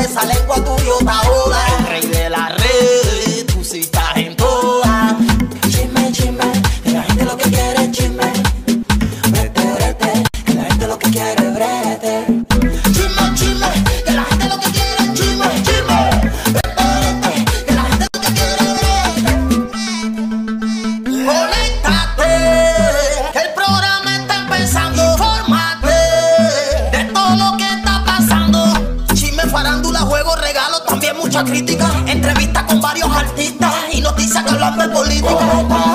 esa lengua tuya, Otaola. Noticias que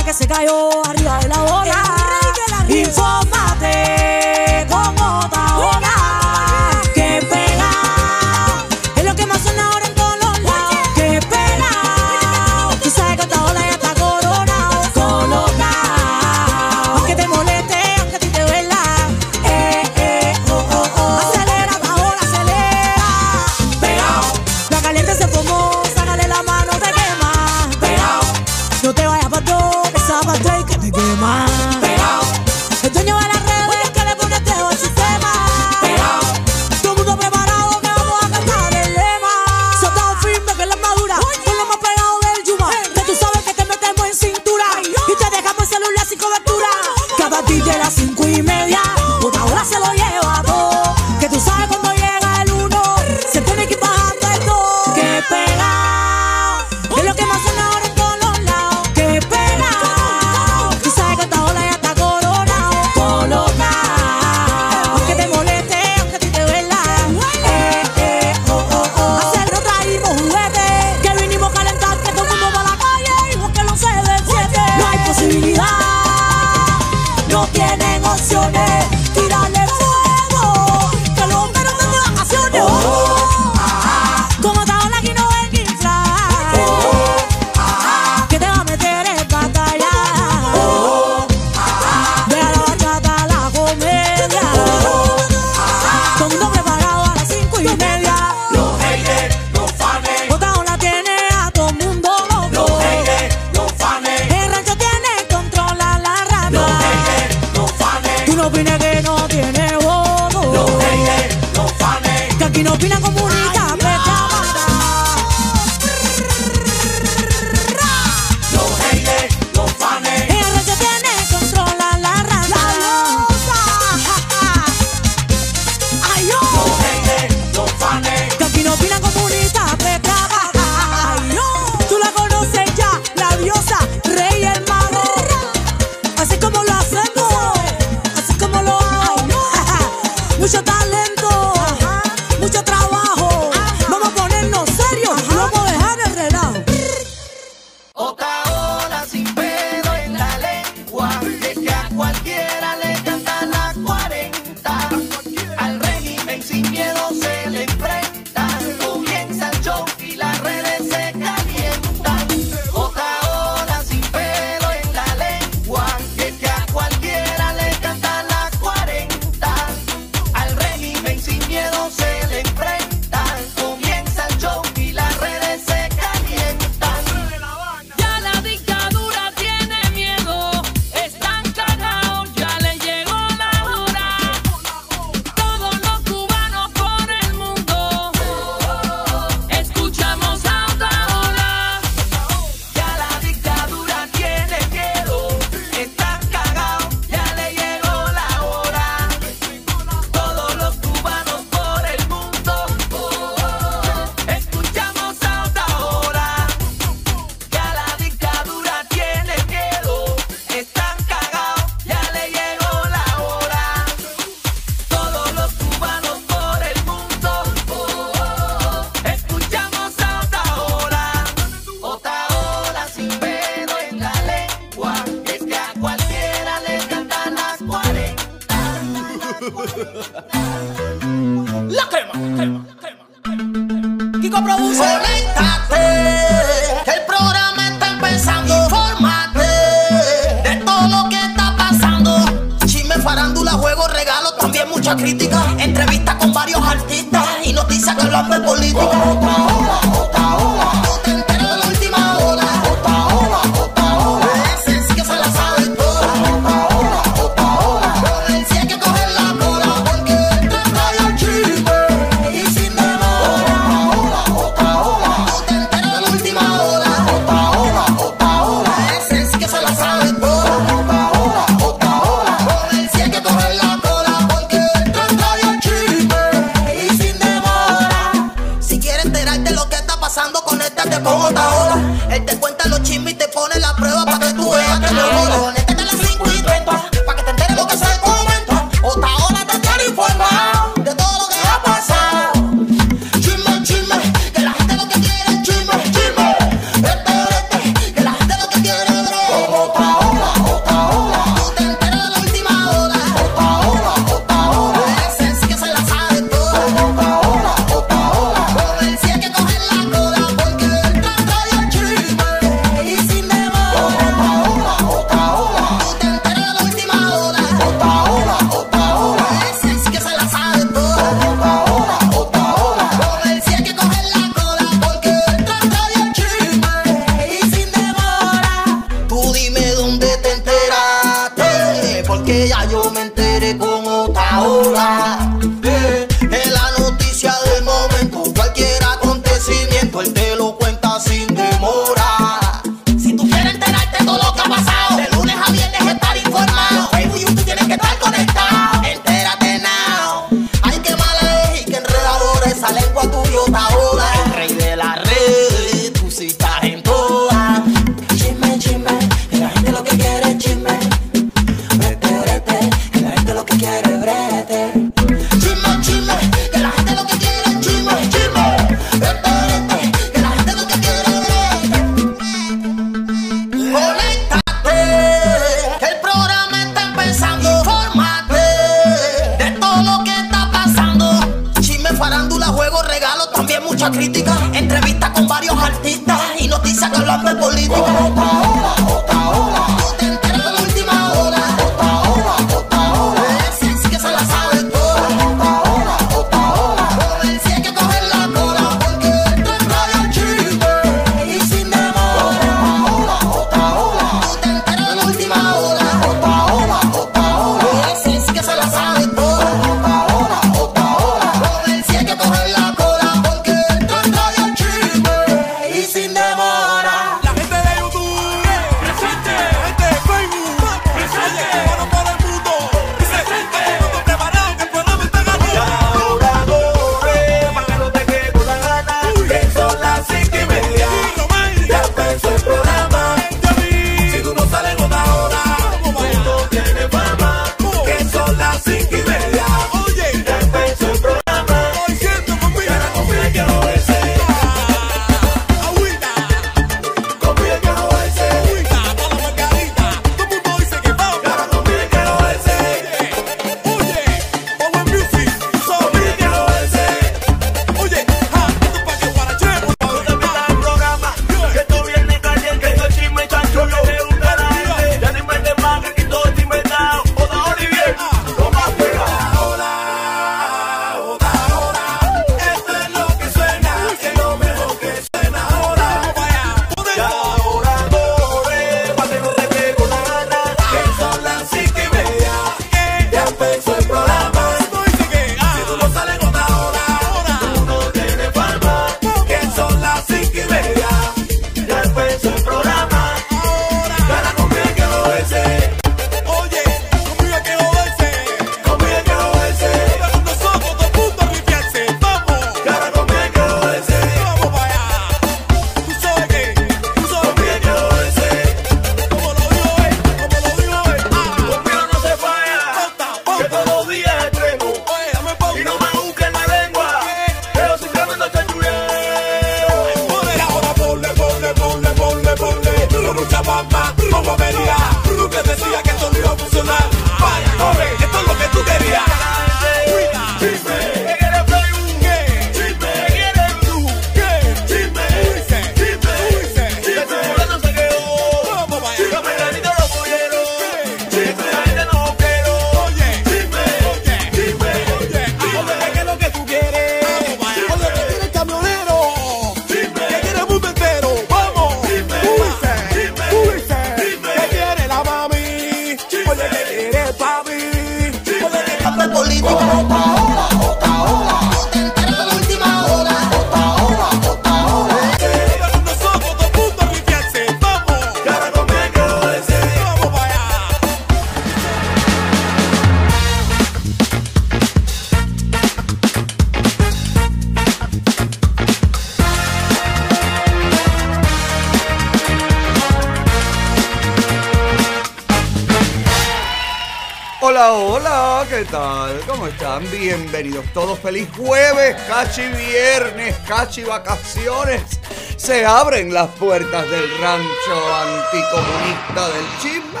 Abren las puertas del rancho anticomunista del chisme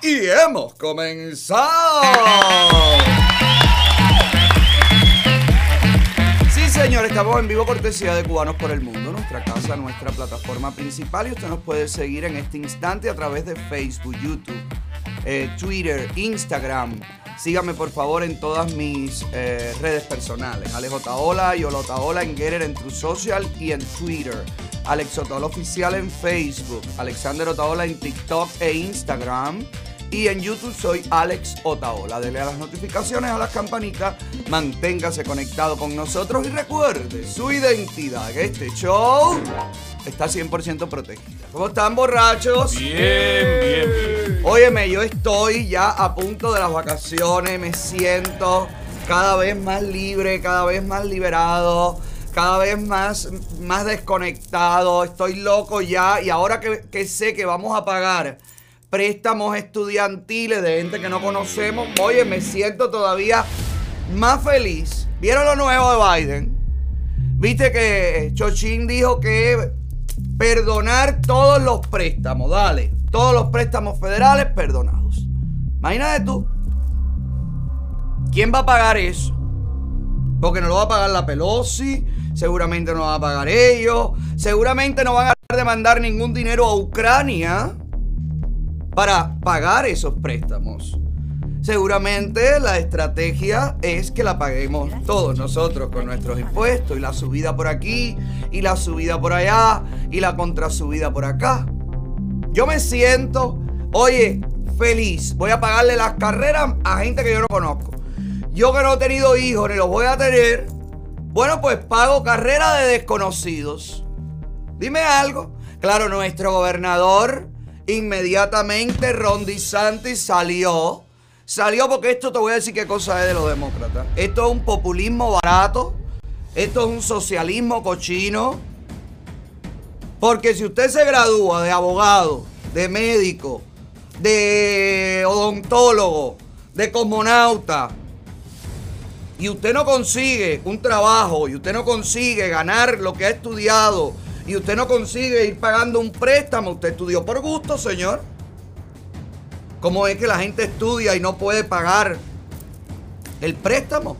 y hemos comenzado. Sí, señor, estamos en vivo cortesía de Cubanos por el Mundo, nuestra casa, nuestra plataforma principal y usted nos puede seguir en este instante a través de Facebook, YouTube, eh, Twitter, Instagram. Sígame por favor en todas mis eh, redes personales. Alex Otaola y Otaola en Getter en True Social y en Twitter. Alex Otaola Oficial en Facebook. Alexander Otaola en TikTok e Instagram. Y en YouTube soy Alex Otaola. Dele a las notificaciones, a las campanitas, manténgase conectado con nosotros y recuerde su identidad. que Este show está 100% protegida. ¿Cómo están, borrachos? Bien, bien, bien. Óyeme, yo estoy ya a punto de las vacaciones, me siento cada vez más libre, cada vez más liberado, cada vez más, más desconectado, estoy loco ya y ahora que, sé que vamos a pagar préstamos estudiantiles de gente que no conocemos, oye, me siento todavía más feliz. ¿Vieron lo nuevo de Biden? Viste que Chochín dijo que perdonar todos los préstamos, dale, todos los préstamos federales perdonados. Imagínate tú, ¿quién va a pagar eso? Porque no lo va a pagar la Pelosi, seguramente no van a pagar ellos, seguramente no van a demandar ningún dinero a Ucrania para pagar esos préstamos. Seguramente la estrategia es que la paguemos todos nosotros con nuestros impuestos y la subida por aquí y la subida por allá y la contrasubida por acá. Yo me siento, oye, feliz. Voy a pagarle las carreras a gente que yo no conozco. Yo que no he tenido hijos ni los voy a tener, bueno, pues pago carrera de desconocidos. Dime algo. Claro, nuestro gobernador inmediatamente Ron DeSantis salió. Salió porque esto te voy a decir qué cosa es de los demócratas. Esto es un populismo barato. Esto es un socialismo cochino. Porque si usted se gradúa de abogado, de médico, de odontólogo, de cosmonauta, y usted no consigue un trabajo, y usted no consigue ganar lo que ha estudiado, y usted no consigue ir pagando un préstamo, usted estudió por gusto, señor. ¿Cómo es que la gente estudia y no puede pagar el préstamo?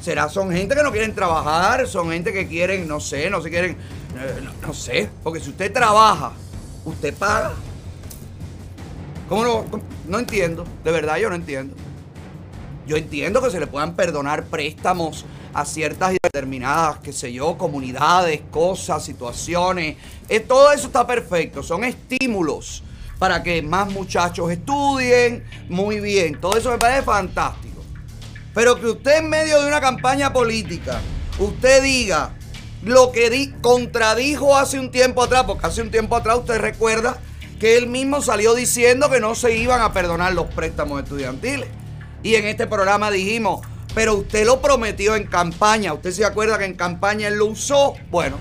¿Será? Son gente que no quieren trabajar, son gente que quieren, no sé, no se quieren, eh, no, no sé. Porque si usted trabaja, usted paga. ¿Cómo no? No entiendo, de verdad yo no entiendo. Yo entiendo que se le puedan perdonar préstamos a ciertas y determinadas, qué sé yo, comunidades, cosas, situaciones. Eh, todo eso está perfecto, son estímulos para que más muchachos estudien, muy bien, todo eso me parece fantástico. Pero que usted en medio de una campaña política, usted diga lo que di- contradijo hace un tiempo atrás, porque hace un tiempo atrás usted recuerda que él mismo salió diciendo que no se iban a perdonar los préstamos estudiantiles. Y en este programa dijimos, pero usted lo prometió en campaña, usted se acuerda que en campaña él lo usó. Bueno,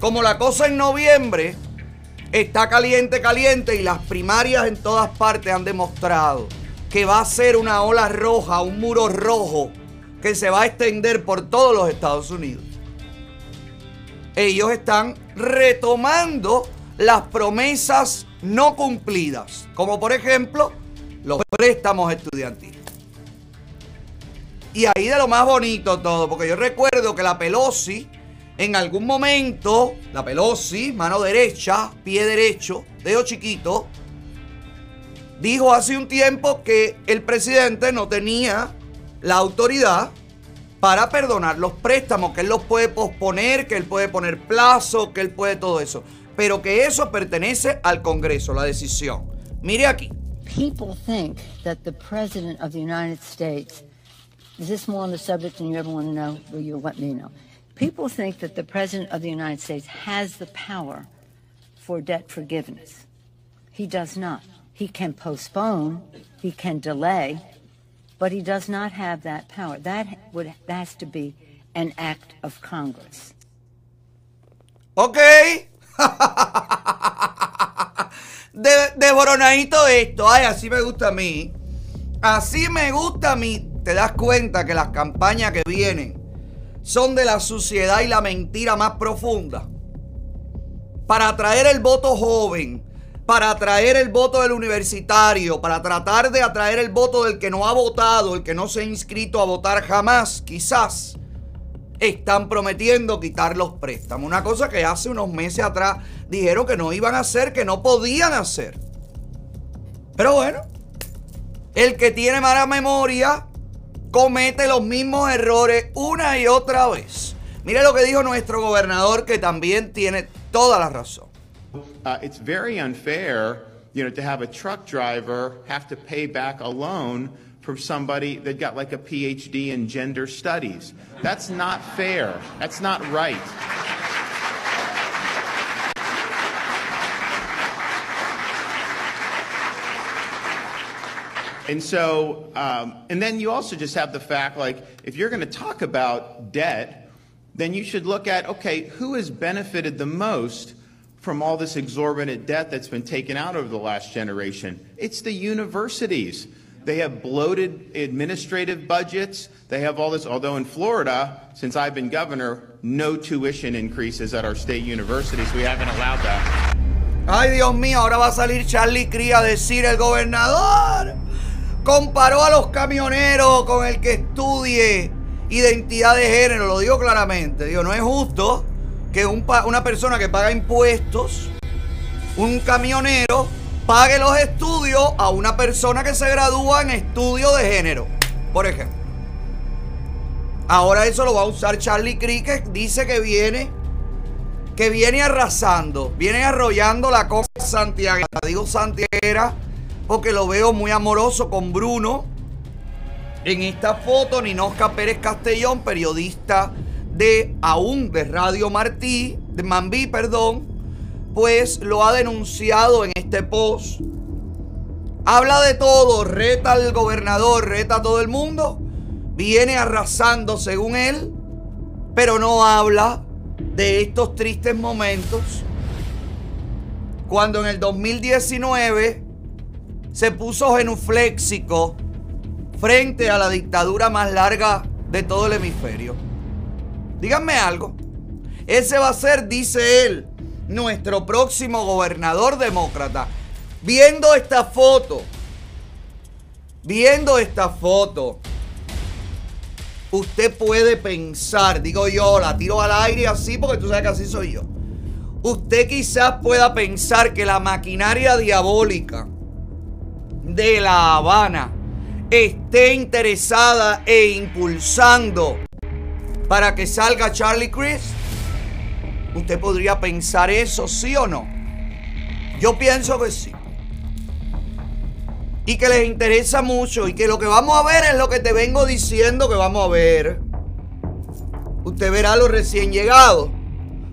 como la cosa en noviembre está caliente, caliente y las primarias en todas partes han demostrado que va a ser una ola roja, un muro rojo que se va a extender por todos los Estados Unidos. Ellos están retomando las promesas no cumplidas, como por ejemplo los préstamos estudiantiles. Y ahí de lo más bonito todo, porque yo recuerdo que la Pelosi, en algún momento, la Pelosi, mano derecha, pie derecho, dedo chiquito, dijo hace un tiempo que el presidente no tenía la autoridad para perdonar los préstamos, que él los puede posponer, que él puede poner plazo, que él puede todo eso. Pero que eso pertenece al Congreso, la decisión. Mire aquí. People think that the President of the United States Is this more on the subject than you ever want to know? Will you let me know? People think that the President of the United States has the power for debt forgiveness. He does not. He can postpone, he can delay, but he does not have that power. That would that has to be an act of Congress. Ok. De, desboronadito esto. Ay, así me gusta a mí. Así me gusta a mí. Te das cuenta que las campañas que vienen son de la suciedad y la mentira más profunda. Para atraer el voto joven, para atraer el voto del universitario, para tratar de atraer el voto del que no ha votado, el que no se ha inscrito a votar jamás, quizás están prometiendo quitar los préstamos. Una cosa que hace unos meses atrás dijeron que no iban a hacer, que no podían hacer. Pero bueno, el que tiene mala memoria comete los mismos errores una y otra vez. Mire lo que dijo nuestro gobernador que también tiene toda la razón. Uh, it's very unfair, you know, to have a truck driver have to pay back a loan from somebody that got like a PhD in gender studies. That's not fair. That's not right. And so, um, and then you also just have the fact like, if you're going to talk about debt, then you should look at okay, who has benefited the most from all this exorbitant debt that's been taken out over the last generation? It's the universities. They have bloated administrative budgets. They have all this, although in Florida, since I've been governor, no tuition increases at our state universities. We haven't allowed that. Ay, Dios mío, ahora va a salir Charlie Cría a decir el gobernador. Comparó a los camioneros con el que estudie identidad de género. Lo digo claramente. Digo, no es justo que una persona que paga impuestos, un camionero, pague los estudios a una persona que se gradúa en estudio de género. Por ejemplo. Ahora eso lo va a usar Charlie que dice que viene que viene arrasando, viene arrollando la cosa Santiago. Digo Santiago porque lo veo muy amoroso con Bruno. En esta foto, Ninosca Pérez Castellón, periodista de aún de Radio Martí, de Mambí, perdón, pues lo ha denunciado en este post. Habla de todo, reta al gobernador, reta a todo el mundo, viene arrasando según él, pero no habla de estos tristes momentos cuando en el 2019 se puso genufléxico frente a la dictadura más larga de todo el hemisferio. Díganme algo. Ese va a ser, dice él, nuestro próximo gobernador demócrata. Viendo esta foto, viendo esta foto, usted puede pensar, digo yo, la tiro al aire así porque tú sabes que así soy yo. Usted quizás pueda pensar que la maquinaria diabólica de La Habana esté interesada e impulsando para que salga Charlie Chris. Usted podría pensar eso, sí o no. Yo pienso que sí. Y que les interesa mucho y que lo que vamos a ver es lo que te vengo diciendo que vamos a ver. Usted verá a los recién llegados.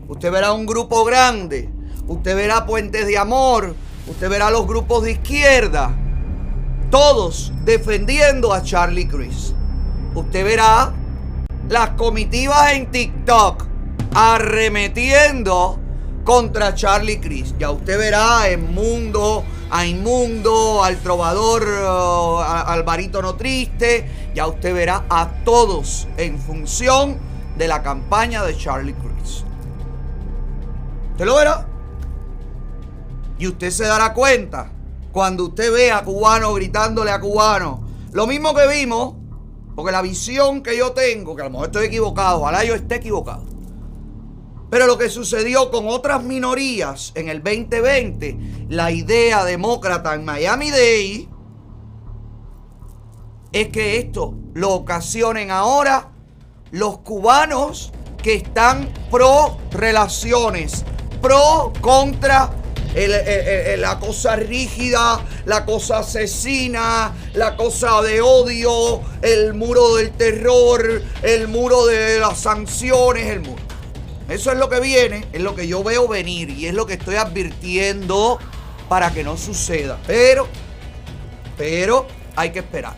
Usted verá un grupo grande. Usted verá puentes de amor. Usted verá los grupos de izquierda. Todos defendiendo a Charlie Chris. Usted verá las comitivas en TikTok arremetiendo contra Charlie Chris. Ya usted verá en Mundo, a Inmundo, al trovador, uh, al barítono triste. Ya usted verá a todos en función de la campaña de Charlie Chris. ¿Usted lo verá? Y usted se dará cuenta cuando usted ve a cubano gritándole a cubano. Lo mismo que vimos, porque la visión que yo tengo, que a lo mejor estoy equivocado, ojalá yo esté equivocado. Pero lo que sucedió con otras minorías en el 2020, la idea demócrata en Miami Day, es que esto lo ocasionen ahora los cubanos que están pro relaciones, pro contra la cosa rígida, la cosa asesina, la cosa de odio, el muro del terror, el muro de las sanciones, el muro. Eso es lo que viene, es lo que yo veo venir y es lo que estoy advirtiendo para que no suceda. Pero, pero hay que esperar.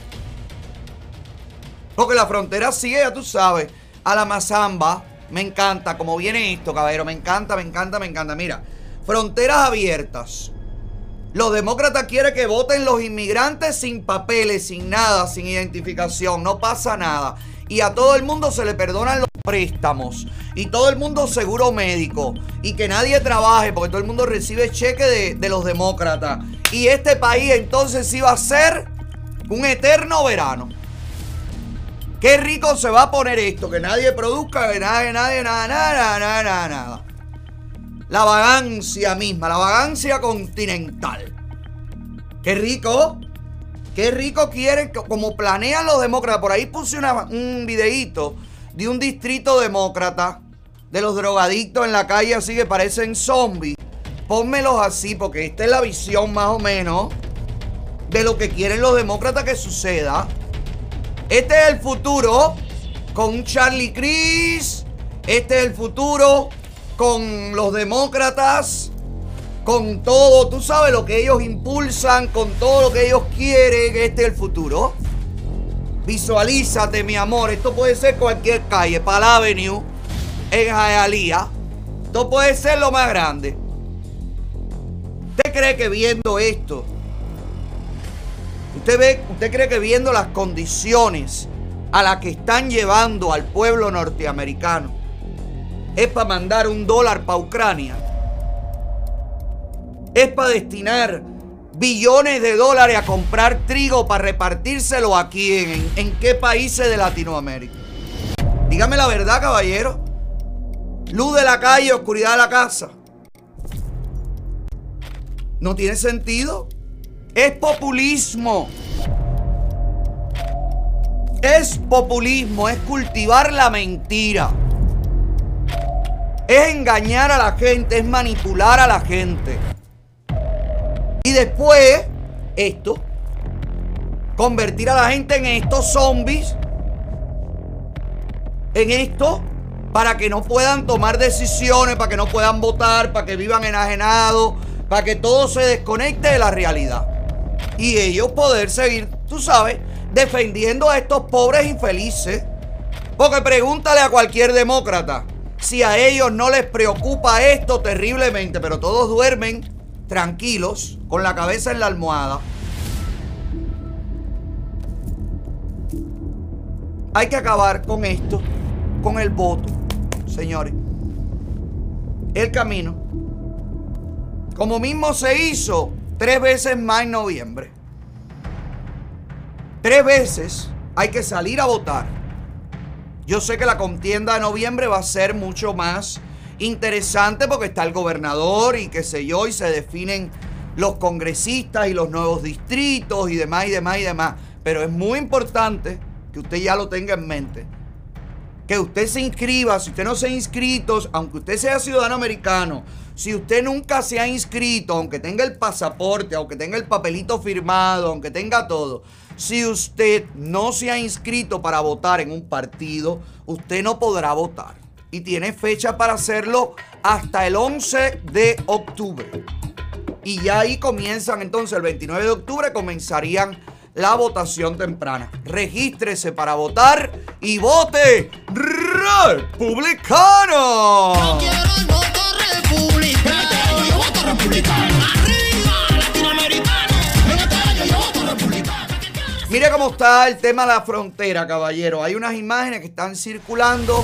Porque la frontera sigue, ya tú sabes, a la mazamba. Me encanta, como viene esto, caballero. Me encanta, me encanta, me encanta. Mira, fronteras abiertas. Los demócratas quieren que voten los inmigrantes sin papeles, sin nada, sin identificación. No pasa nada. Y a todo el mundo se le perdonan los préstamos. Y todo el mundo seguro médico. Y que nadie trabaje porque todo el mundo recibe cheque de, de los demócratas. Y este país entonces iba a ser un eterno verano. Qué rico se va a poner esto, que nadie produzca, que nadie, nadie, nada, nada, nada, nada, nada. La vagancia misma, la vagancia continental. Qué rico. Qué rico quieren, como planean los demócratas. Por ahí puse un videíto de un distrito demócrata, de los drogadictos en la calle, así que parecen zombies. Pónmelos así, porque esta es la visión más o menos de lo que quieren los demócratas que suceda. Este es el futuro con Charlie Cris. Este es el futuro con los demócratas. Con todo, tú sabes lo que ellos impulsan, con todo lo que ellos quieren. Este es el futuro. Visualízate, mi amor. Esto puede ser cualquier calle. Pala Avenue, en Hialeah. Esto puede ser lo más grande. ¿Usted cree que viendo esto ¿Usted, ve, ¿Usted cree que viendo las condiciones a las que están llevando al pueblo norteamericano es para mandar un dólar para Ucrania? ¿Es para destinar billones de dólares a comprar trigo para repartírselo aquí en, en qué países de Latinoamérica? Dígame la verdad, caballero. Luz de la calle, oscuridad de la casa. ¿No tiene sentido? Es populismo. Es populismo, es cultivar la mentira. Es engañar a la gente, es manipular a la gente. Y después, esto, convertir a la gente en estos zombies, en esto, para que no puedan tomar decisiones, para que no puedan votar, para que vivan enajenados, para que todo se desconecte de la realidad. Y ellos poder seguir, tú sabes, defendiendo a estos pobres infelices. Porque pregúntale a cualquier demócrata si a ellos no les preocupa esto terriblemente, pero todos duermen tranquilos, con la cabeza en la almohada. Hay que acabar con esto, con el voto, señores. El camino. Como mismo se hizo tres veces más en noviembre. Tres veces hay que salir a votar. Yo sé que la contienda de noviembre va a ser mucho más interesante porque está el gobernador y qué sé yo, y se definen los congresistas y los nuevos distritos y demás y demás y demás. Pero es muy importante que usted ya lo tenga en mente. Que usted se inscriba, si usted no se ha inscrito, aunque usted sea ciudadano americano, si usted nunca se ha inscrito, aunque tenga el pasaporte, aunque tenga el papelito firmado, aunque tenga todo, si usted no se ha inscrito para votar en un partido, usted no podrá votar. Y tiene fecha para hacerlo hasta el 11 de octubre. Y ya ahí comienzan entonces, el 29 de octubre comenzarían la votación temprana. Regístrese para votar y vote republicano. Yo quiero el voto republicano. Yo voto republicano. Mire cómo está el tema de la frontera, caballero. Hay unas imágenes que están circulando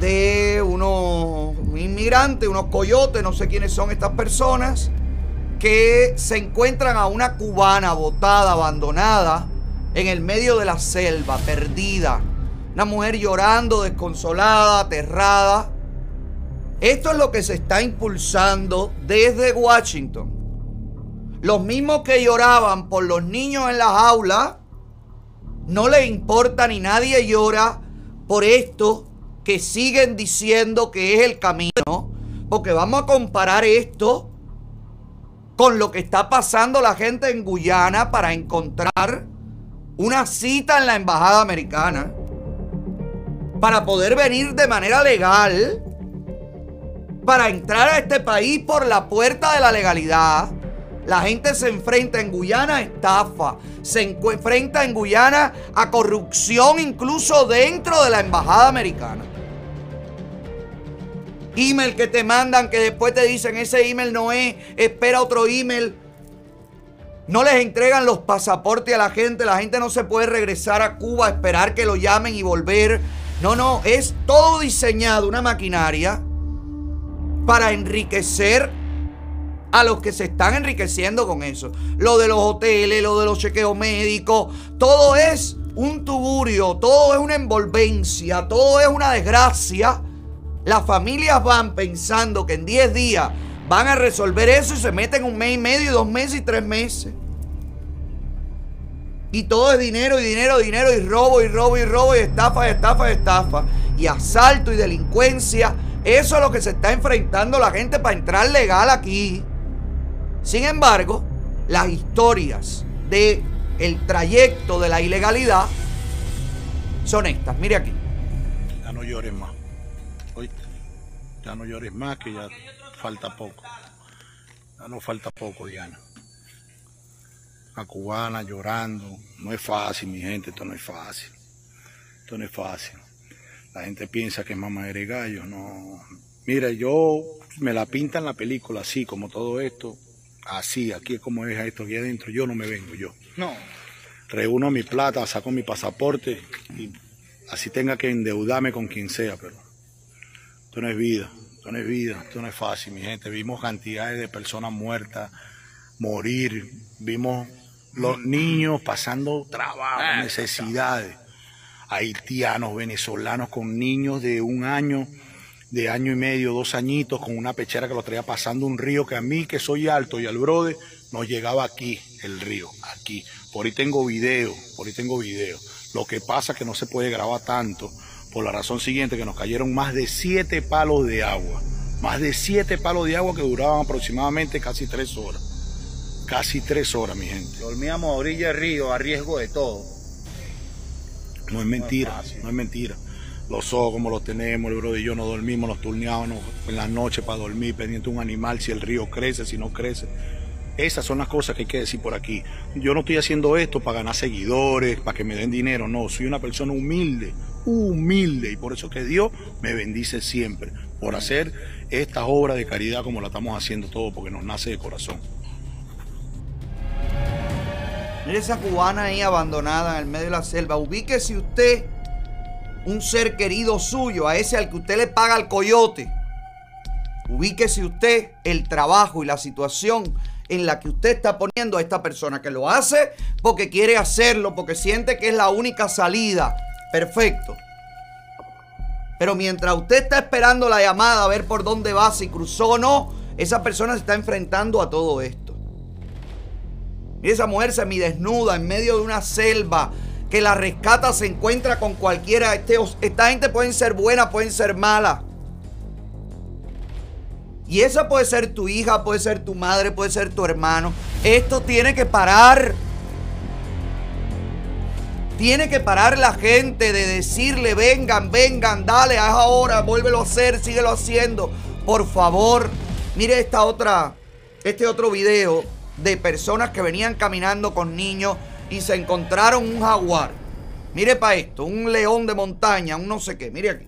de unos inmigrantes, unos coyotes, no sé quiénes son estas personas, que se encuentran a una cubana botada, abandonada, en el medio de la selva, perdida. Una mujer llorando, desconsolada, aterrada. Esto es lo que se está impulsando desde Washington. Los mismos que lloraban por los niños en las aulas, no les importa ni nadie llora por esto que siguen diciendo que es el camino. Porque vamos a comparar esto con lo que está pasando la gente en Guyana para encontrar una cita en la embajada americana para poder venir de manera legal para entrar a este país por la puerta de la legalidad. La gente se enfrenta en Guyana a estafa, se enfrenta en Guyana a corrupción incluso dentro de la embajada americana. Email que te mandan que después te dicen ese email no es, espera otro email. No les entregan los pasaportes a la gente, la gente no se puede regresar a Cuba, esperar que lo llamen y volver. No, no, es todo diseñado, una maquinaria para enriquecer a los que se están enriqueciendo con eso. Lo de los hoteles, lo de los chequeos médicos, todo es un tuburio, todo es una envolvencia, todo es una desgracia. Las familias van pensando que en 10 días van a resolver eso y se meten un mes y medio, dos meses y tres meses. Y todo es dinero y dinero, dinero y robo y robo y robo y estafa y estafa y estafa. Y asalto y delincuencia. Eso es lo que se está enfrentando la gente para entrar legal aquí. Sin embargo, las historias de el trayecto de la ilegalidad son estas. Mire aquí. Ya no llores más. Oíste. Ya no llores más, que ya falta poco. Ya no falta poco, Diana. La cubana llorando. No es fácil, mi gente, esto no es fácil. Esto no es fácil. La gente piensa que es mamá de gallo, no. Mira, yo me la pinta en la película así, como todo esto. Así, aquí es como es esto aquí adentro. Yo no me vengo, yo. No. Reúno mi plata, saco mi pasaporte y así tenga que endeudarme con quien sea, pero esto no es vida, esto no es vida, esto no es fácil, mi gente. Vimos cantidades de personas muertas, morir, vimos los niños pasando trabajo, necesidades, haitianos, venezolanos con niños de un año, de año y medio, dos añitos, con una pechera que lo traía pasando un río que a mí, que soy alto, y al brother, nos llegaba aquí, el río, aquí. Por ahí tengo video, por ahí tengo video. Lo que pasa es que no se puede grabar tanto, por la razón siguiente, que nos cayeron más de siete palos de agua. Más de siete palos de agua que duraban aproximadamente casi tres horas. Casi tres horas, mi gente. Dormíamos a orilla del río a riesgo de todo. No es mentira, no es mentira. Los ojos como los tenemos, el brother y yo nos dormimos, nos turneábamos en la noche para dormir, pendiente de un animal, si el río crece, si no crece. Esas son las cosas que hay que decir por aquí. Yo no estoy haciendo esto para ganar seguidores, para que me den dinero, no. Soy una persona humilde, humilde, y por eso que Dios me bendice siempre, por hacer estas obras de caridad como la estamos haciendo todos, porque nos nace de corazón. Esa cubana ahí abandonada en el medio de la selva. Ubíquese usted un ser querido suyo, a ese al que usted le paga el coyote. Ubíquese usted el trabajo y la situación en la que usted está poniendo a esta persona que lo hace porque quiere hacerlo, porque siente que es la única salida. Perfecto. Pero mientras usted está esperando la llamada a ver por dónde va, si cruzó o no, esa persona se está enfrentando a todo esto. Mire esa mujer semidesnuda en medio de una selva que la rescata, se encuentra con cualquiera. Este- esta gente pueden ser buena, pueden ser mala. Y esa puede ser tu hija, puede ser tu madre, puede ser tu hermano. Esto tiene que parar. Tiene que parar la gente de decirle, vengan, vengan, dale, haz ahora, vuélvelo a hacer, síguelo haciendo. Por favor, mire esta otra, este otro video de personas que venían caminando con niños y se encontraron un jaguar. Mire para esto, un león de montaña, un no sé qué, mire aquí.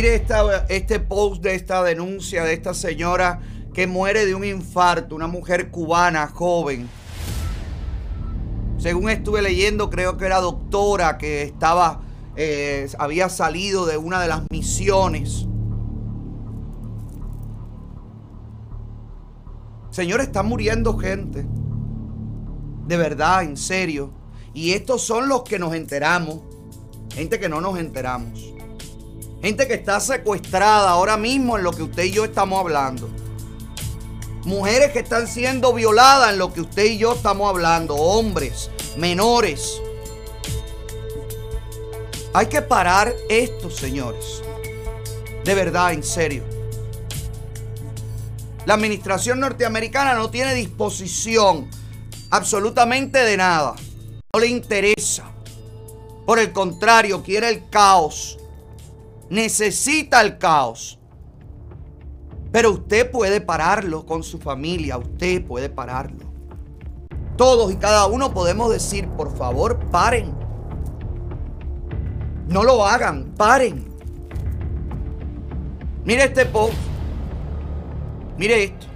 Mire esta- este post de esta denuncia de esta señora que muere de un infarto, una mujer cubana joven. Según estuve leyendo, creo que era doctora que estaba, eh, había salido de una de las misiones. Señor, está muriendo gente. De verdad, en serio. Y estos son los que nos enteramos. Gente que no nos enteramos. Gente que está secuestrada ahora mismo en lo que usted y yo estamos hablando. Mujeres que están siendo violadas en lo que usted y yo estamos hablando. Hombres, menores. Hay que parar esto, señores. De verdad, en serio. La administración norteamericana no tiene disposición absolutamente de nada. No le interesa. Por el contrario, quiere el caos. Necesita el caos. Pero usted puede pararlo con su familia. Usted puede pararlo. Todos y cada uno podemos decir, por favor, paren. No lo hagan, paren. Mire este post. Mire esto.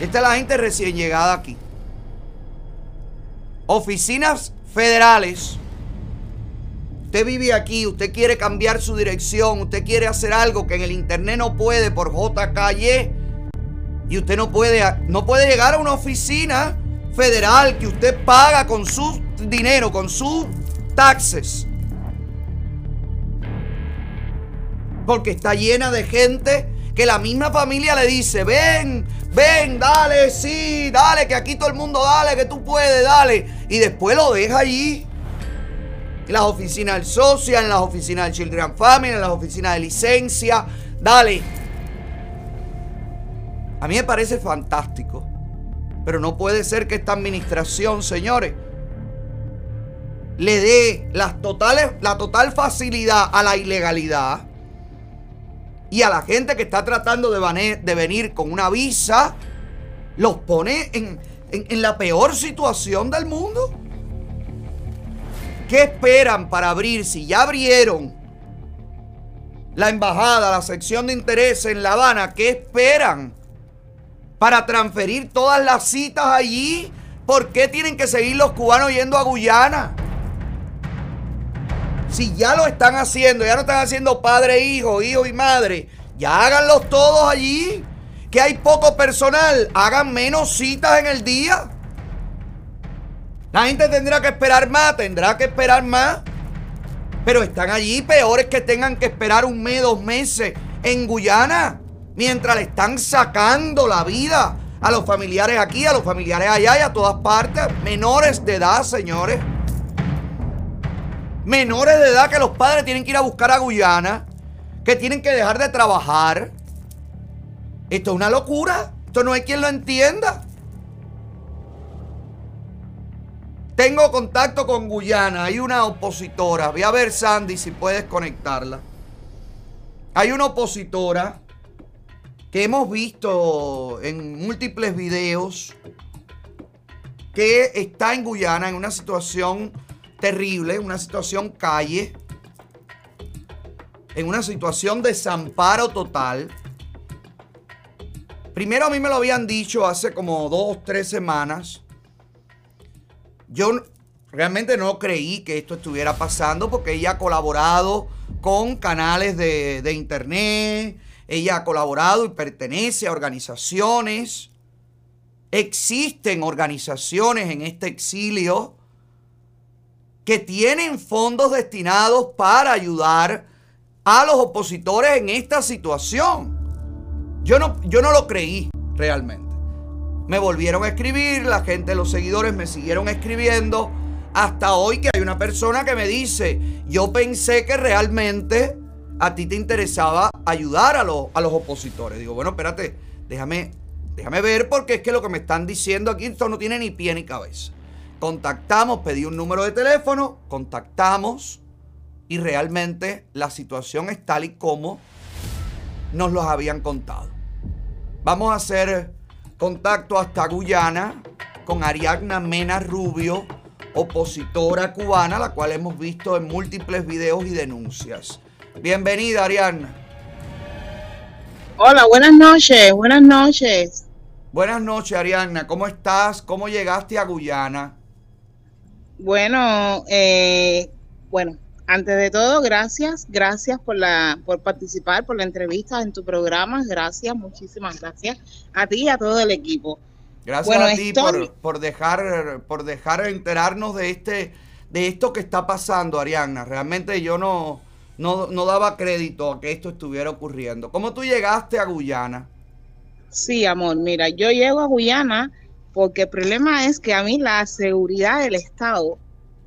Esta es la gente recién llegada aquí. Oficinas federales. Usted vive aquí, usted quiere cambiar su dirección, usted quiere hacer algo que en el internet no puede por JKY. Y usted no puede, no puede llegar a una oficina federal que usted paga con su dinero, con sus taxes. Porque está llena de gente que la misma familia le dice, ven, ven, dale, sí, dale, que aquí todo el mundo dale, que tú puedes, dale. Y después lo deja allí. En las oficinas del social, en las oficinas del Children Family, en las oficinas de licencia, dale. A mí me parece fantástico. Pero no puede ser que esta administración, señores, le dé las totales, la total facilidad a la ilegalidad y a la gente que está tratando de, venir con una visa, los pone en- en la peor situación del mundo. ¿Qué esperan para abrir si ya abrieron la embajada, la sección de interés en La Habana? ¿Qué esperan para transferir todas las citas allí? ¿Por qué tienen que seguir los cubanos yendo a Guyana? Si ya lo están haciendo, ya no están haciendo padre, hijo, hijo y madre, ya háganlos todos allí. Que hay poco personal, hagan menos citas en el día. La gente tendrá que esperar más, tendrá que esperar más. Pero están allí peores que tengan que esperar un mes, dos meses en Guyana. Mientras le están sacando la vida a los familiares aquí, a los familiares allá y a todas partes. Menores de edad, señores menores de edad que los padres tienen que ir a buscar a Guyana, que tienen que dejar de trabajar. Esto es una locura. Esto no hay quien lo entienda. Tengo contacto con Guyana. Hay una opositora. Voy a ver, Sandy, si puedes conectarla. Hay una opositora que hemos visto en múltiples videos que está en Guyana en una situación terrible, una situación calle, en una situación de desamparo total. Primero a mí me lo habían dicho hace como dos, tres semanas. Yo realmente no creí que esto estuviera pasando porque ella ha colaborado con canales de, de internet, ella ha colaborado y pertenece a organizaciones. Existen organizaciones en este exilio que tienen fondos destinados para ayudar a los opositores en esta situación. Yo no, yo no lo creí realmente. Me volvieron a escribir, la gente, los seguidores me siguieron escribiendo. Hasta hoy que hay una persona que me dice, yo pensé que realmente a ti te interesaba ayudar a, los- a los opositores. Digo, bueno, espérate, déjame, déjame ver porque es que lo que me están diciendo aquí esto no tiene ni pie ni cabeza. Contactamos, pedí un número de teléfono, contactamos y realmente la situación es tal y como nos los habían contado. Vamos a hacer contacto hasta Guyana con Ariadna Mena Rubio, opositora cubana, la cual hemos visto en múltiples videos y denuncias. Bienvenida, Ariadna. Hola, buenas noches, buenas noches. Buenas noches, Ariadna. ¿Cómo estás? ¿Cómo llegaste a Guyana? Bueno, eh, bueno, antes de todo, gracias, gracias por la, por participar, por la entrevista en tu programa, gracias, muchísimas gracias a ti y a todo el equipo. Gracias Bueno, a ti estoy- por, por dejar por dejar enterarnos de este de esto que está pasando, Ariana. Realmente yo no, no, no daba crédito a que esto estuviera ocurriendo. ¿Cómo tú llegaste a Guyana? Sí, amor, mira, yo llego a Guyana porque el problema es que a mí la seguridad del Estado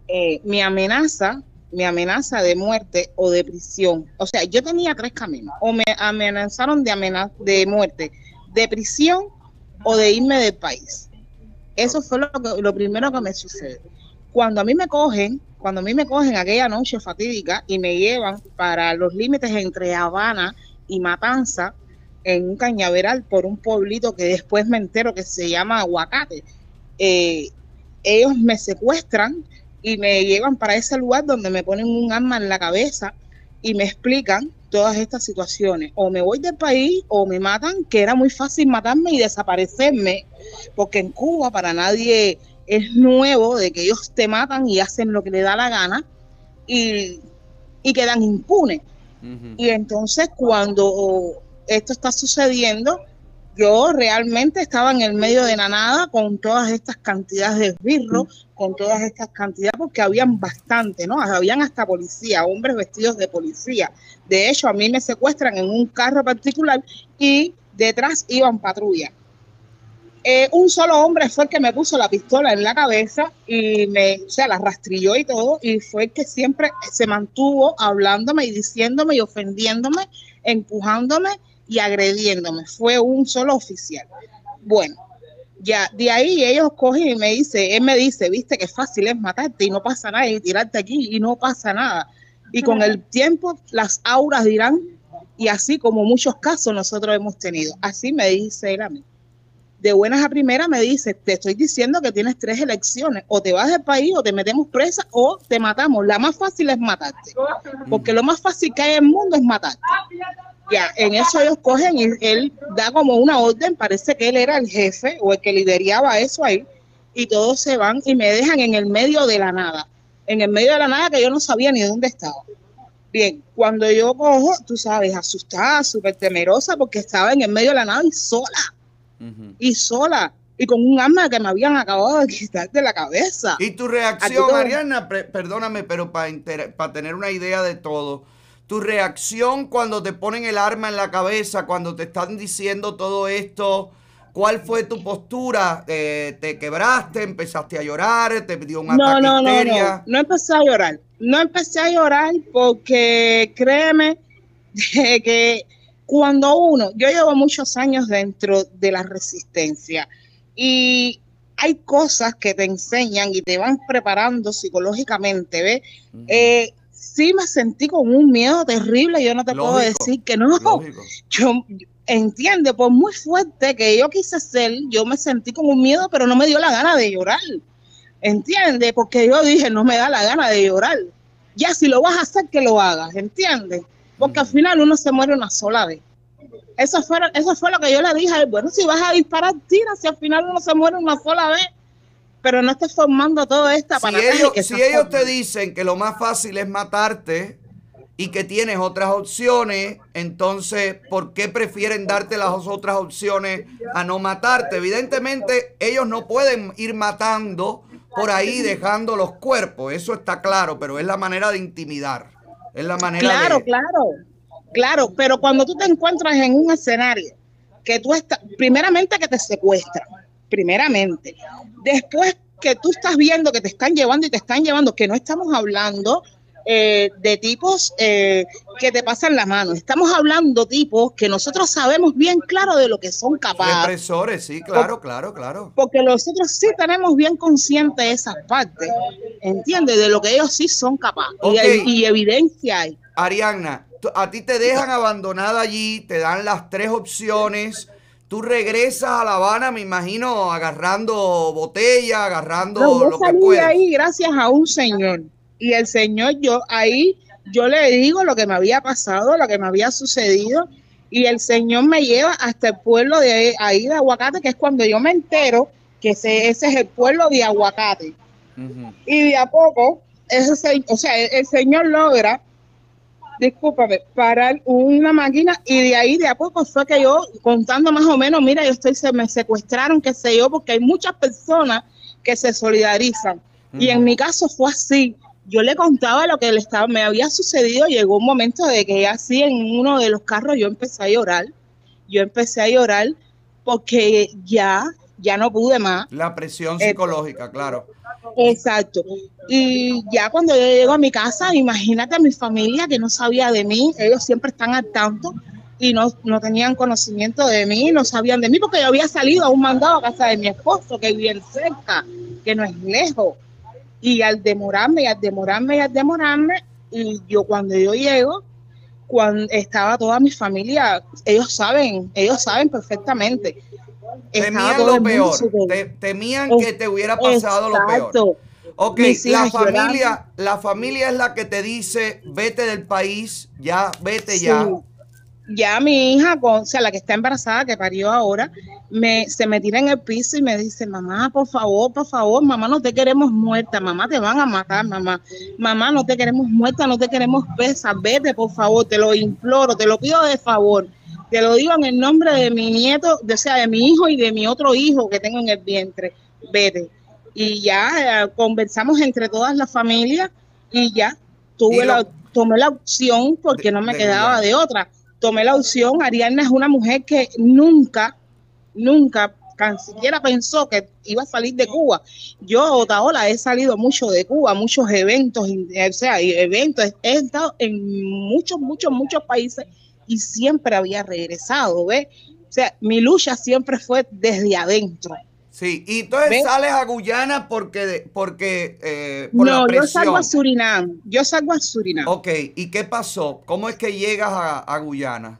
eh, me amenaza, me amenaza de muerte o de prisión. O sea, yo tenía tres caminos. O me amenazaron de, amena- de muerte, de prisión o de irme del país. Eso fue lo, que- lo primero que me sucede. Cuando a mí me cogen, cuando a mí me cogen aquella noche fatídica y me llevan para los límites entre Habana y Matanza, en un cañaveral por un pueblito que después me entero que se llama Aguacate. Eh, ellos me secuestran y me llevan para ese lugar donde me ponen un arma en la cabeza y me explican todas estas situaciones. O me voy del país o me matan, que era muy fácil matarme y desaparecerme, porque en Cuba para nadie es nuevo de que ellos te matan y hacen lo que le da la gana y, y quedan impunes. Y entonces cuando esto está sucediendo, yo realmente estaba en el medio de la nada con todas estas cantidades de esbirros, con todas estas cantidades, porque habían bastante, ¿no? Habían hasta policía, hombres vestidos de policía. De hecho, a mí me secuestran en un carro particular y detrás iban patrulla. Eh, un solo hombre fue el que me puso la pistola en la cabeza y me, o sea, la rastrilló y todo, y fue el que siempre se mantuvo hablándome y diciéndome y ofendiéndome, empujándome y agrediéndome. Fue un solo oficial. Bueno, ya de ahí ellos cogen y me dice, él me dice, viste que fácil es matarte y no pasa nada y tirarte aquí y no pasa nada. Y con el tiempo las auras dirán, y así como muchos casos nosotros hemos tenido. Así me dice él a mí de buenas a primeras me dice, te estoy diciendo que tienes tres elecciones, o te vas del país, o te metemos presa, o te matamos. La más fácil es matarte, porque lo más fácil que hay en el mundo es matarte. Ya, en eso ellos cogen y él da como una orden, parece que él era el jefe o el que lideraba eso ahí, y todos se van y me dejan en el medio de la nada, en el medio de la nada que yo no sabía ni dónde estaba. Bien, cuando yo cojo, tú sabes, asustada, súper temerosa, porque estaba en el medio de la nada y sola y sola y con un arma que me habían acabado de quitar de la cabeza. Y tu reacción, todo- Ariana, perdóname, pero para tener una idea de todo, tu reacción cuando te ponen el arma en la cabeza, cuando te están diciendo todo esto, ¿cuál fue tu postura? Eh, ¿Te quebraste? ¿Empezaste a llorar? ¿Te dio un No, ataque no, no, histeria? no, no empecé a llorar. No empecé a llorar porque créeme que cuando uno, yo llevo muchos años dentro de la resistencia y hay cosas que te enseñan y te van preparando psicológicamente, ¿ves? Eh, sí me sentí con un miedo terrible, yo no te puedo decir que no. Yo entiende, por muy fuerte que yo quise ser, yo me sentí con un miedo, pero no me dio la gana de llorar. ¿Entiendes? Porque yo dije, no me da la gana de llorar. Ya si lo vas a hacer, que lo hagas, ¿entiendes? Porque al final uno se muere una sola vez. Eso fue, eso fue lo que yo le dije a él. Bueno, si vas a disparar, tira, si al final uno se muere una sola vez. Pero no estés formando todo esta Si para ellos, si ellos te dicen que lo más fácil es matarte y que tienes otras opciones, entonces, ¿por qué prefieren darte las otras opciones a no matarte? Evidentemente, ellos no pueden ir matando por ahí dejando los cuerpos, eso está claro, pero es la manera de intimidar. Es la manera Claro, de... claro, claro, pero cuando tú te encuentras en un escenario que tú estás, primeramente que te secuestran, primeramente, después que tú estás viendo que te están llevando y te están llevando, que no estamos hablando eh, de tipos eh, que te pasan la mano, estamos hablando tipos que nosotros sabemos bien claro de lo que son capaces. Represores, sí, claro, claro, claro. Porque nosotros sí tenemos bien consciente esas partes, ¿entiendes? De lo que ellos sí son capaces. Y y evidencia hay. Arianna, a ti te dejan abandonada allí, te dan las tres opciones. Tú regresas a La Habana, me imagino, agarrando botella, agarrando No, yo lo que salí de puedas. ahí gracias a un señor. Y el señor, yo ahí, yo le digo lo que me había pasado, lo que me había sucedido. Y el señor me lleva hasta el pueblo de ahí de Aguacate, que es cuando yo me entero que ese, ese es el pueblo de Aguacate. Y de a poco, ese, se- o sea, el, el señor logra discúlpame, parar una máquina y de ahí de a poco fue que yo contando más o menos, mira, yo estoy, se me secuestraron, qué sé yo, porque hay muchas personas que se solidarizan. Y en mi caso fue así. Yo le contaba lo que le estaba, me había sucedido. Llegó un momento de que así en uno de los carros yo empecé a llorar. Yo empecé a llorar porque ya, ya no pude más. La presión Eh, psicológica, claro. Exacto. Y ya cuando yo llego a mi casa, imagínate a mi familia que no sabía de mí, ellos siempre están al tanto y no, no tenían conocimiento de mí, no sabían de mí porque yo había salido a un mandado a casa de mi esposo que vivía cerca, que no es lejos. Y al demorarme, y al demorarme, y al demorarme, y yo cuando yo llego, cuando estaba toda mi familia, ellos saben, ellos saben perfectamente. Temían todo lo peor. Te- temían que te hubiera pasado lo peor. Ok, la familia, la familia es la que te dice, vete del país, ya, vete. Sí. Ya mi hija, con, o sea, la que está embarazada, que parió ahora, me, se me tira en el piso y me dice, mamá, por favor, por favor, mamá, no te queremos muerta, mamá, te van a matar, mamá. Mamá, no te queremos muerta, no te queremos pesa, vete, por favor, te lo imploro, te lo pido de favor. Te lo digo en el nombre de mi nieto, de, o sea, de mi hijo y de mi otro hijo que tengo en el vientre, vete. Y ya eh, conversamos entre todas las familias y ya tuve Y lo- la, tomé la opción porque no me de quedaba de otra. Tomé la opción. Ariadna es una mujer que nunca, nunca, tan siquiera pensó que iba a salir de Cuba. Yo, Otaola, he salido mucho de Cuba, muchos eventos, o sea, eventos. He estado en muchos, muchos, muchos países y siempre había regresado, ¿ves? O sea, mi lucha siempre fue desde adentro. Sí, y entonces ¿Ves? sales a Guyana porque, porque eh, por la No, yo salgo a Surinam. Yo salgo a Surinam. Ok, ¿y qué pasó? ¿Cómo es que llegas a, a Guyana?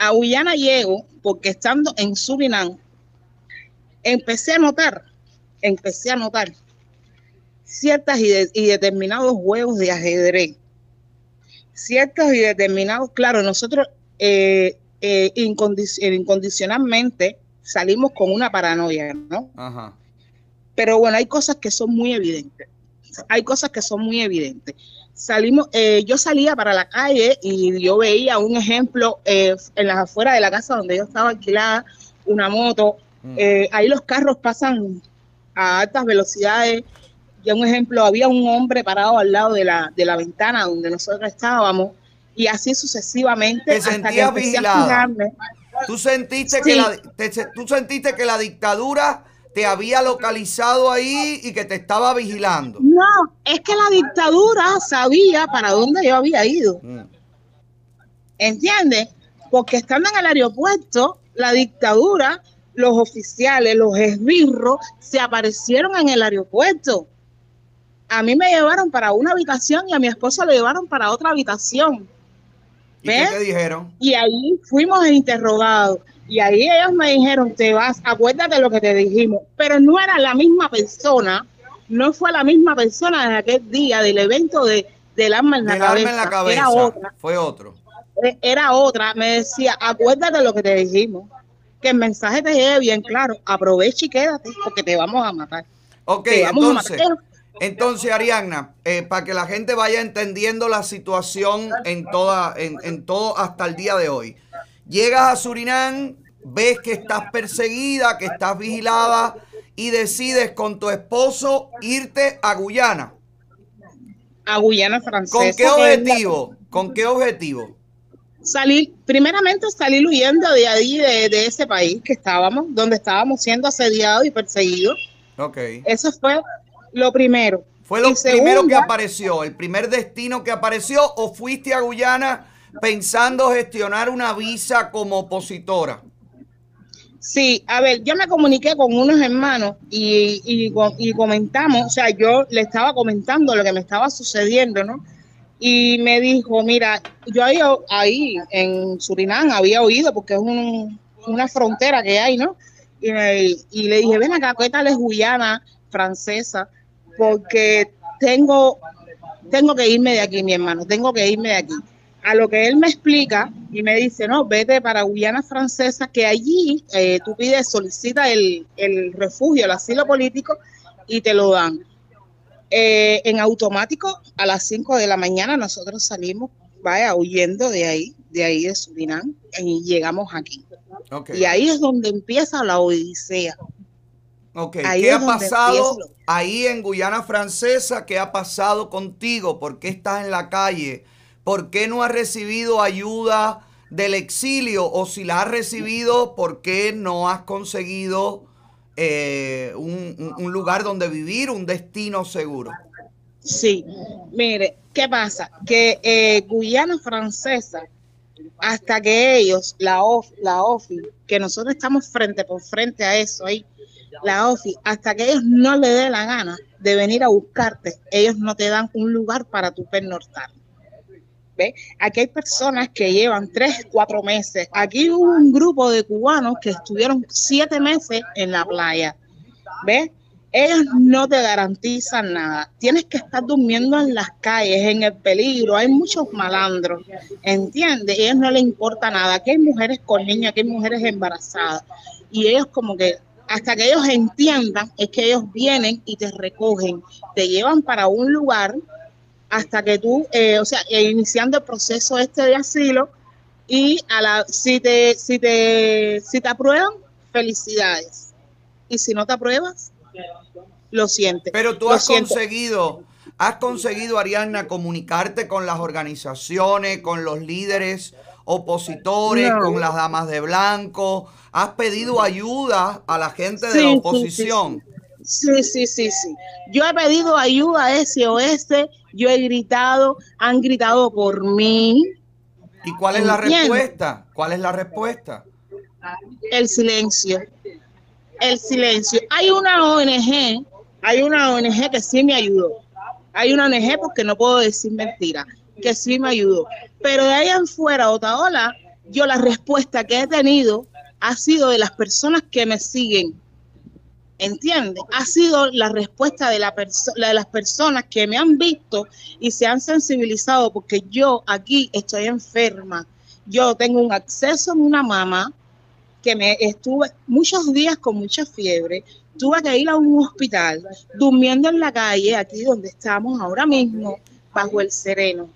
a Guyana llego porque estando en Surinam empecé a notar, empecé a notar ciertas y, de- y determinados juegos de ajedrez, ciertos y determinados, claro, nosotros eh, eh, incondic- incondicionalmente salimos con una paranoia, ¿no? Ajá. pero bueno, hay cosas que son muy evidentes. Hay cosas que son muy evidentes. Salimos, eh, yo salía para la calle y yo veía un ejemplo eh, en las afueras de la casa donde yo estaba alquilada, una moto. Mm. eh, ahí los carros pasan a altas velocidades. Y un ejemplo, había un hombre parado al lado de la, de la ventana donde nosotros estábamos. Y así sucesivamente. Te hasta que empecé a vigilada. fijarme. ¿Tú sentiste, Sí. que la, te- tú sentiste que la dictadura te había localizado ahí y que te estaba vigilando? No, es que la dictadura sabía para dónde yo había ido. Mm. ¿Entiendes? Porque estando en el aeropuerto, la dictadura, los oficiales, los esbirros, se aparecieron en el aeropuerto. A mí me llevaron para una habitación y a mi esposo lo llevaron para otra habitación. ¿Y qué te dijeron? Y ahí fuimos interrogados. Y ahí ellos me dijeron, te vas, acuérdate de lo que te dijimos. Pero no era la misma persona, no fue la misma persona de aquel día del evento de, del arma en la, Del cabeza. en la cabeza. Era otra, Fue otro. eh, era otra. Me decía, acuérdate de lo que te dijimos. Que el mensaje te llegue bien claro. Aprovecha y quédate porque te vamos a matar. Ok, a entonces, matar. Entonces Ariadna, eh, para que la gente vaya entendiendo la situación en toda, en, en todo hasta el día de hoy. Llegas a Surinam, ves que estás perseguida, que estás vigilada y decides con tu esposo irte a Guyana. A Guyana Francesa. ¿Con qué objetivo? ¿Con qué objetivo? salir, primeramente salir huyendo de ahí, de, de ese país que estábamos, donde estábamos siendo asediados y perseguidos. Ok. Eso fue lo primero. ¿Fue lo Y primero que apareció? ¿El primer destino que apareció o fuiste a Guyana pensando gestionar una visa como opositora? Sí, a ver, yo me comuniqué con unos hermanos y, y, y comentamos, o sea, yo le estaba comentando lo que me estaba sucediendo, ¿no? Y me dijo, mira, yo ahí, ahí en Surinam había oído, porque es un- una frontera que hay, ¿no? Y, me- y le dije, ven acá, ¿qué tal es Guyana francesa? Porque tengo, tengo que irme de aquí, mi hermano, tengo que irme de aquí. A lo que él me explica y me dice, no, vete para Guyana francesa, que allí eh, tú pides, solicita el, el refugio, el asilo político y te lo dan. Eh, en automático, a las 5 de la mañana nosotros salimos, vaya, huyendo de ahí, de ahí de Surinam, y llegamos aquí. Y ahí es donde empieza la odisea. Ok, Ahí ¿qué ha pasado ahí en Guyana Francesa? ¿Qué ha pasado contigo? ¿Por qué estás en la calle? ¿Por qué no has recibido ayuda del exilio? O si la has recibido, ¿por qué no has conseguido eh, un, un- un lugar donde vivir, un destino seguro? Sí, mire, ¿qué pasa? Que eh, Guyana Francesa, hasta que ellos, la, OF, la OFI, que nosotros estamos frente por frente a eso ahí, la OFI, hasta que ellos no le dé la gana de venir a buscarte, ellos no te dan un lugar para tu pernortar. ¿Ve? Aquí hay personas que llevan tres, cuatro meses. Aquí hubo un grupo de cubanos que estuvieron siete meses en la playa. ¿Ves? Ellos no te garantizan nada. Tienes que estar durmiendo en las calles, en el peligro. Hay muchos malandros, ¿entiendes? A ellos no les importa nada. Aquí hay mujeres con niños, aquí hay mujeres embarazadas. Y ellos como que, hasta que ellos entiendan, es que ellos vienen y te recogen, te llevan para un lugar hasta que tú, eh, o sea, eh, iniciando el proceso este de asilo y a la, si te, si te, si te aprueban, felicidades. Y si no te apruebas, lo sientes. Pero tú has siento. conseguido, has conseguido, Ariadna, comunicarte con las organizaciones, con los líderes opositores, No. con las damas de blanco. Has pedido ayuda a la gente de Sí, la oposición. Sí, sí, sí, sí. Yo he pedido ayuda a SOS, yo he gritado, han gritado por mí. ¿Y cuál es la respuesta? ¿Cuál es la respuesta? El silencio. El silencio. Hay una ONG, hay una ONG que sí me ayudó. Hay una ONG porque no puedo decir mentira, que sí me ayudó. Pero de ahí en fuera, Otaola, yo la respuesta que he tenido ha sido de las personas que me siguen. ¿Entiendes? Ha sido la respuesta de, la de las personas que me han visto y se han sensibilizado porque yo aquí estoy enferma. Yo tengo un acceso en una mama que me estuve muchos días con mucha fiebre. Tuve que ir a un hospital durmiendo en la calle, aquí donde estamos ahora mismo, bajo el sereno.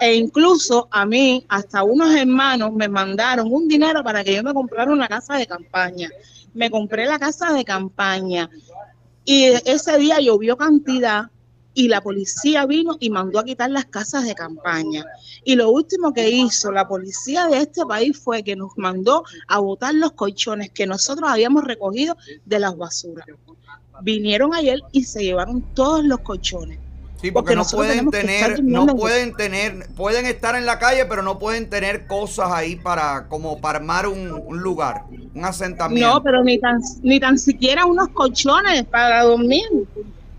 E incluso a mí, hasta unos hermanos me mandaron un dinero para que yo me comprara una casa de campaña. Me compré la casa de campaña y ese día llovió cantidad y la policía vino y mandó a quitar las casas de campaña. Y lo último que hizo la policía de este país fue que nos mandó a botar los colchones que nosotros habíamos recogido de las basuras. Vinieron ayer y se llevaron todos los colchones. Sí, porque, no pueden tener, no en- pueden tener, pueden estar en la calle, pero no pueden tener cosas ahí para, como para armar un, un lugar, un asentamiento. No, pero ni tan, ni tan siquiera unos colchones para dormir,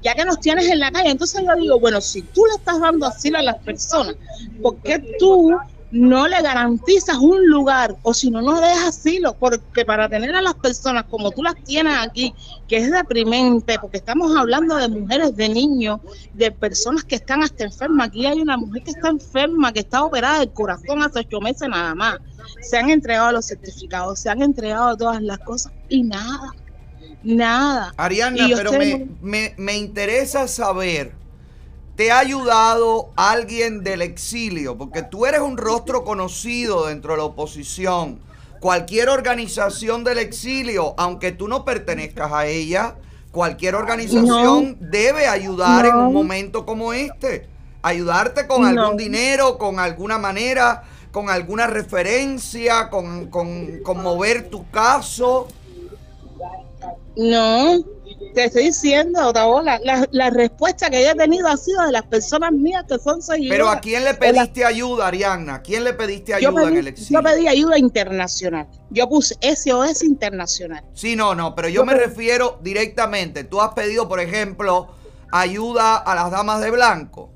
ya que nos tienes en la calle. Entonces yo digo, bueno, si tú le estás dando asilo a las personas, ¿por qué tú no le garantizas un lugar? O si no, no dejas asilo, porque para tener a las personas como tú las tienes aquí, que es deprimente, porque estamos hablando de mujeres, de niños, de personas que están hasta enfermas. Aquí hay una mujer que está enferma, que está operada del corazón hace ocho meses nada más. Se han entregado los certificados, se han entregado todas las cosas y nada, nada. Ariana, pero me, me, me interesa saber, ¿te ha ayudado alguien del exilio? Porque tú eres un rostro conocido dentro de la oposición. Cualquier organización del exilio, aunque tú no pertenezcas a ella, cualquier organización debe ayudar en un momento como este. Ayudarte con No. algún dinero, con alguna manera, con alguna referencia, con, con, con mover tu caso. No, te estoy diciendo, Otaola, la, la respuesta que yo he tenido ha sido de las personas mías que son seguidoras. Pero ¿a quién le pediste ayuda, Ariadna? ¿A quién le pediste yo ayuda en pedí, el exilio? yo pedí ayuda internacional. Yo puse SOS internacional. Sí, no, no, pero yo me refiero directamente. Tú has pedido, por ejemplo, ayuda a las damas de blanco.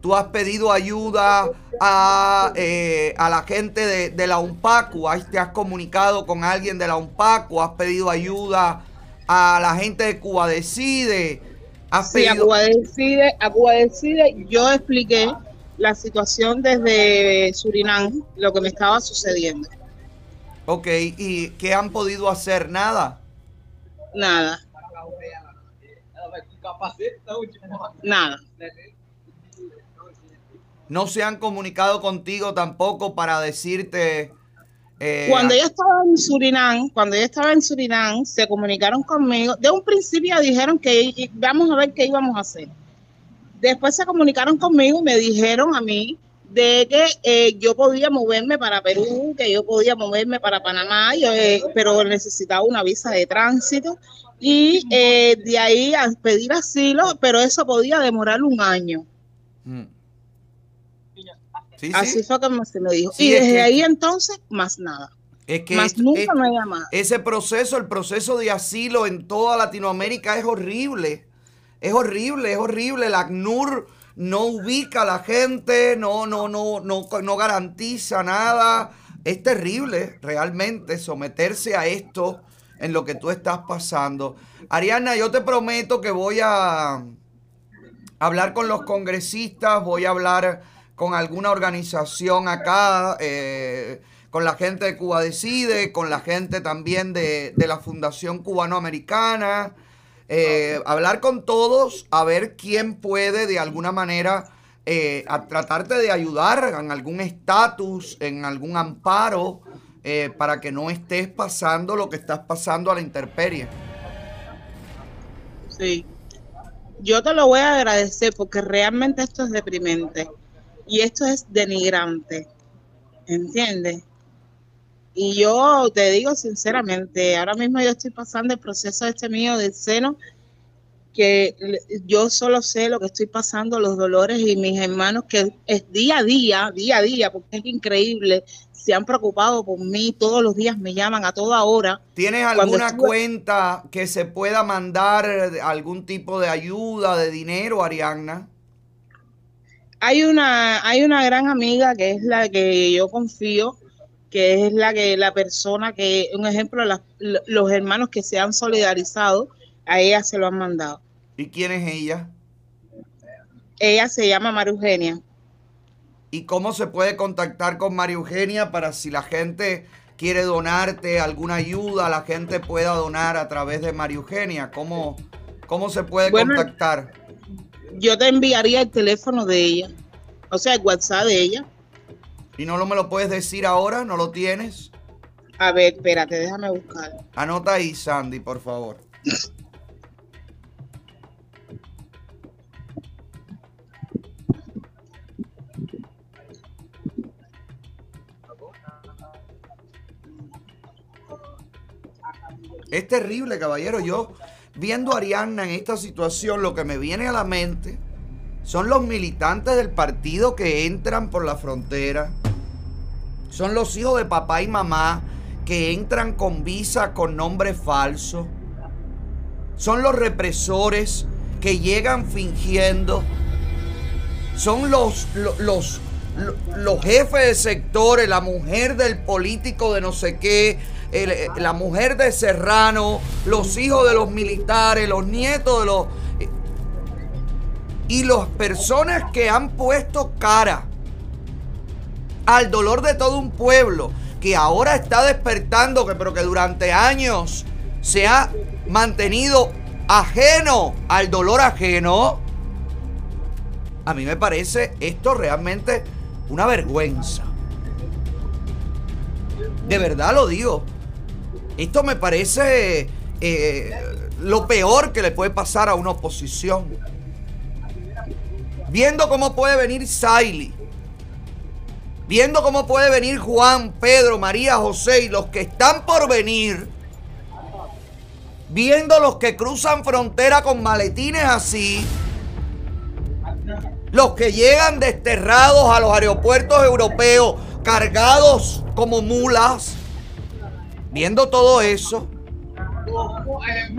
Tú has pedido ayuda a, eh, a la gente de, de la UNPACU. Te has comunicado con alguien de la UNPACU. Has pedido ayuda a la gente de Cuba Decide. Has Sí, a. Cuba decide, a Cuba decide, yo expliqué la situación desde Surinam, lo que me estaba sucediendo. Ok, ¿y qué han podido hacer? Nada. Nada. Nada. No se han comunicado contigo tampoco para decirte. Eh, Cuando yo estaba en Surinam, cuando yo estaba en Surinam, se comunicaron conmigo. De un principio dijeron que vamos a ver qué íbamos a hacer. Después se comunicaron conmigo y me dijeron a mí de que eh, yo podía moverme para Perú, que yo podía moverme para Panamá, yo, eh, pero necesitaba una visa de tránsito y eh, de ahí a pedir asilo, pero eso podía demorar un año. mm. Sí, sí. Así fue como se me dijo. Sí, y es desde que- ahí entonces, más nada. Es que Más esto- nunca es- me llamado. ese proceso, el proceso de asilo en toda Latinoamérica es horrible. Es horrible, es horrible. La ACNUR no ubica a la gente, no, no, no, no, no garantiza nada. Es terrible realmente someterse a esto en lo que tú estás pasando. Ariana, yo te prometo que voy a hablar con los congresistas, voy a hablar con alguna organización acá, eh, con la gente de Cuba Decide, con la gente también de, de la Fundación Cubanoamericana, eh, hablar con todos, a ver quién puede de alguna manera eh, a tratarte de ayudar en algún estatus, en algún amparo, eh, para que no estés pasando lo que estás pasando a la intemperie. Sí. Yo te lo voy a agradecer porque realmente esto es deprimente y esto es denigrante. ¿Entiendes? Y yo te digo sinceramente, ahora mismo yo estoy pasando el proceso este mío del seno, que yo solo sé lo que estoy pasando, los dolores y mis hermanos que es día a día, día a día, porque es increíble, se han preocupado por mí, todos los días me llaman a toda hora. ¿Tienes alguna estuve- cuenta que se pueda mandar algún tipo de ayuda, de dinero, Arianna? Hay una, hay una gran amiga que es la que yo confío, que es la que la persona que, un ejemplo, los hermanos que se han solidarizado, a ella se lo han mandado. ¿Y quién es ella? Ella se llama María Eugenia. ¿Y cómo se puede contactar con María Eugenia para si la gente quiere donarte alguna ayuda, la gente pueda donar a través de María Eugenia? ¿Cómo, cómo se puede Bueno, contactar? Yo te enviaría el teléfono de ella, o sea, el WhatsApp de ella. ¿Y no lo me lo puedes decir ahora? ¿No lo tienes? A ver, espérate, déjame buscar. Anota ahí, Sandy, por favor. Es terrible, caballero. Yo, viendo a Arianna en esta situación, lo que me viene a la mente son los militantes del partido que entran por la frontera. Son los hijos de papá y mamá que entran con visa con nombre falso. Son los represores que llegan fingiendo. Son los, lo- los, lo- los, jefes de sectores, la mujer del político de no sé qué, eh, la mujer de Serrano, los hijos de los militares, los nietos de los... Y las personas que han puesto cara al dolor de todo un pueblo que ahora está despertando, pero que durante años se ha mantenido ajeno al dolor ajeno. A mí me parece esto realmente una vergüenza. De verdad lo digo. Esto me parece eh, lo peor que le puede pasar a una oposición. Viendo cómo puede venir Saili. Viendo cómo puede venir Juan, Pedro, María, José y los que están por venir, viendo los que cruzan frontera con maletines así, los que llegan desterrados a los aeropuertos europeos cargados como mulas, viendo todo eso,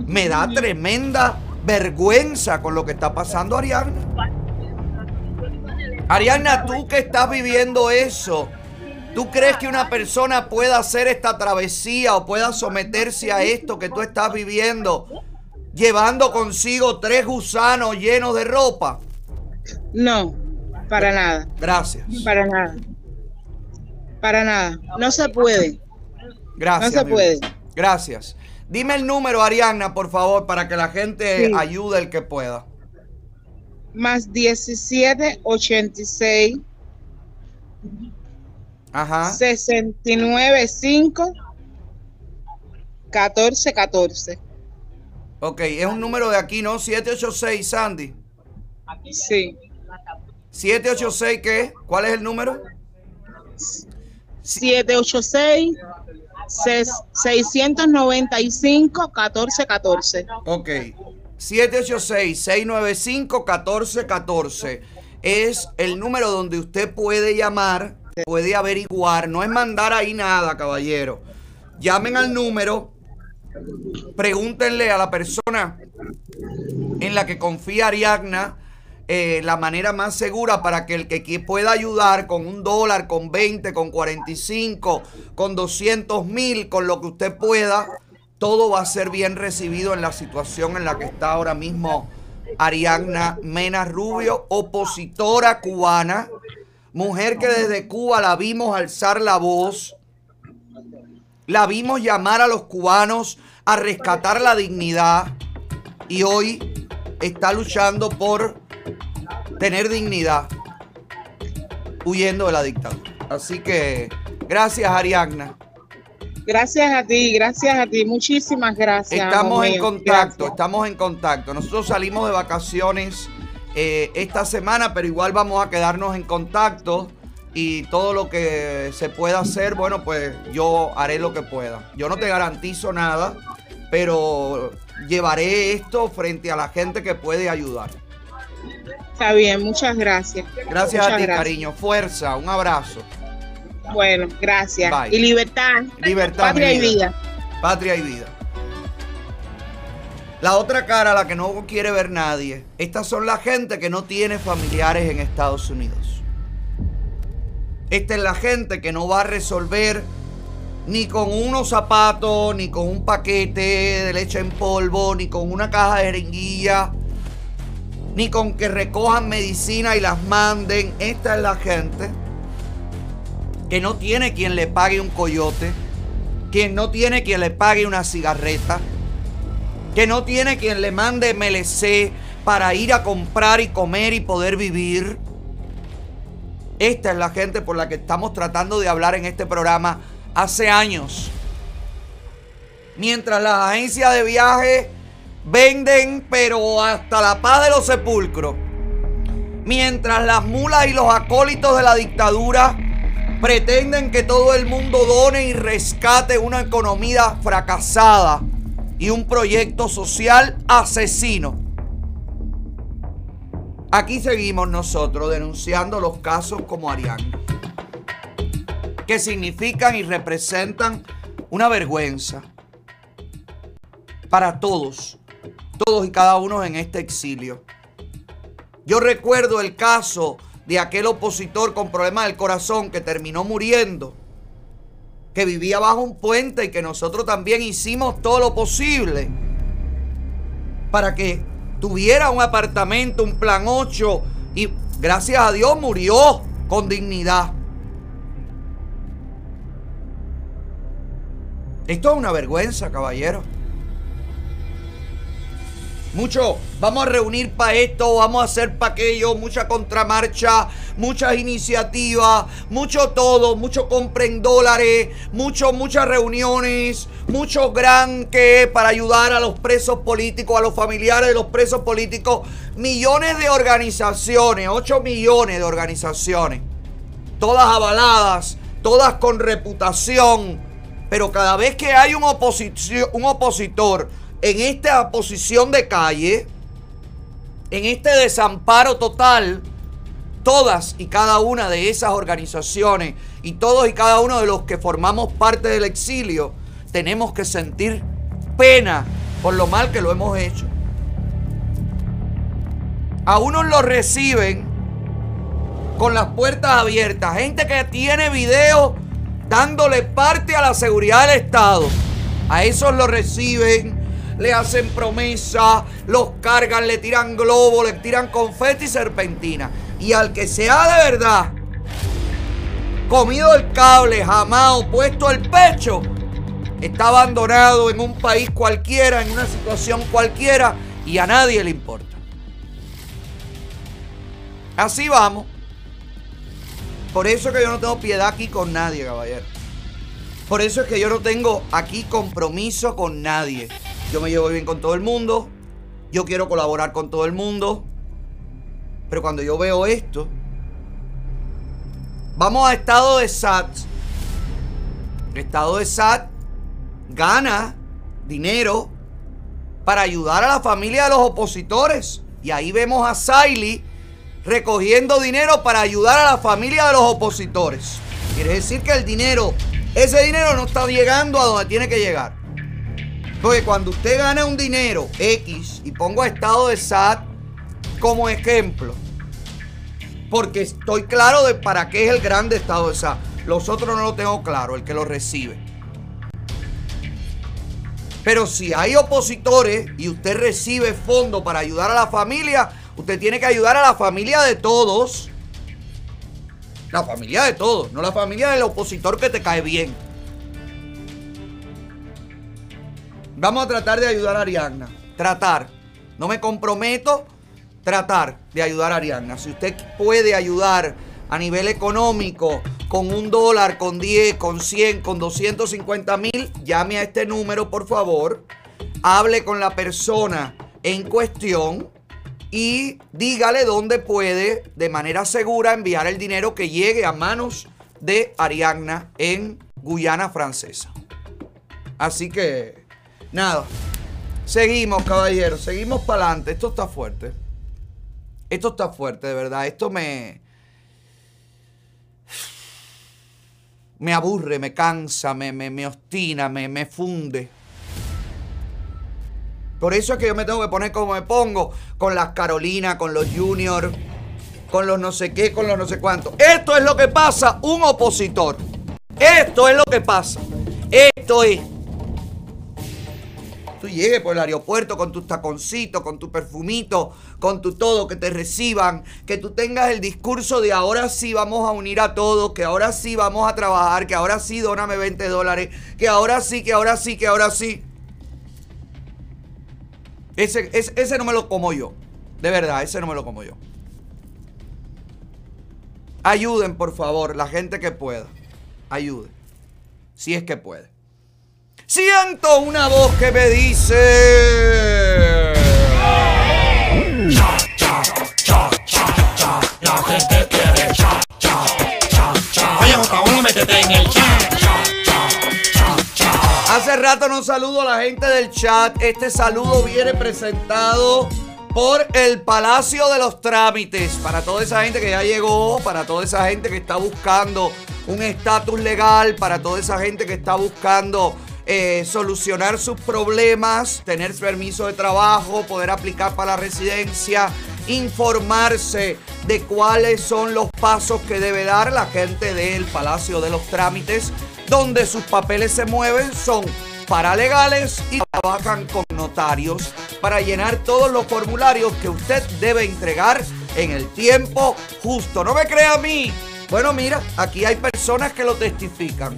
me da tremenda vergüenza con lo que está pasando Ariana. Ariana, tú que estás viviendo eso, ¿tú crees que una persona pueda hacer esta travesía o pueda someterse a esto que tú estás viviendo, llevando consigo tres gusanos llenos de ropa? No, para nada. Gracias. Para nada. Para nada. No se puede. Gracias. No se puede. Gracias. Dime el número, Ariana, por favor, para que la gente Sí. ayude el que pueda. más 17 86 Ajá. 69 5 14 14. Ok, es un número de aquí, ¿no? 786, Sandy. Sí. 786, ¿qué? ¿Cuál es el número? 786 ses- 695 14 14. Ok. 786-695-1414 es el número donde usted puede llamar, puede averiguar. No es mandar ahí nada, caballero. Llamen al número, pregúntenle a la persona en la que confía Ariadna eh, la manera más segura para que el que pueda ayudar con un dólar, con 20, con 45, con 200 mil, con lo que usted pueda, todo va a ser bien recibido en la situación en la que está ahora mismo Ariadna Mena Rubio, opositora cubana, mujer que desde Cuba la vimos alzar la voz, la vimos llamar a los cubanos a rescatar la dignidad y hoy está luchando por tener dignidad huyendo de la dictadura. Así que gracias Ariadna. Gracias a ti, gracias a ti, muchísimas gracias. Estamos en contacto, estamos en contacto. Nosotros salimos de vacaciones eh, esta semana, pero igual vamos a quedarnos en contacto y todo lo que se pueda hacer, bueno, pues yo haré lo que pueda. Yo no te garantizo nada, pero llevaré esto frente a la gente que puede ayudar. Está bien, muchas gracias. Gracias Muchas a ti, gracias. cariño. Fuerza, un abrazo. Bueno, gracias. Bye. Y libertad. Libertad. Patria mi y vida. Patria y vida. La otra cara, la que no quiere ver nadie. Estas son la gente que no tiene familiares en Estados Unidos. Esta es la gente que no va a resolver ni con unos zapatos, ni con un paquete de leche en polvo, ni con una caja de jeringuilla, ni con que recojan medicina y las manden. Esta es la gente que no tiene quien le pague un coyote, quien no tiene quien le pague una cigarreta, que no tiene quien le mande MLC para ir a comprar y comer y poder vivir. Esta es la gente por la que estamos tratando de hablar en este programa hace años. Mientras las agencias de viaje venden, pero hasta la paz de los sepulcros. Mientras las mulas y los acólitos de la dictadura pretenden que todo el mundo done y rescate una economía fracasada y un proyecto social asesino. Aquí seguimos nosotros denunciando los casos como Ariana, que significan y representan una vergüenza para todos, todos y cada uno en este exilio. Yo recuerdo el caso de aquel opositor con problemas del corazón que terminó muriendo, que vivía bajo un puente y que nosotros también hicimos todo lo posible para que tuviera un apartamento, un plan 8 y gracias a Dios murió con dignidad. Esto es una vergüenza, caballero. Mucho, vamos a reunir para esto, vamos a hacer para aquello, mucha contramarcha, muchas iniciativas, mucho todo, mucho compren dólares, mucho, muchas reuniones, mucho gran que para ayudar a los presos políticos, a los familiares de los presos políticos, millones de organizaciones, 8 millones de organizaciones, todas avaladas, todas con reputación, pero cada vez que hay un, un opositor en esta posición de calle, en este desamparo total, todas y cada una de esas organizaciones y todos y cada uno de los que formamos parte del exilio, tenemos que sentir pena por lo mal que lo hemos hecho. A unos lo reciben con las puertas abiertas, gente que tiene videos dándole parte a la seguridad del Estado. A esos lo reciben, le hacen promesa, los cargan, le tiran globos, le tiran confeti y serpentina. Y al que sea de verdad comido el cable, jamás puesto el pecho, está abandonado en un país cualquiera, en una situación cualquiera, y a nadie le importa. Así vamos. Por eso es que yo no tengo piedad aquí con nadie, caballero. Por eso es que yo no tengo aquí compromiso con nadie. Yo me llevo bien con todo el mundo. Yo quiero colaborar con todo el mundo. Pero cuando yo veo esto, vamos a estado de SAT. Estado de SAT gana dinero para ayudar a la familia de los opositores. Y ahí vemos a Siley recogiendo dinero para ayudar a la familia de los opositores. Quiere decir que el dinero, ese dinero no está llegando a donde tiene que llegar. Porque cuando usted gana un dinero X, y pongo a estado de SAT como ejemplo, porque estoy claro de para qué es el grande estado de SAT. Los otros no lo tengo claro, el que lo recibe. Pero si hay opositores y usted recibe fondos para ayudar a la familia, usted tiene que ayudar a la familia de todos. La familia de todos, no la familia del opositor que te cae bien. Vamos a tratar de ayudar a Ariadna. Tratar. No me comprometo. Tratar de ayudar a Ariadna. Si usted puede ayudar a nivel económico con un dólar, con 10, con 100, con 250 mil, llame a este número, por favor. Hable con la persona en cuestión y dígale dónde puede de manera segura enviar el dinero que llegue a manos de Ariadna en Guyana Francesa. Así que, nada. Seguimos, caballeros. Seguimos para adelante. Esto está fuerte. Esto está fuerte, de verdad. Esto me. Me aburre, me cansa, me, me, me me, me funde. Por eso es que yo me tengo que poner como me pongo. Con las Carolinas, con los Junior, con los no sé qué, con los no sé cuántos. Esto es lo que pasa un opositor. Esto es lo que pasa. Esto es. Tú llegues por el aeropuerto con tus taconcitos, con tu perfumito, con tu todo, que te reciban, que tú tengas el discurso de ahora sí vamos a unir a todos, que ahora sí vamos a trabajar, que ahora sí dóname 20 dólares, que ahora sí, que ahora sí, que ahora sí. Ese, ese, ese no me lo como yo. De verdad, ese no me lo como yo. Ayuden, por favor, la gente que pueda. Ayuden. Si es que puede. Siento una voz que me dice. La gente quiere cha, cha, cha, cha. Oye, Gustavo, métete en el chat. Hace rato no saludo a la gente del chat. Este saludo viene presentado por el Palacio de los Trámites. Para toda esa gente que ya llegó, para toda esa gente que está buscando un estatus legal, para toda esa gente que está buscando eh, solucionar sus problemas, tener permiso de trabajo, poder aplicar para la residencia, informarse de cuáles son los pasos que debe dar la gente del Palacio de los Trámites, donde sus papeles se mueven, son paralegales y trabajan con notarios para llenar todos los formularios que usted debe entregar en el tiempo justo. ¿No me cree a mí? Bueno, mira, aquí hay personas que lo testifican.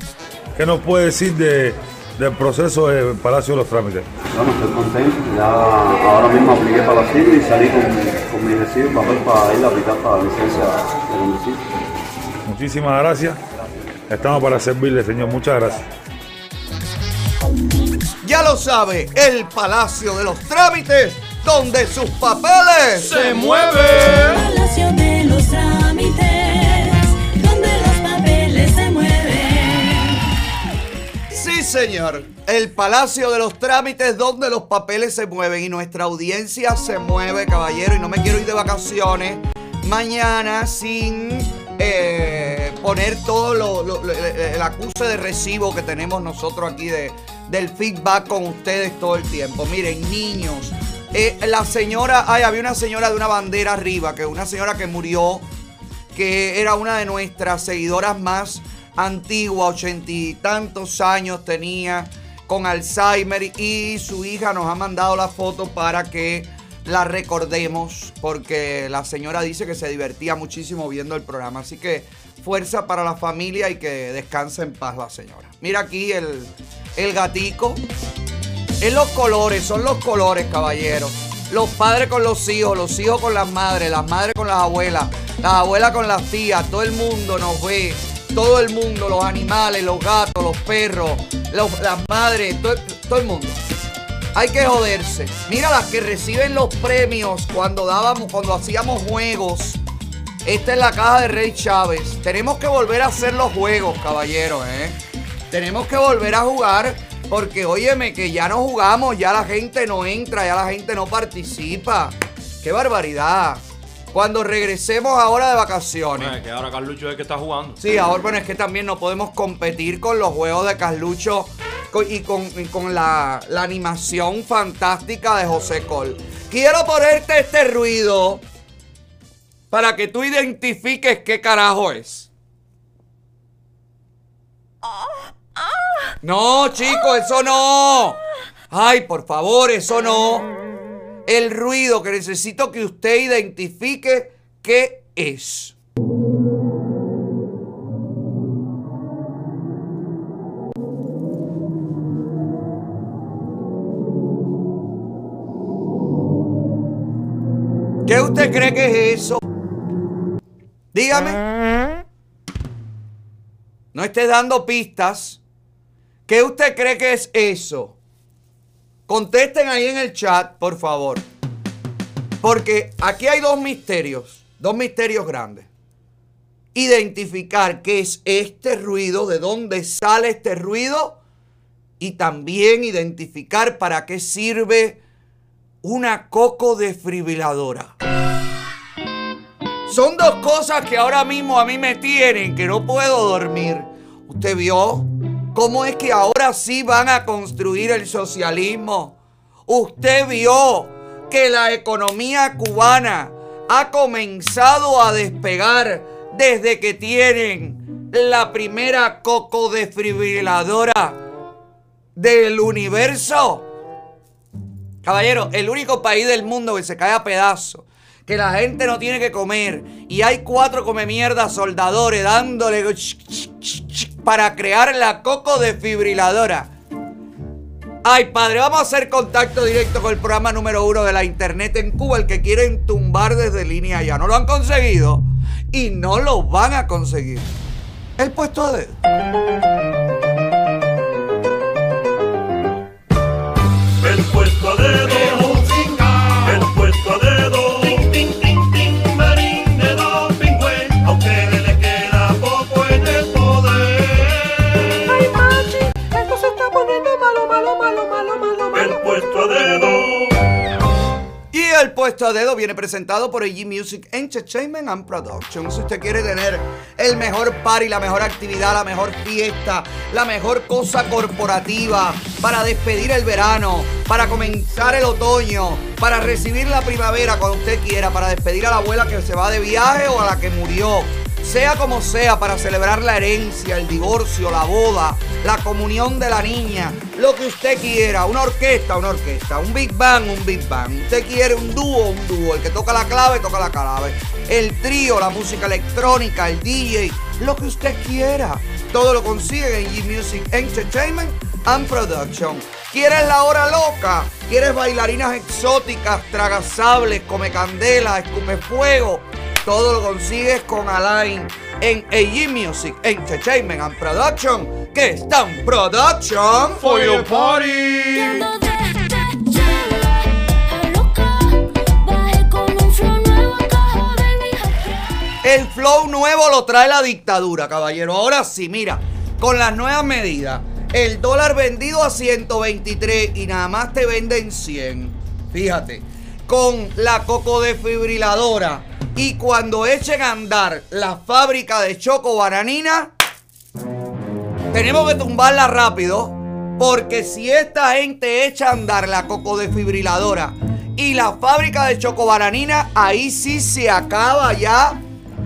¿Qué nos puede decir de, del proceso del Palacio de los Trámites? Bueno, estoy contento. Ya ahora mismo apliqué para la CID y salí con, con mi recibo papel para ir a aplicar para la licencia de conducir. Muchísimas gracias. Estamos para servirle, señor. Muchas gracias. Ya lo sabe, el Palacio de los Trámites, donde sus papeles se mueven. Palacio de los trámites, señor. El Palacio de los Trámites donde los papeles se mueven y nuestra audiencia se mueve, caballero. Y no me quiero ir de vacaciones mañana sin eh, poner todo lo, lo- lo- el acuse de recibo que tenemos nosotros aquí de, del feedback con ustedes todo el tiempo. Miren, niños. eh, la señora, ay, había una señora de una bandera arriba, que una señora que murió que era una de nuestras seguidoras más antiguas, ochenta y tantos años tenía, con Alzheimer, y su hija nos ha mandado la foto para que la recordemos, porque la señora dice que se divertía muchísimo viendo el programa. Así que fuerza para la familia y que descanse en paz la señora. Mira aquí el, el gatico. Es los colores, son los colores, caballeros. Los padres con los hijos, los hijos con las madres, las madres con las abuelas, las abuelas con las tías, todo el mundo nos ve, todo el mundo, los animales, los gatos, los perros, las madres, todo, todo el mundo. Hay que joderse. Mira las que reciben los premios cuando dábamos, cuando hacíamos juegos. Esta es la caja de Rey Chávez. Tenemos que volver a hacer los juegos, caballeros, ¿eh? Tenemos que volver a jugar porque, óyeme, que ya no jugamos, ya la gente no entra, ya la gente no participa. ¡Qué barbaridad! Cuando regresemos ahora de vacaciones. Eh, que ahora Carlucho es el que está jugando. Sí, ahora bueno, es que también no podemos competir con los juegos de Carlucho y con, y con la, la animación fantástica de José Col. Quiero ponerte este ruido para que tú identifiques qué carajo es. No, chicos, eso no. Ay, por favor, eso no. El ruido que necesito que usted identifique qué es. ¿Qué usted cree que es eso? Dígame. No esté dando pistas. ¿Qué usted cree que es eso? Contesten ahí en el chat, por favor. Porque aquí hay dos misterios, dos misterios grandes. Identificar qué es este ruido, de dónde sale este ruido y también identificar para qué sirve una coco desfibriladora. Son dos cosas que ahora mismo a mí me tienen que no puedo dormir. ¿Usted vio cómo es que ahora sí van a construir el socialismo? ¿Usted vio que la economía cubana ha comenzado a despegar desde que tienen la primera coco desfibriladora del universo? Caballero, el único país del mundo que se cae a pedazos, que la gente no tiene que comer y hay cuatro come mierda soldadores dándole para crear la coco desfibriladora. Ay, padre, vamos a hacer contacto directo con el programa número uno de la internet en Cuba, el que quieren tumbar desde línea ya. No lo han conseguido y no lo van a conseguir. El puesto de. El puesto a Puesto a dedo viene presentado por AG Music Entertainment and Production. Si usted quiere tener el mejor party, la mejor actividad, la mejor fiesta, la mejor cosa corporativa para despedir el verano, para comenzar el otoño, para recibir la primavera cuando usted quiera, para despedir a la abuela que se va de viaje o a la que murió. Sea como sea, para celebrar la herencia, el divorcio, la boda, la comunión de la niña, lo que usted quiera, una orquesta, una orquesta, un big bang, un big bang. Usted quiere un dúo, un dúo, el que toca la clave, toca la clave. El trío, la música electrónica, el DJ, lo que usted quiera. Todo lo consigue en G-Music Entertainment and Production. ¿Quieres la hora loca? ¿Quieres bailarinas exóticas, tragasables, come candela, escupe fuego? Todo lo consigues con Alain en AG Music Entertainment and Production, que está en production For your party. El flow nuevo lo trae la dictadura, caballero. Ahora sí, mira, con las nuevas medidas, el dólar vendido a 123 y nada más te venden 100. Fíjate, con la cocodefibriladora y cuando echen a andar la fábrica de choco bananina, tenemos que tumbarla rápido. Porque si esta gente echa a andar la cocodefibriladora y la fábrica de chocobananina, ahí sí se acaba ya.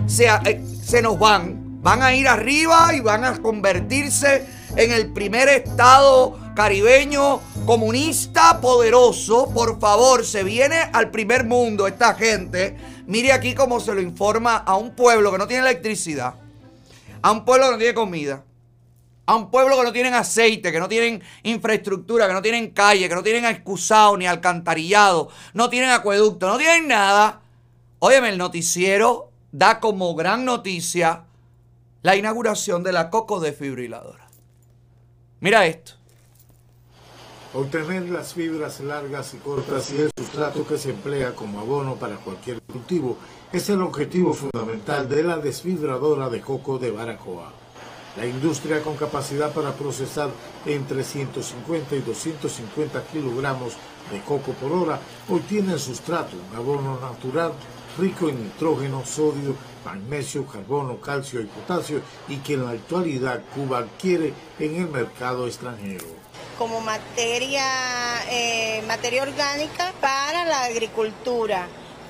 Se, eh, se nos van. Van a ir arriba y van a convertirse en el primer estado caribeño comunista poderoso. Por favor, se viene al primer mundo esta gente. Mire aquí cómo se lo informa a un pueblo que no tiene electricidad. A un pueblo que no tiene comida a un pueblo que no tienen aceite, que no tienen infraestructura, que no tienen calle, que no tienen excusado ni alcantarillado, no tienen acueducto, no tienen nada. Óyeme, el noticiero da como gran noticia la inauguración de la coco desfibriladora. Mira esto. Obtener las fibras largas y cortas y el sustrato que se emplea como abono para cualquier cultivo es el objetivo fundamental de la desfibradora de coco de Baracoa. La industria con capacidad para procesar entre 150 y 250 kilogramos de coco por hora obtiene el sustrato, un abono natural rico en nitrógeno, sodio, magnesio, carbono, calcio y potasio y que en la actualidad Cuba adquiere en el mercado extranjero como materia, eh, materia orgánica para la agricultura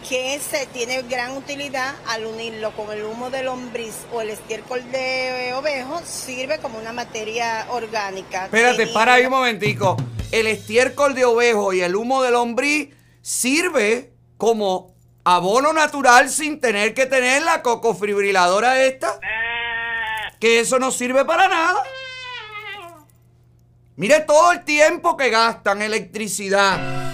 que se tiene gran utilidad al unirlo con el humo de lombriz o el estiércol de ovejo, sirve como una materia orgánica. Espérate, para ahí un momentico. El estiércol de ovejo y el humo de lombriz sirve como abono natural sin tener que tener la cocofibriladora esta. Que eso no sirve para nada. Mire todo el tiempo que gastan, electricidad,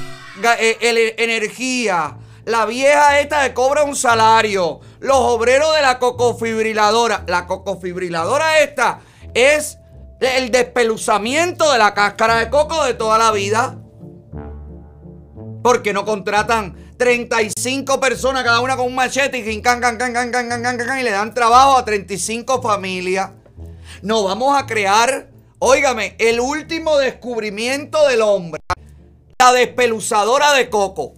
eh, energía. La vieja esta le cobra un salario. Los obreros de la cocofibriladora. La cocofibriladora esta es el despeluzamiento de la cáscara de coco de toda la vida. Porque no contratan 35 personas, cada una con un machete, y, can, can, can, y le dan trabajo a 35 familias. No vamos a crear óigame, el último descubrimiento del hombre. La despeluzadora de coco.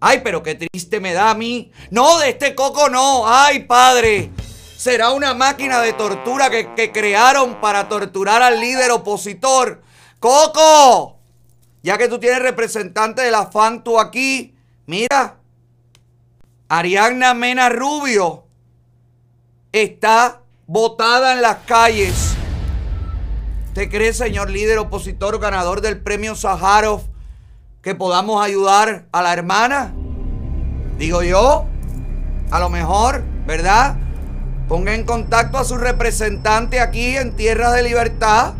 Ay, pero qué triste me da a mí. No, de este coco no. Ay, padre. Será una máquina de tortura que, que crearon para torturar al líder opositor. Coco. Ya que tú tienes representante de la FAN tú aquí. Mira. Ariadna Mena Rubio está votada en las calles. ¿Usted cree, señor líder opositor ganador del premio Sájarov, que podamos ayudar a la hermana? Digo yo, a lo mejor, ¿verdad? Ponga en contacto a su representante aquí en Tierras de Libertad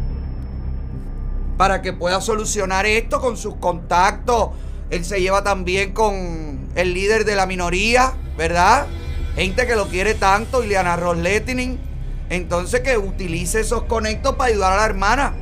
para que pueda solucionar esto con sus contactos. Él se lleva también con el líder de la minoría, ¿verdad? Gente que lo quiere tanto, Ileana Rosletinin. Entonces que utilice esos conectos para ayudar a la hermana.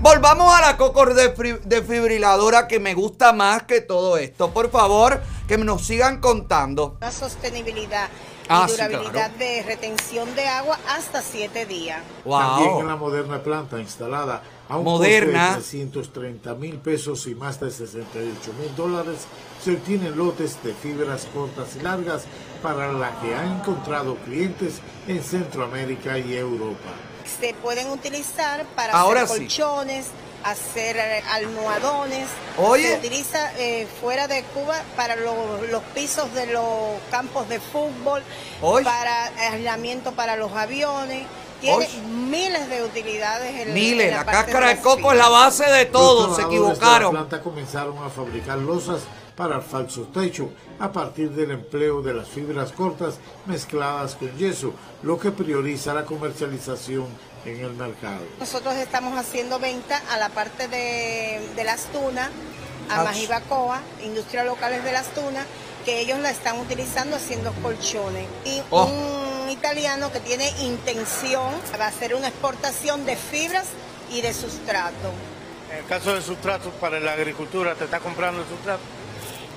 Volvamos a la coco defri- desfibriladora que me gusta más que todo esto. Por favor, que nos sigan contando. Una sostenibilidad Ah, y sí, durabilidad claro. de retención de agua hasta 7 días. También en la moderna planta instalada a un Moderna. costo de 330 mil pesos y más de 68 mil dólares, se obtienen lotes de fibras cortas y largas para la que ha encontrado clientes en Centroamérica y Europa. Se pueden utilizar para Ahora hacer sí. colchones, hacer eh, almohadones. Oye. Se utiliza eh, fuera de Cuba para lo- los pisos de los campos de fútbol, Oye. para aislamiento para los aviones. Tiene Oye. miles de utilidades. En, Miles, en la parte cáscara de coco es la base de todo. Se equivocaron. La planta comenzaron a fabricar losas para el falso techo a partir del empleo de las fibras cortas mezcladas con yeso, lo que prioriza la comercialización en el mercado. Nosotros estamos haciendo venta a la parte de, de las tunas, a Ach. Majibacoa, Industrias Locales de las Tunas, que ellos la están utilizando haciendo colchones. Y Oh. un italiano que tiene intención va a hacer una exportación de fibras y de sustrato. En el caso del sustrato para la agricultura, ¿te está comprando el sustrato?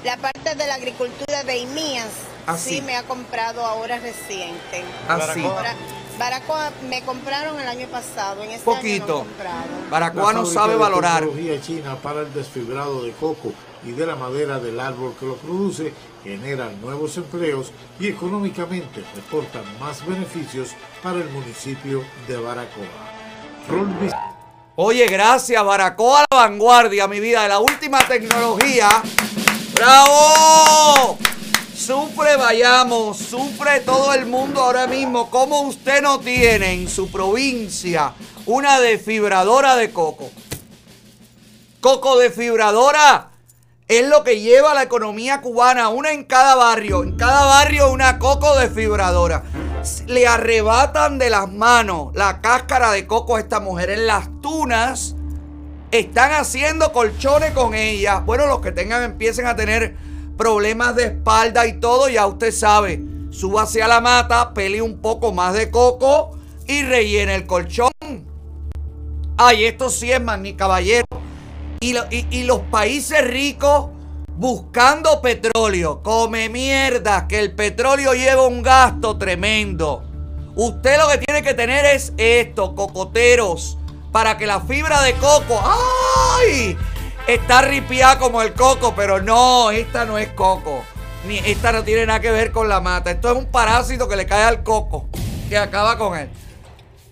La parte de la agricultura de IMIAS Ah, sí. sí. me ha comprado ahora reciente. Ah, sí. Ahora, Baracoa me compraron el año pasado, en este año no Poquito. han comprado. Baracoa La no sabe de valorar. tecnología china para el desfibrado de coco y de la madera del árbol que lo produce generan nuevos empleos y económicamente reportan más beneficios para el municipio de Baracoa. Oye, gracias, Baracoa la vanguardia, mi vida, de la última tecnología. ¡Bravo! Sufre Vayamos, sufre todo el mundo ahora mismo. ¿Cómo usted no tiene en su provincia una desfibradora de coco? Coco desfibradora es lo que lleva la economía cubana, una en cada barrio, en cada barrio una coco desfibradora. Le arrebatan de las manos la cáscara de coco a esta mujer en las tunas. Están haciendo colchones con ella. Bueno, los que tengan empiecen a tener problemas de espalda y todo, ya usted sabe. Súbase a la mata, pele un poco más de coco y rellene el colchón. Ay, esto sí es magnífico, caballero. Y- y los países ricos buscando petróleo. Come mierda, que el petróleo lleva un gasto tremendo. Usted lo que tiene que tener es esto, cocoteros, para que la fibra de coco, ¡ay! Está ripiada como el coco, pero no, esta no es coco. Ni esta no tiene nada que ver con la mata. Esto es un parásito que le cae al coco, que acaba con él.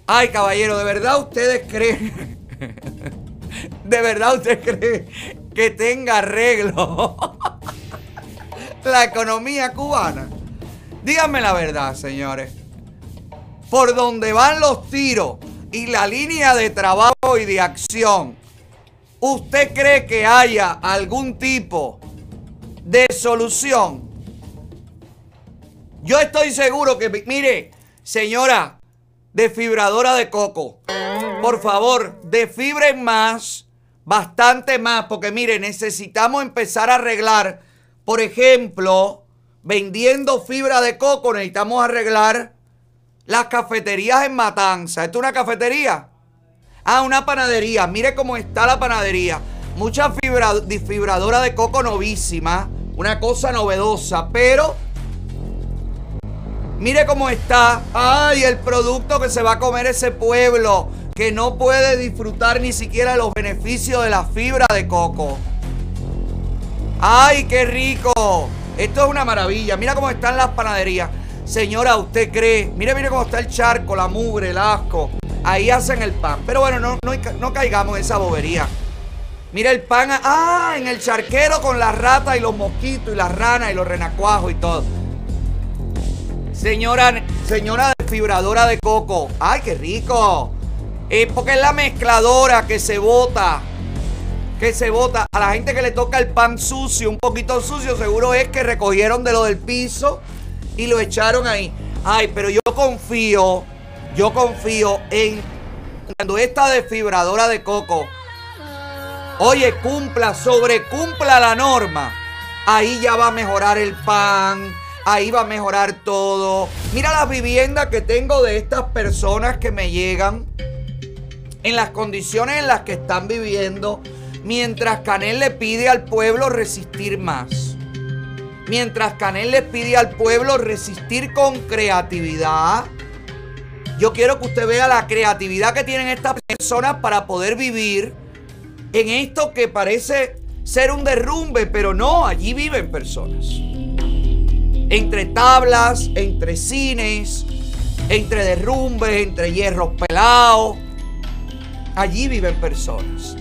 Ay, caballero, ¿de verdad ustedes creen? ¿De verdad usted cree que tenga arreglo la economía cubana? Díganme la verdad, señores. Por donde van los tiros y la línea de trabajo y de acción, ¿usted cree que haya algún tipo de solución? Yo estoy seguro que, mire, señora, desfibradora de coco, por favor, desfibren más, bastante más, porque mire, necesitamos empezar a arreglar, por ejemplo, vendiendo fibra de coco, necesitamos arreglar las cafeterías en Matanza. ¿Esto es una cafetería? Ah, una panadería. Mire cómo está la panadería. Mucha fibra, desfibradora de coco novísima. Una cosa novedosa, pero Mire cómo está. Ay, el producto que se va a comer ese pueblo. Que no puede disfrutar ni siquiera los beneficios de la fibra de coco. Ay, qué rico. Esto es una maravilla. Mira cómo están las panaderías. Señora, ¿usted cree? Mire, mire cómo está el charco, la mugre, el asco. Ahí hacen el pan. Pero bueno, no, no, no caigamos en esa bobería. Mira el pan. Ah, en el charquero con las ratas y los mosquitos y las ranas y los renacuajos y todo. Señora, señora desfibradora de coco. ¡Ay, qué rico! Eh, porque es la mezcladora que se bota. Que se bota. A la gente que le toca el pan sucio, un poquito sucio, seguro es que recogieron de lo del piso y lo echaron ahí. Ay, pero yo confío, yo confío en cuando esta desfibradora de coco, oye, cumpla, sobrecumpla la norma. Ahí ya va a mejorar el pan, ahí va a mejorar todo. Mira las viviendas que tengo de estas personas que me llegan en las condiciones en las que están viviendo, mientras Canel le pide al pueblo resistir más. Mientras Canel le pide al pueblo resistir con creatividad. Yo quiero que usted vea la creatividad que tienen estas personas para poder vivir en esto que parece ser un derrumbe, pero no, allí viven personas. Entre tablas, entre cines, entre derrumbes, entre hierros pelados. Allí viven personas.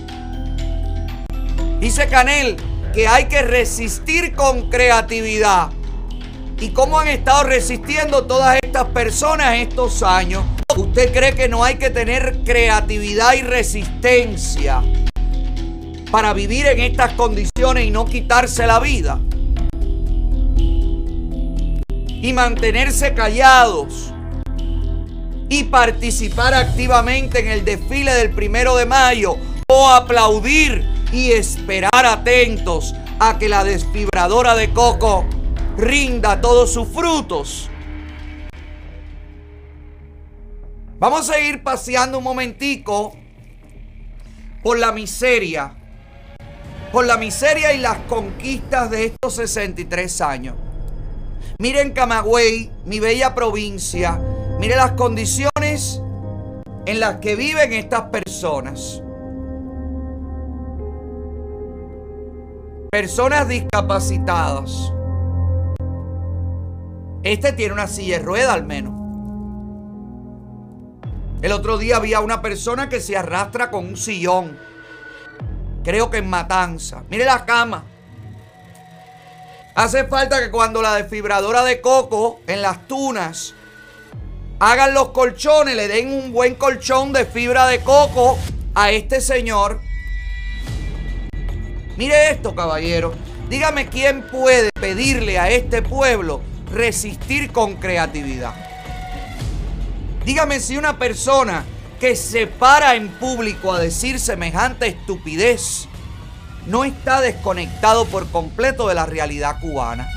Dice Canel que hay que resistir con creatividad. ¿Y cómo han estado resistiendo todas estas personas estos años? ¿Usted cree que no hay que tener creatividad y resistencia para vivir en estas condiciones y no quitarse la vida? Y mantenerse callados y participar activamente en el desfile del primero de mayo o aplaudir y esperar atentos a que la desfibradora de coco rinda todos sus frutos. Vamos a ir paseando un momentico por la miseria, por la miseria y las conquistas de estos 63 años. Miren Camagüey, mi bella provincia, mire las condiciones en las que viven estas personas. Personas discapacitadas. Este tiene una silla de rueda al menos. El otro día había una persona que se arrastra con un sillón. Creo que en Matanza. Mire la cama. Hace falta que cuando la desfibradora de coco en las tunas hagan los colchones, le den un buen colchón de fibra de coco a este señor. Mire esto, caballero. Dígame quién puede pedirle a este pueblo resistir con creatividad. Dígame si una persona que se para en público a decir semejante estupidez no está desconectado por completo de la realidad cubana.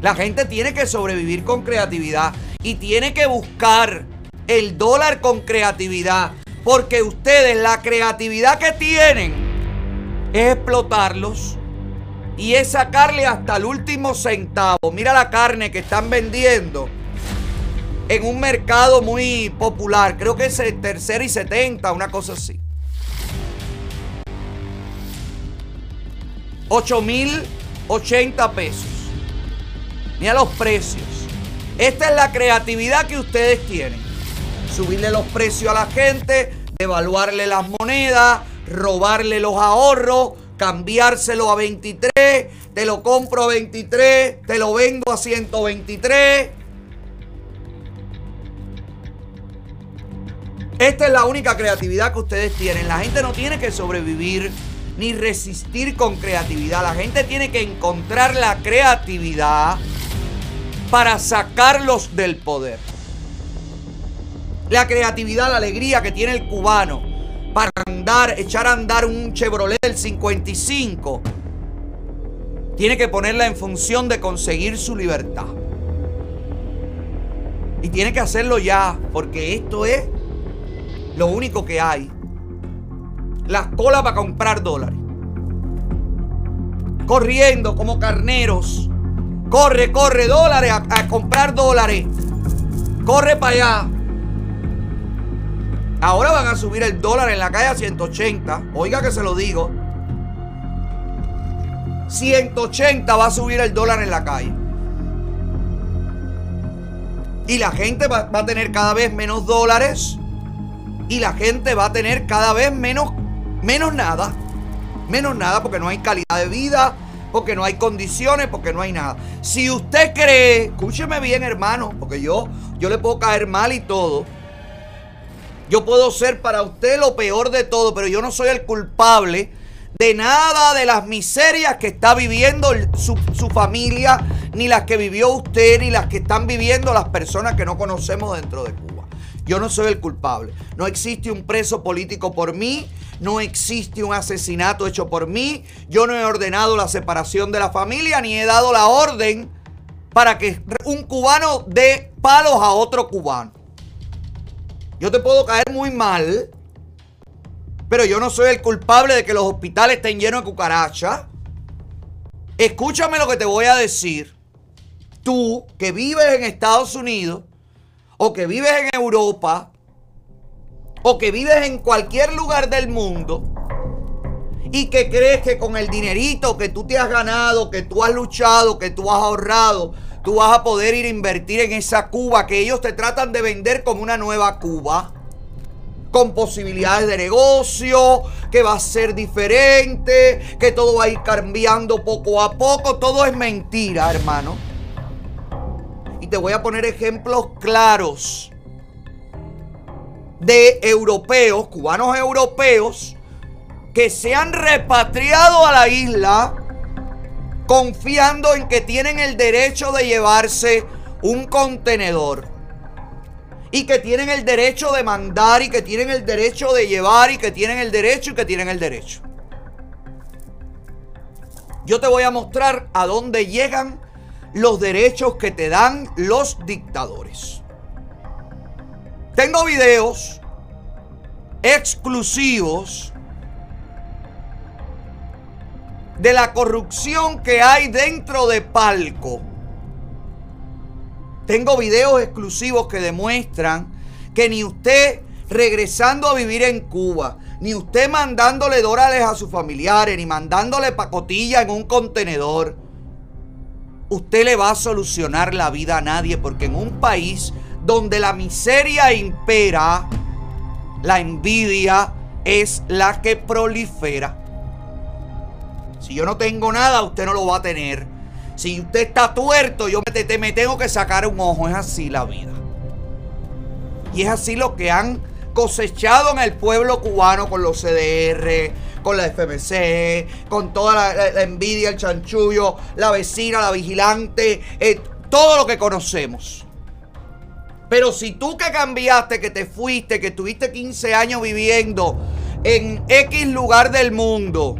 La gente tiene que sobrevivir con creatividad y tiene que buscar el dólar con creatividad. Porque ustedes la creatividad que tienen es explotarlos y es sacarle hasta el último centavo. Mira la carne que están vendiendo en un mercado muy popular. Creo que es el tercero y 70, una cosa así. 8.080 pesos. Mira los precios. Esta es la creatividad que ustedes tienen. Subirle los precios a la gente, devaluarle las monedas, robarle los ahorros, cambiárselo a 23, te lo compro a 23, te lo vendo a 123. Esta es la única creatividad que ustedes tienen. La gente no tiene que sobrevivir ni resistir con creatividad. La gente tiene que encontrar la creatividad para sacarlos del poder. La creatividad, la alegría que tiene el cubano para andar, echar a andar un Chevrolet del 55, tiene que ponerla en función de conseguir su libertad. Y tiene que hacerlo ya, porque esto es lo único que hay. Las colas para comprar dólares. Corriendo como carneros. Corre, corre, dólares a, a comprar dólares. Corre para allá. Ahora van a subir el dólar en la calle a 180. Oiga que se lo digo. 180 va a subir el dólar en la calle. Y la gente va, a tener cada vez menos dólares. Y la gente va a tener cada vez menos, menos nada. Menos nada porque no hay calidad de vida. Porque no hay condiciones. Porque no hay nada. Si usted cree, escúcheme bien hermano. Porque yo, yo le puedo caer mal y todo. Yo puedo ser para usted lo peor de todo, pero yo no soy el culpable de nada de las miserias que está viviendo su, familia, ni las que vivió usted, ni las que están viviendo las personas que no conocemos dentro de Cuba. Yo no soy el culpable. No existe un preso político por mí, no existe un asesinato hecho por mí, yo no he ordenado la separación de la familia, ni he dado la orden para que un cubano dé palos a otro cubano. Yo te puedo caer muy mal, pero yo no soy el culpable de que los hospitales estén llenos de cucarachas. Escúchame lo que te voy a decir. Tú que vives en Estados Unidos, o que vives en Europa, o que vives en cualquier lugar del mundo, y que crees que con el dinerito que tú te has ganado, que tú has luchado, que tú has ahorrado, tú vas a poder ir a invertir en esa Cuba que ellos te tratan de vender como una nueva Cuba. Con posibilidades de negocio, que va a ser diferente, que todo va a ir cambiando poco a poco. Todo es mentira, hermano. Y te voy a poner ejemplos claros de europeos, cubanos europeos, que se han repatriado a la isla confiando en que tienen el derecho de llevarse un contenedor. Y que tienen el derecho de mandar y que tienen el derecho de llevar y que tienen el derecho y que tienen el derecho. Yo te voy a mostrar a dónde llegan los derechos que te dan los dictadores. Tengo videos exclusivos de la corrupción que hay dentro de Palco. Tengo videos exclusivos que demuestran que ni usted regresando a vivir en Cuba, ni usted mandándole dólares a sus familiares, ni mandándole pacotilla en un contenedor, usted le va a solucionar la vida a nadie, porque en un país donde la miseria impera, la envidia es la que prolifera. Si yo no tengo nada, usted no lo va a tener. Si usted está tuerto, yo me, te, me tengo que sacar un ojo. Es así la vida. Y es así lo que han cosechado en el pueblo cubano con los CDR, con la FMC, con toda la, envidia, el chanchullo, la vecina, la vigilante, eh, todo lo que conocemos. Pero si tú que cambiaste, que te fuiste, que tuviste 15 años viviendo en X lugar del mundo.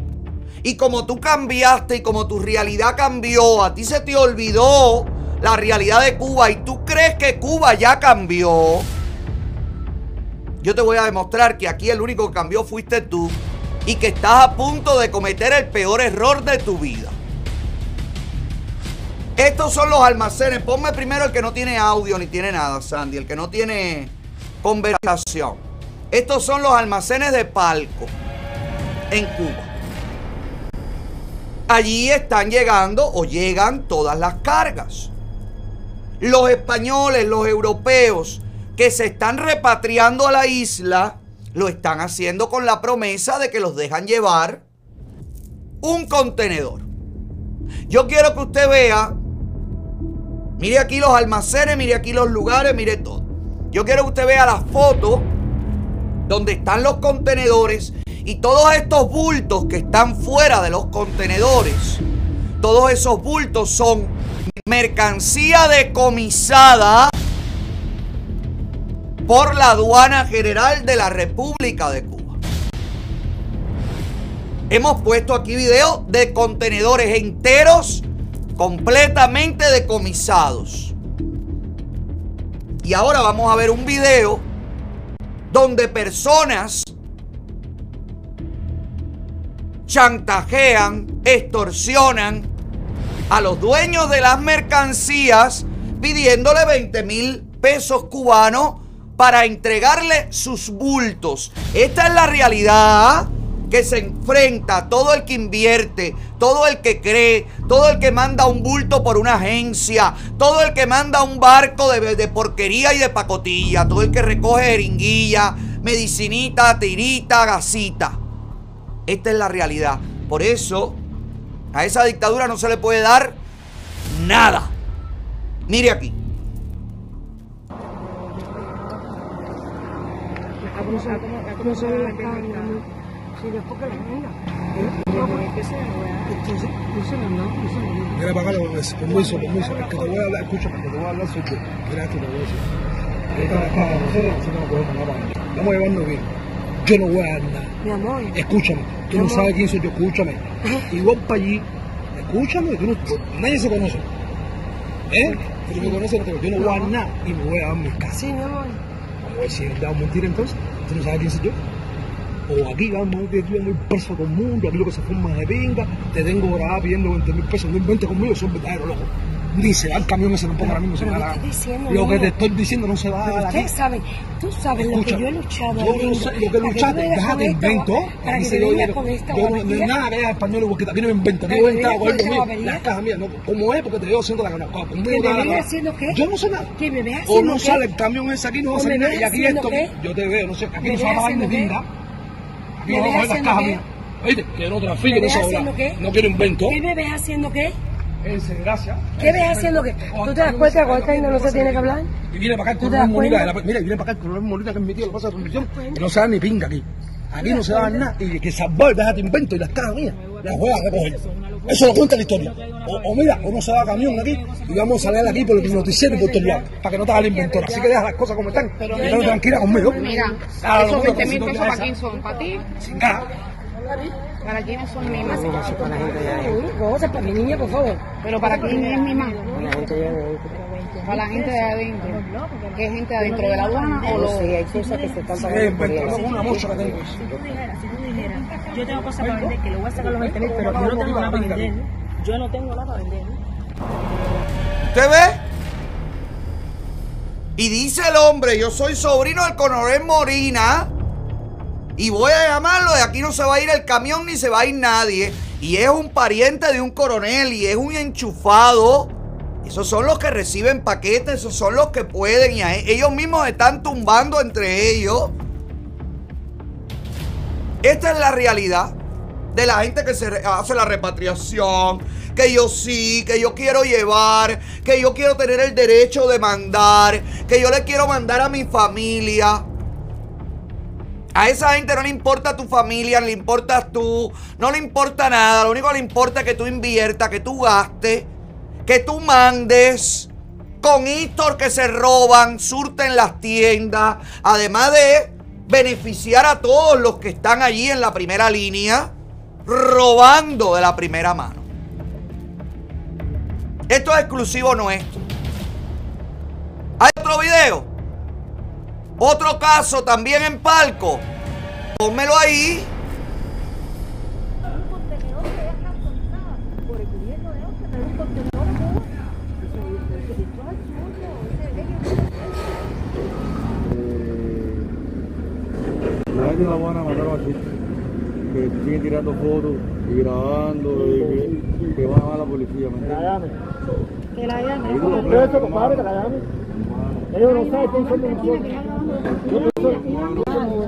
Y como tú cambiaste y como tu realidad cambió, a ti se te olvidó la realidad de Cuba y tú crees que Cuba ya cambió. Yo te voy a demostrar que aquí el único que cambió fuiste tú y que estás a punto de cometer el peor error de tu vida. Estos son los almacenes. Ponme primero el que no tiene audio ni tiene nada, Sandy. El que no tiene conversación. Estos son los almacenes de palco en Cuba. Allí están llegando o llegan todas las cargas. Los españoles, los europeos que se están repatriando a la isla, lo están haciendo con la promesa de que los dejan llevar un contenedor. Yo quiero que usted vea, mire aquí los almacenes, mire aquí los lugares, mire todo. Yo quiero que usted vea las fotos donde están los contenedores y todos estos bultos que están fuera de los contenedores. Todos esos bultos son mercancía decomisada por la aduana general de la República de Cuba. Hemos puesto aquí videos de contenedores enteros completamente decomisados. Y ahora vamos a ver un video donde personas chantajean, extorsionan a los dueños de las mercancías pidiéndole 20 mil pesos cubanos para entregarle sus bultos. Esta es la realidad que se enfrenta todo el que invierte, todo el que cree, todo el que manda un bulto por una agencia, todo el que manda un barco de, de porquería y de pacotilla, todo el que recoge jeringuilla, medicinita, tirita, gasita. Esta es la realidad. Por eso, a esa dictadura no se le puede dar nada. Mire aquí. ¿Cómo se ve la la Mira, acá, permiso, permiso, que te voy a hablar, escúchame, que te voy a hablar sobre que te voy a decir. Esta acá, nosotros nosotros no podemos nada para Vamos llevando bien. Yo no voy a dar nada. Mi amor. Escúchame, tú no sabes quién soy yo, escúchame. Y voy para allí, escúchame, tú no, nadie se conoce. ¿Eh? Si me conoce, no yo no voy a dar nada y me voy a dar mi casa. Sí, mi amor. Vamos a ver si he dado mentira entonces. Tú no sabes quién soy yo. O aquí vamos a ver que yo muy preso todo el mundo, aquí lo que se forma de pinga, te tengo grabado pidiendo 20 mil pesos, no inventes conmigo, son verdaderos locos. Ni se va el camión ese, no ahora mismo, se Pero me da ¿qué la estás diciendo, Lo que te estoy diciendo no se va a dar aquí. ustedes saben, tú sabes lo que yo he luchado. yo no lindo, sé lo que luchaste, déjate invento. Para que se te yo- vengas yo- con esta yo no- nada que español porque no me inventa, aquí voy a entrar a Pero coger esta mío, barbaridad. las cajas mías, no, como es porque te veo haciendo la gana. Conmigo ¿Que no me da ves nada. haciendo qué? Yo no sé nada. ¿Que me ves O haciendo no sale el camión ese aquí, no va a ¿O salir nada. Y aquí haciendo esto, yo te veo, no sé, aquí ¿Me no se va a ni haciendo pinga. Aquí ¿Me no va a coger las haciendo cajas mías. Oíste, que no trafique, ¿Me no se haciendo? No quiero invento. ¿Qué me ves haciendo qué? Ese, gracias. ¿Qué ves haciendo qué? ¿Tú te das cuenta que esta gente no se tiene que hablar? Y viene para acá el ¿Tú te coronel das Molina, mira, viene para acá el coronel Molina que es mi tío, lo pasa de transmisión, y no se da ni pinga aquí. Aquí no se da nada, y que salvar, déjate invento, y las cajas mías, las voy a recoger. Eso lo cuenta la historia. O, o mira, o no se da camión aquí, y vamos a salir aquí por el noticiero y por todo lado, para que no te haga el inventor. Así que deja las cosas como están, y tranquila conmigo. Mira, no, esos no, 20 no, mil no, pesos no, para quién son, para ti, Sin caja. Para quiénes son mis más. No, para mi niña, por favor. Pero para quién es mi más. La gente de Para la gente de adentro. ¿Qué es gente adentro de la aduana o los.? Sí, hay cosas que se están pagando por ahí. una mocha que tengo. Si tú dijeras, si tú dijeras, yo tengo cosas para vender, que le voy a sacar los 20 mil, pero yo no tengo nada para vender. Yo no tengo nada para vender. ¿Usted ve? Y dice el hombre, yo soy sobrino del coronel Morina. Y voy a llamarlo, de aquí no se va a ir el camión ni se va a ir nadie. Y es un pariente de un coronel y es un enchufado. Esos son los que reciben paquetes, esos son los que pueden. Y ellos mismos están tumbando entre ellos. Esta es la realidad de la gente que se hace la repatriación. Que yo sí, que yo quiero llevar, que yo quiero tener el derecho de mandar, que yo le quiero mandar a mi familia. A esa gente no le importa tu familia, le importas tú, no le importa nada. Lo único que le importa es que tú inviertas, que tú gastes, que tú mandes. Con Histor que se roban, surten las tiendas. Además de beneficiar a todos los que están allí en la primera línea, robando de la primera mano. Esto es exclusivo nuestro. Hay otro video. Otro caso también en palco. Pónmelo ahí. Gente la van a matar así. Que siguen tirando fotos y grabando y que, que van a la policía. ¿me entiendes? Que la llame. Eso, compadre, que la llame. Ellos no saben quién son nosotros.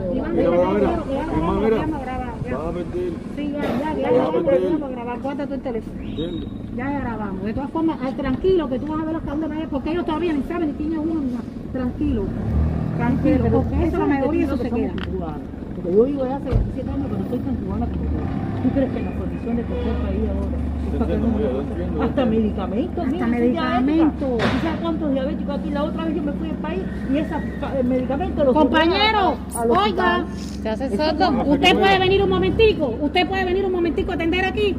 Mira, mira, mira, hermano, mira. Vas a perder. Sí, ya, ya, ya, ya, ya tenemos que grabar. Guarda tu teléfono. ¿entiendes? Ya ya grabamos. De todas formas, ay, tranquilo, que tú vas a ver hasta dónde vayas, porque ellos todavía ni saben ni quién es uno. ni nada. Tranquilo. Tranquilo, porque eso la mayoría eso se queda. Porque yo vivo ya hace 17 años, pero no soy tan cubana como tú. ¿Tú crees que la condición de cualquier país ahora es para que no Hasta medicamentos, Hasta mira, medicamentos. ¿Tú sabes cuántos diabéticos aquí? La otra vez yo me fui al país y esos medicamentos los Compañero, subieron a- al oiga, hospital. usted puede venir un momentico, usted puede venir un momentico a atender aquí.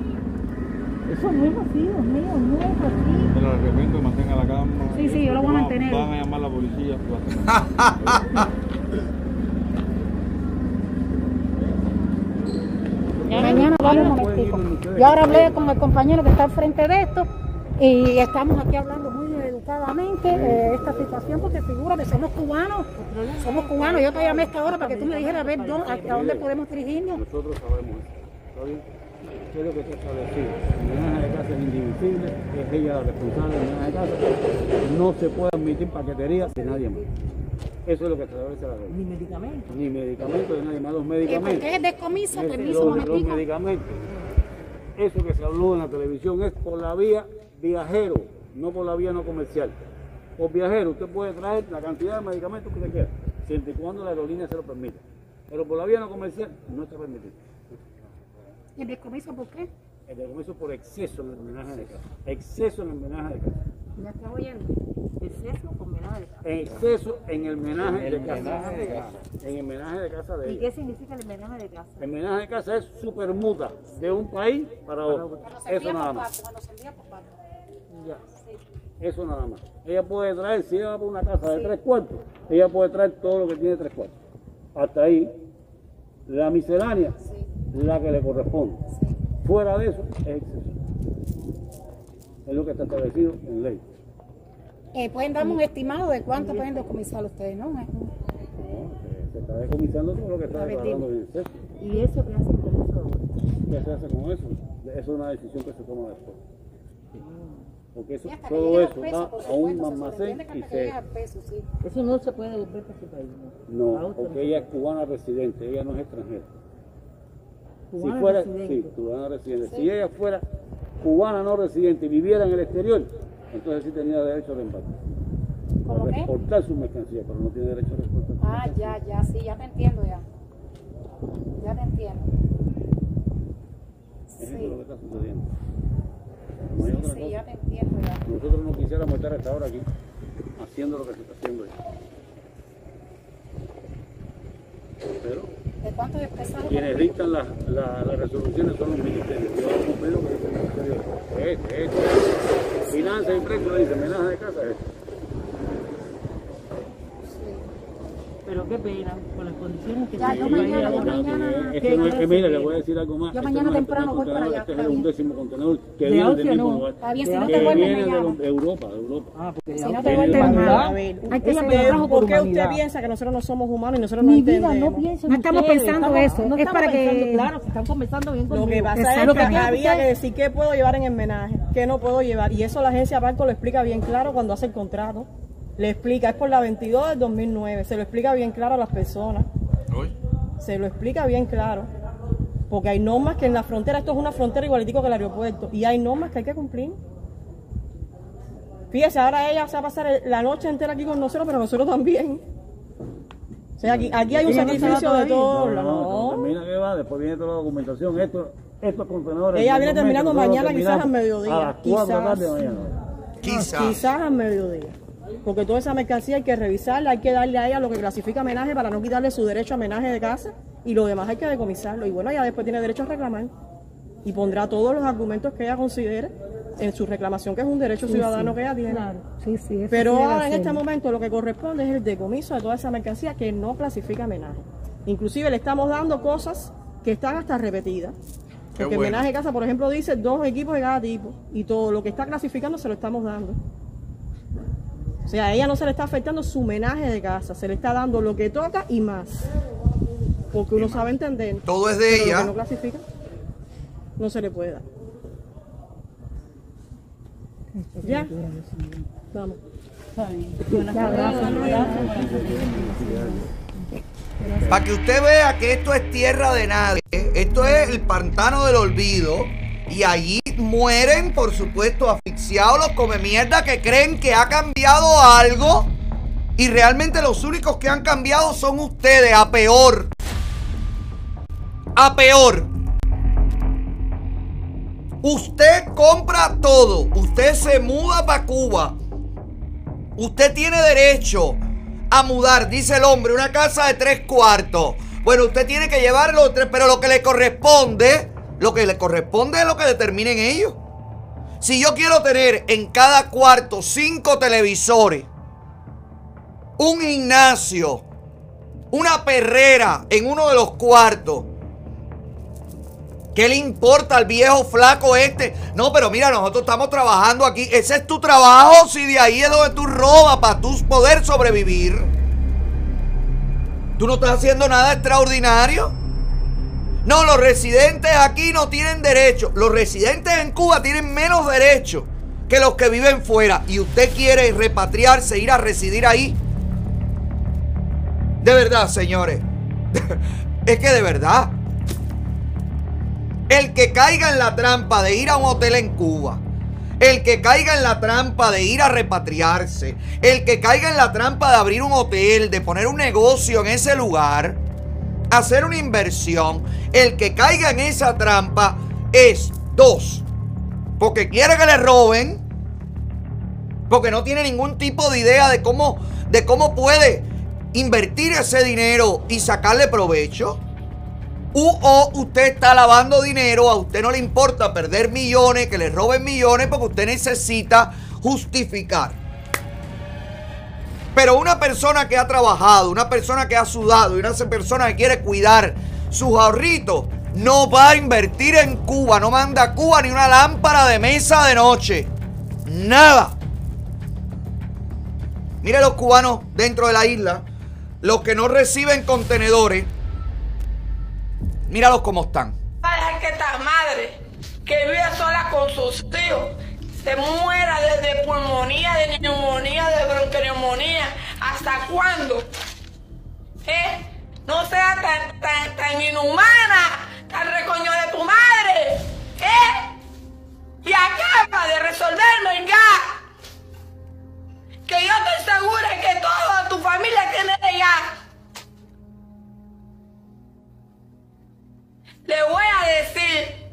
Eso no es así, Dios mío, no es así. Me lo arrepiento, mantenga la calma. Sí, sí, yo lo voy a mantener. Van a llamar a la policía. Mañana vamos un momentico. Yo ahora hablé con el compañero que está al frente de esto y estamos aquí hablando muy educadamente de esta situación porque figura que somos cubanos, somos cubanos. Yo te llamé a esta hora para que tú me dijeras a ver dó- a, a dónde podemos dirigirnos. Nosotros sabemos eso. ¿Qué es lo que está establecido? La amenaza de casa es indivisible, es ella la responsable de la amenaza de casa. No se puede admitir paquetería de nadie más. Eso es lo que establece la ley. Ni medicamentos. Ni medicamentos de nadie más. Los ¿Y por medicamentos. qué es descomiso? Ese- Permiso, los, los medicamentos. Eso que se habló en la televisión es por la vía viajero, no por la vía no comercial. Por viajero, usted puede traer la cantidad de medicamentos que usted quiera, siempre y cuando la aerolínea se lo permita. Pero por la vía no comercial no está permitido. ¿Y el descomiso por qué? El descomiso por exceso en el homenaje de casa. Exceso en el homenaje de casa. ¿Ya estás oyendo? Exceso con menor de casa. Exceso en el homenaje En de casa. homenaje de casa. En el homenaje de casa de ¿Y ella. qué significa el homenaje de casa? El homenaje de casa es supermuta de un país para otro. Eso nada más. Cuando se envía por parte. Ya. Eso nada más. Ella puede traer, si ella va por una casa de tres cuartos, ella puede traer todo lo que tiene tres cuartos. Hasta ahí, la miscelánea, la que le corresponde. Fuera de eso, es exceso. Es lo que está establecido en ley. Eh, pueden darme un estimado de cuánto pueden descomisar ustedes, ¿no? No, se, se está decomisando todo lo que está declarando en exceso. ¿Y eso qué hace con eso? ¿Qué se hace con eso? Eso es una decisión que se toma después. Porque eso, todo eso pesos, va a un almacén y se, peso, sí. Eso no se puede devolver para su país. ¿no? Porque ella es cubana residente, ella no es extranjera. Cubana si fuera, residente. sí, cubana residente. Si ella fuera cubana no residente y viviera en el exterior, entonces sí tenía derecho de embarque. ¿Cómo A qué? exportar su mercancía, pero no tiene derecho a exportar su Ah, ya, ya, sí, ya te entiendo ya. Ya te entiendo. Es Sí, lo que está sucediendo. No sí, sí, cosa. ya te entiendo ya. Nosotros no quisiéramos estar hasta ahora aquí, haciendo lo que se está haciendo ya. Pero ¿De cuántos expresados? quienes dictan las la- las resoluciones son los ministerios. Yo hago lo que dice el ministerio. Este, este. Finanzas y le dice amenaza de casa. Este. Pero qué pena, con las condiciones que Ya, se yo mañana, yo mañana- no es, que mira, le voy a decir algo más. Yo Este mañana no temprano voy para allá, Este es el undécimo contenedor que De viene del mismo no. lugar. Está bien, si que no te vuelves, viene de lo- Europa, de Europa. Ah, porque Si no te vuelves. A ver, hay que lo trajo por por ¿Por qué usted piensa que nosotros no somos humanos y nosotros no Mi vida, entendemos? no No estamos pensando estamos- eso, No es estamos para que- pensando, claro, se están conversando bien Lo conmigo. que pasa es Lo que que había que decir qué puedo llevar en el menaje, qué no puedo llevar. Y eso la agencia Barco lo explica bien claro cuando hace el contrato. Le explica, es por la 22 del 2009, se lo explica bien claro a las personas. Se lo explica bien claro. Porque hay normas que en la frontera, esto es una frontera igualitico que el aeropuerto, y hay normas que hay que cumplir. Fíjese, ahora ella se va a pasar el- la noche entera aquí con nosotros, pero nosotros también. O sea, aquí, aquí hay un sacrificio de todos No, no, termina que va, después viene toda la documentación. Esto, estos contenedores. Ella en viene terminando todo mañana, quizás al mediodía, A las 4 de la quizás. de mañana. Quizás. Quizás al mediodía. Porque toda esa mercancía hay que revisarla, hay que darle a ella lo que clasifica homenaje para no quitarle su derecho a homenaje de casa y lo demás hay que decomisarlo. Y bueno, ella después tiene derecho a reclamar y pondrá todos los argumentos que ella considere en su reclamación, que es un derecho Sí, ciudadano sí, que ella tiene. claro. Sí, sí, eso Pero ahora en este momento lo que corresponde es el decomiso de toda esa mercancía que no clasifica homenaje. Inclusive le estamos dando cosas que están hasta repetidas. Porque bueno. homenaje de casa, por ejemplo, dice dos equipos de cada tipo y todo lo que está clasificando se lo estamos dando. O sea, a ella no se le está afectando su homenaje de casa, se le está dando lo que toca y más. Porque uno sabe entender. Todo es de pero lo ella. que no clasifica, no se le puede dar. ¿Ya? Vamos. Para que usted vea que esto es tierra de nadie, esto es el pantano del olvido. Y allí mueren, por supuesto, asfixiados los come mierda que creen que ha cambiado algo. Y realmente los únicos que han cambiado son ustedes, a peor. A peor. Usted compra todo. Usted se muda para Cuba. Usted tiene derecho a mudar, dice el hombre, una casa de tres cuartos. Bueno, usted tiene que llevarlo, de tres, pero lo que le corresponde, lo que le corresponde es lo que determinen ellos. Si yo quiero tener en cada cuarto cinco televisores, un gimnasio, una perrera en uno de los cuartos, ¿Qué le importa al viejo flaco este? No, pero mira, nosotros estamos trabajando aquí. Ese es tu trabajo, si de ahí es donde tú robas para tú poder sobrevivir. ¿Tú no estás haciendo nada extraordinario? No, los residentes aquí no tienen derecho. Los residentes en Cuba tienen menos derecho que los que viven fuera. Y usted quiere repatriarse, ir a residir ahí. De verdad, señores. es que de verdad. El que caiga en la trampa de ir a un hotel en Cuba. El que caiga en la trampa de ir a repatriarse. El que caiga en la trampa de abrir un hotel, de poner un negocio en ese lugar. Hacer una inversión. El que caiga en esa trampa es dos. Porque quiere que le roben. Porque no tiene ningún tipo de idea de cómo, de cómo puede invertir ese dinero y sacarle provecho. U o usted está lavando dinero, a usted no le importa perder millones, que le roben millones, porque usted necesita justificar. Pero una persona que ha trabajado, una persona que ha sudado y una persona que quiere cuidar sus ahorritos, no va a invertir en Cuba, no manda a Cuba ni una lámpara de mesa de noche. Nada. Mire los cubanos dentro de la isla, los que no reciben contenedores, míralos cómo están. Que esta madre que vive sola con sus hijos se muera de, pulmonía, de neumonía, de bronconeumonía. ¿Hasta cuándo? ¿Eh? No sea tan, tan, tan inhumana, tan recoño de tu madre. ¿Eh? Y acaba de resolverme ya. Que yo estoy segura que toda tu familia tiene ya. Le voy a decir,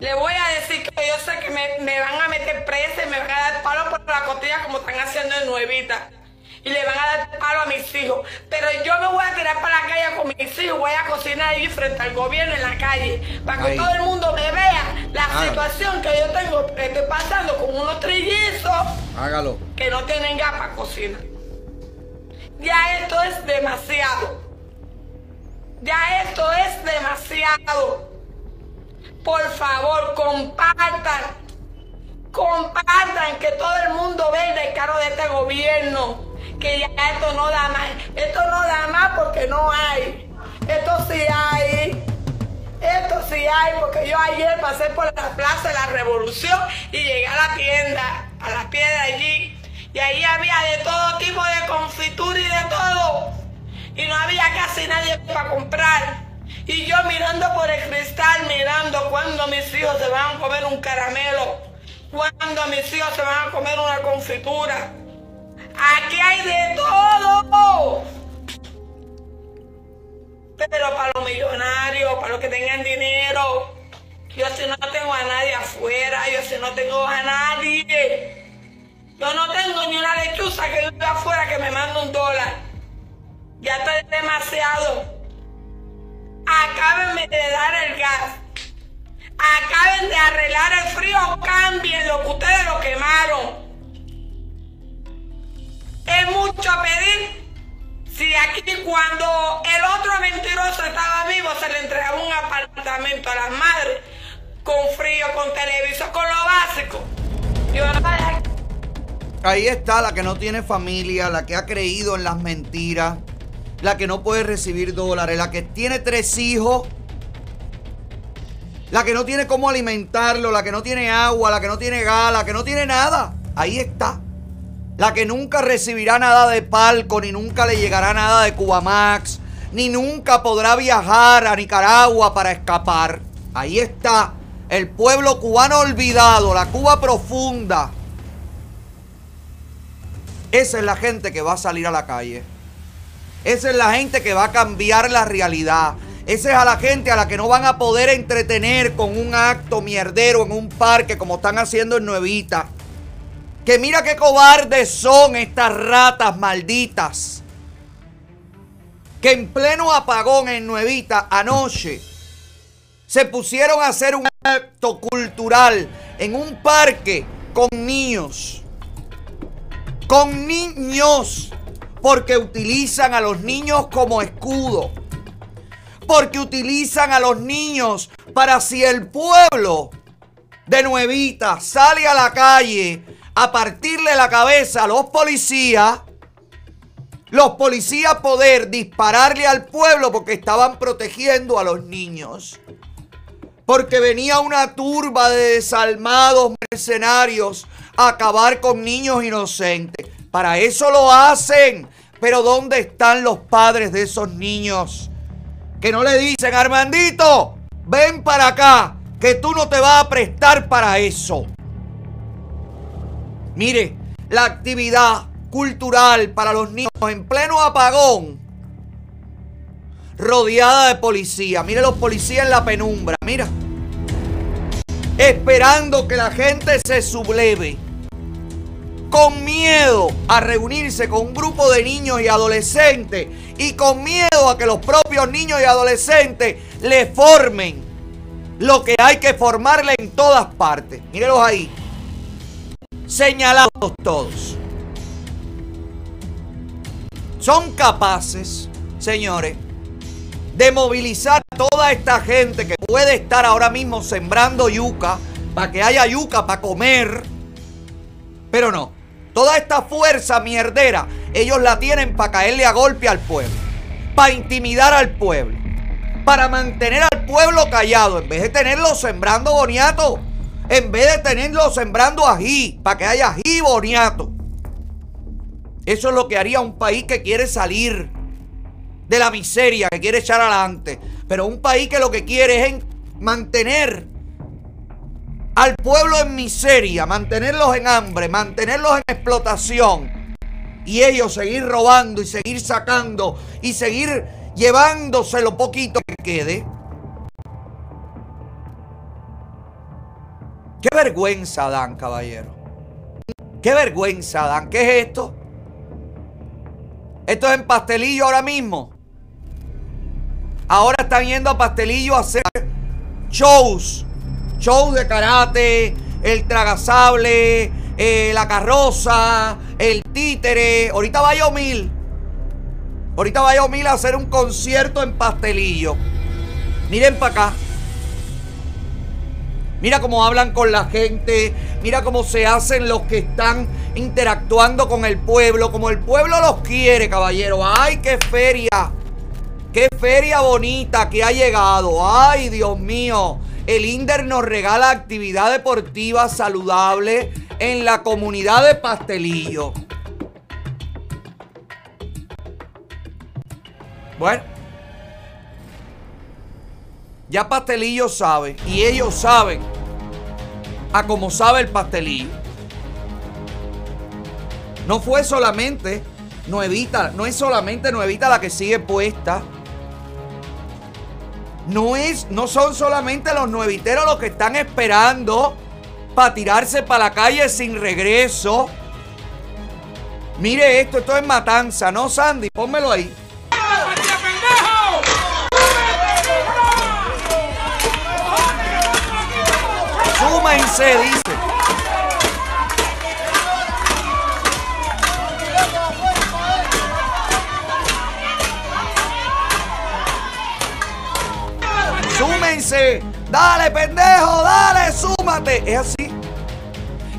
le voy decir que yo sé que me, me van a meter presa y me van a dar palo por la costilla como están haciendo en Nuevita. Y le van a dar palo a mis hijos. Pero yo me voy a tirar para la calle con mis hijos. Voy a cocinar ahí frente al gobierno en la calle. Para que todo el mundo me vea la Hágalo. situación que yo tengo, que estoy pasando con unos trillizos Hágalo. que no tienen gas para cocinar. Ya esto es demasiado. Ya esto es demasiado. Por favor, compartan. Compartan que todo el mundo vea el descaro de este gobierno. Que ya esto no da más. Esto no da más porque no hay. Esto sí hay. Esto sí hay porque yo ayer pasé por la Plaza de la Revolución y llegué a la tienda, a la piedra allí. Y ahí había de todo tipo de confitura y de todo. Y no había casi nadie para comprar. Y yo mirando por el cristal, mirando cuando mis hijos se van a comer un caramelo. Cuando mis hijos se van a comer una confitura. Aquí hay de todo. Pero para los millonarios, para los que tengan dinero. Yo si no tengo a nadie afuera, yo si no tengo a nadie. Yo no tengo ni una lechuza que vive afuera que me manda un dólar. Ya está demasiado. Acaben de dar el gas. Acaben de arreglar el frío. Cambien lo que ustedes lo quemaron. Es mucho pedir. Si aquí cuando el otro mentiroso estaba vivo se le entregaba un apartamento a las madres con frío, con televisor, con lo básico. Ahí está la que no tiene familia, la que ha creído en las mentiras, la que no puede recibir dólares, la que tiene tres hijos, la que no tiene cómo alimentarlo, la que no tiene agua, la que no tiene gas, la que no tiene nada. Ahí está. La que nunca recibirá nada de palco, ni nunca le llegará nada de Cubamax, ni nunca podrá viajar a Nicaragua para escapar. Ahí está el pueblo cubano olvidado, la Cuba profunda. Esa es la gente que va a salir a la calle. Esa es la gente que va a cambiar la realidad. Esa es a la gente a la que no van a poder entretener con un acto mierdero en un parque como están haciendo en Nuevita. Que mira qué cobardes son estas ratas malditas. Que en pleno apagón en Nuevita anoche se pusieron a hacer un acto cultural en un parque con niños. Con niños. Porque utilizan a los niños como escudo. Porque utilizan a los niños para si el pueblo de Nuevita sale a la calle a partirle la cabeza a los policías, los policías poder dispararle al pueblo porque estaban protegiendo a los niños. Porque venía una turba de desalmados mercenarios a acabar con niños inocentes. Para eso lo hacen. Pero ¿dónde están los padres de esos niños? Que no le dicen, Armandito, ven para acá, que tú no te vas a prestar para eso. Mire, la actividad cultural para los niños en pleno apagón, rodeada de policía. Mire los policías en la penumbra, mira. Esperando que la gente se subleve. Con miedo a reunirse con un grupo de niños y adolescentes. Y con miedo a que los propios niños y adolescentes le formen lo que hay que formarle en todas partes. Mírelos ahí señalados todos. Son capaces, señores, de movilizar a toda esta gente que puede estar ahora mismo sembrando yuca para que haya yuca para comer. Pero no, toda esta fuerza mierdera, ellos la tienen para caerle a golpe al pueblo, para intimidar al pueblo, para mantener al pueblo callado, en vez de tenerlo sembrando boniato en vez de tenerlo sembrando ají, para que haya ají boniato. Eso es lo que haría un país que quiere salir de la miseria, que quiere echar adelante. Pero un país que lo que quiere es mantener al pueblo en miseria, mantenerlos en hambre, mantenerlos en explotación. Y ellos seguir robando y seguir sacando y seguir llevándose lo poquito que quede. Qué vergüenza dan, caballero. Qué vergüenza dan. ¿Qué es esto? Esto es en pastelillo ahora mismo. Ahora están yendo a pastelillo a hacer shows. Shows de karate, el tragasable, eh, la carroza, el títere. Ahorita va Yomil. Ahorita va Yomil a hacer un concierto en pastelillo. Miren para acá. Mira cómo hablan con la gente. Mira cómo se hacen los que están interactuando con el pueblo. Como el pueblo los quiere, caballero. ¡Ay, qué feria! ¡Qué feria bonita que ha llegado! ¡Ay, Dios mío! El INDER nos regala actividad deportiva saludable en la comunidad de Pastelillo. Bueno. Ya Pastelillo sabe y ellos saben a cómo sabe el pastelillo. No fue solamente Nuevita, no es solamente Nuevita la que sigue puesta. No, es, no son solamente los nueviteros los que están esperando para tirarse para la calle sin regreso. Mire esto, esto es matanza, ¿no, Sandy? Pónmelo ahí. Súmense, dice. Súmense. Dale, pendejo, dale, súmate. Es así.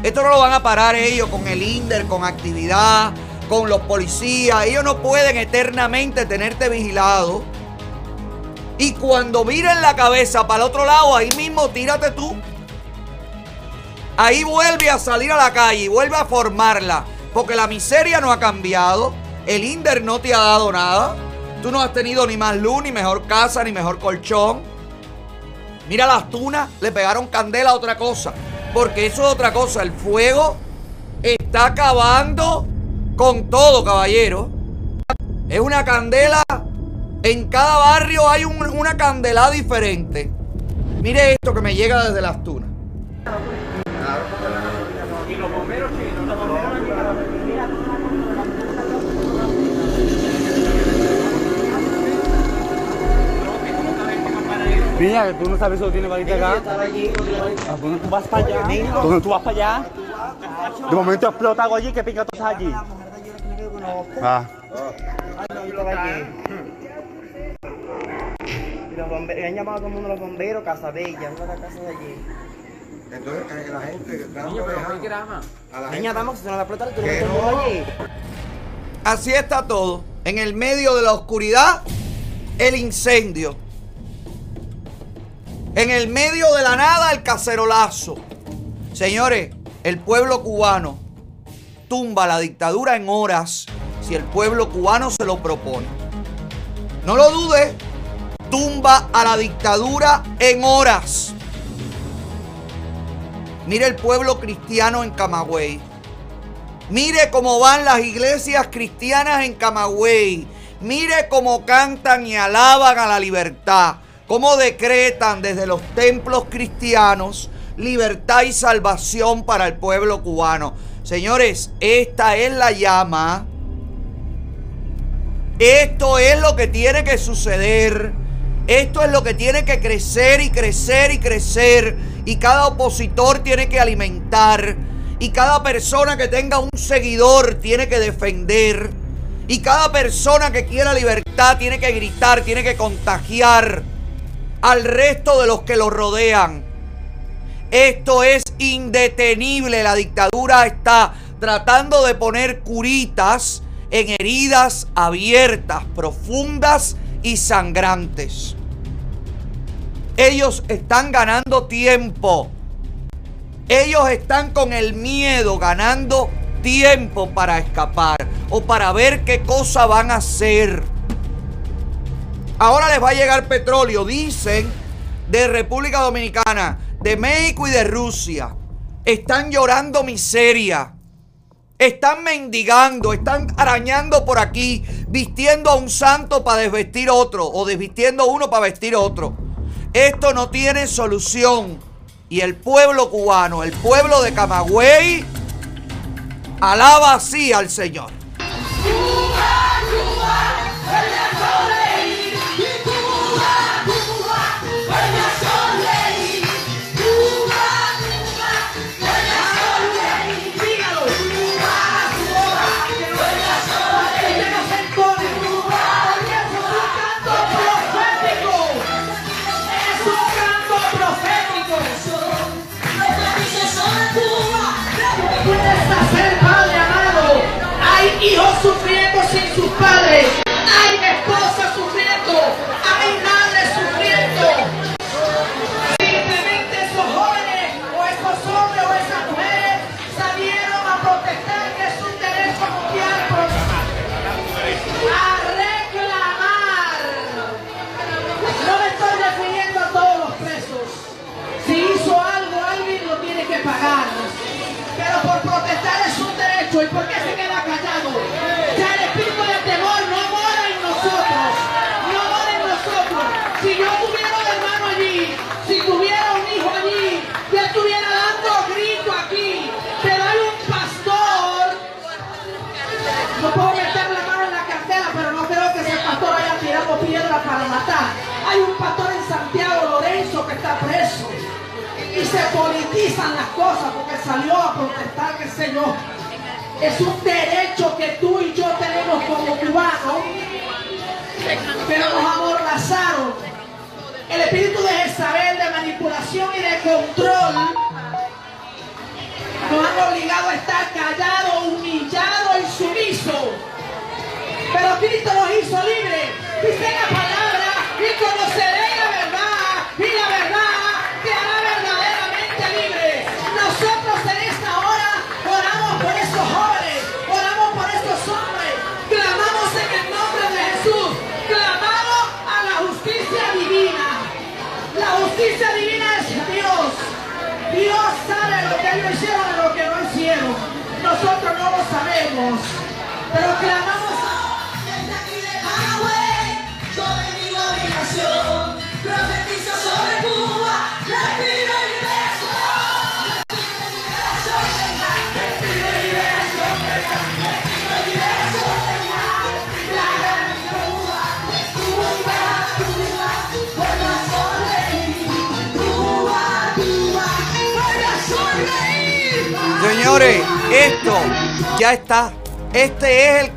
Esto no lo van a parar ellos con el INDER, con actividad, con los policías. Ellos no pueden eternamente tenerte vigilado. Y cuando miren la cabeza para el otro lado, ahí mismo tírate tú. Ahí vuelve a salir a la calle vuelve a formarla. Porque la miseria no ha cambiado. El INDER no te ha dado nada. Tú no has tenido ni más luz, ni mejor casa, ni mejor colchón. Mira las tunas, le pegaron candela a otra cosa. Porque eso es otra cosa. El fuego está acabando con todo, caballero. Es una candela. En cada barrio hay un- una candela diferente. Mire esto que me llega desde las tunas. Mira, que tú no sabes si lo tienes varita acá. ¿A dónde tú vas para allá? ¿Dónde tú vas para allá? De momento explota algo allí, que pica tú estás allí. Ah. Y los bomberos, han llamado a todo el mundo los bomberos, Casa Bella, una de las casas de allí. Entonces, eh, la gente. Niño, pero ¿por qué grama? A la Niña, gente- vamos, que se nos va a explotar, tú Que no. allí. Así está todo. En el medio de la oscuridad, el incendio. En el medio de la nada, el cacerolazo. Señores, el pueblo cubano tumba la dictadura en horas si el pueblo cubano se lo propone. No lo dude, tumba a la dictadura en horas. Mire el pueblo cristiano en Camagüey. Mire cómo van las iglesias cristianas en Camagüey. Mire cómo cantan y alaban a la libertad. Cómo decretan desde los templos cristianos libertad y salvación para el pueblo cubano. Señores, esta es la llama. Esto es lo que tiene que suceder. Esto es lo que tiene que crecer y crecer y crecer. Y cada opositor tiene que alimentar. Y cada persona que tenga un seguidor tiene que defender. Y cada persona que quiera libertad tiene que gritar, tiene que contagiar al resto de los que lo rodean. Esto es indetenible. La dictadura está tratando de poner curitas en heridas abiertas, profundas y sangrantes. Ellos están ganando tiempo. Ellos están con el miedo ganando tiempo para escapar o para ver qué cosa van a hacer. Ahora les va a llegar petróleo, dicen, de República Dominicana, de México y de Rusia. Están llorando miseria. Están mendigando, están arañando por aquí, vistiendo a un santo para desvestir otro o desvistiendo uno para vestir otro. Esto no tiene solución. Y el pueblo cubano, el pueblo de Camagüey, alaba así al Señor. Padre.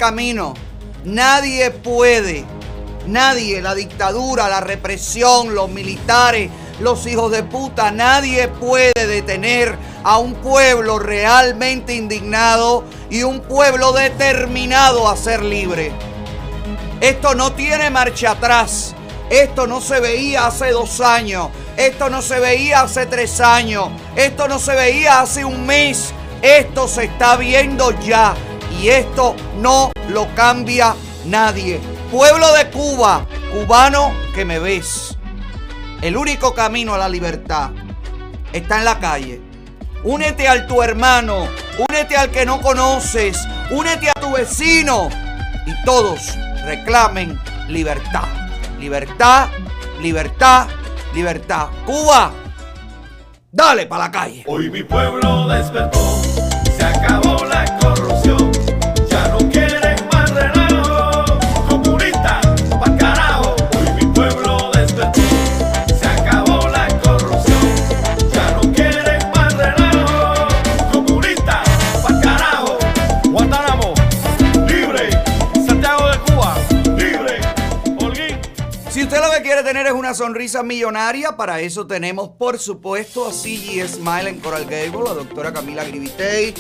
Camino. Nadie puede, nadie, la dictadura, la represión, los militares, los hijos de puta, nadie puede detener a un pueblo realmente indignado y un pueblo determinado a ser libre. Esto no tiene marcha atrás. Esto no se veía hace dos años. Esto no se veía hace tres años. Esto no se veía hace un mes. Esto se está viendo ya. Y esto no lo cambia nadie. Pueblo de Cuba, cubano que me ves. El único camino a la libertad está en la calle. Únete al tu hermano, únete al que no conoces, únete a tu vecino y todos reclamen libertad. Libertad, libertad, libertad. Cuba, dale para la calle. Hoy mi pueblo despertó, sonrisa millonaria, para eso tenemos, por supuesto, a CG Smile en Coral Gable, la doctora Camila Gribitey,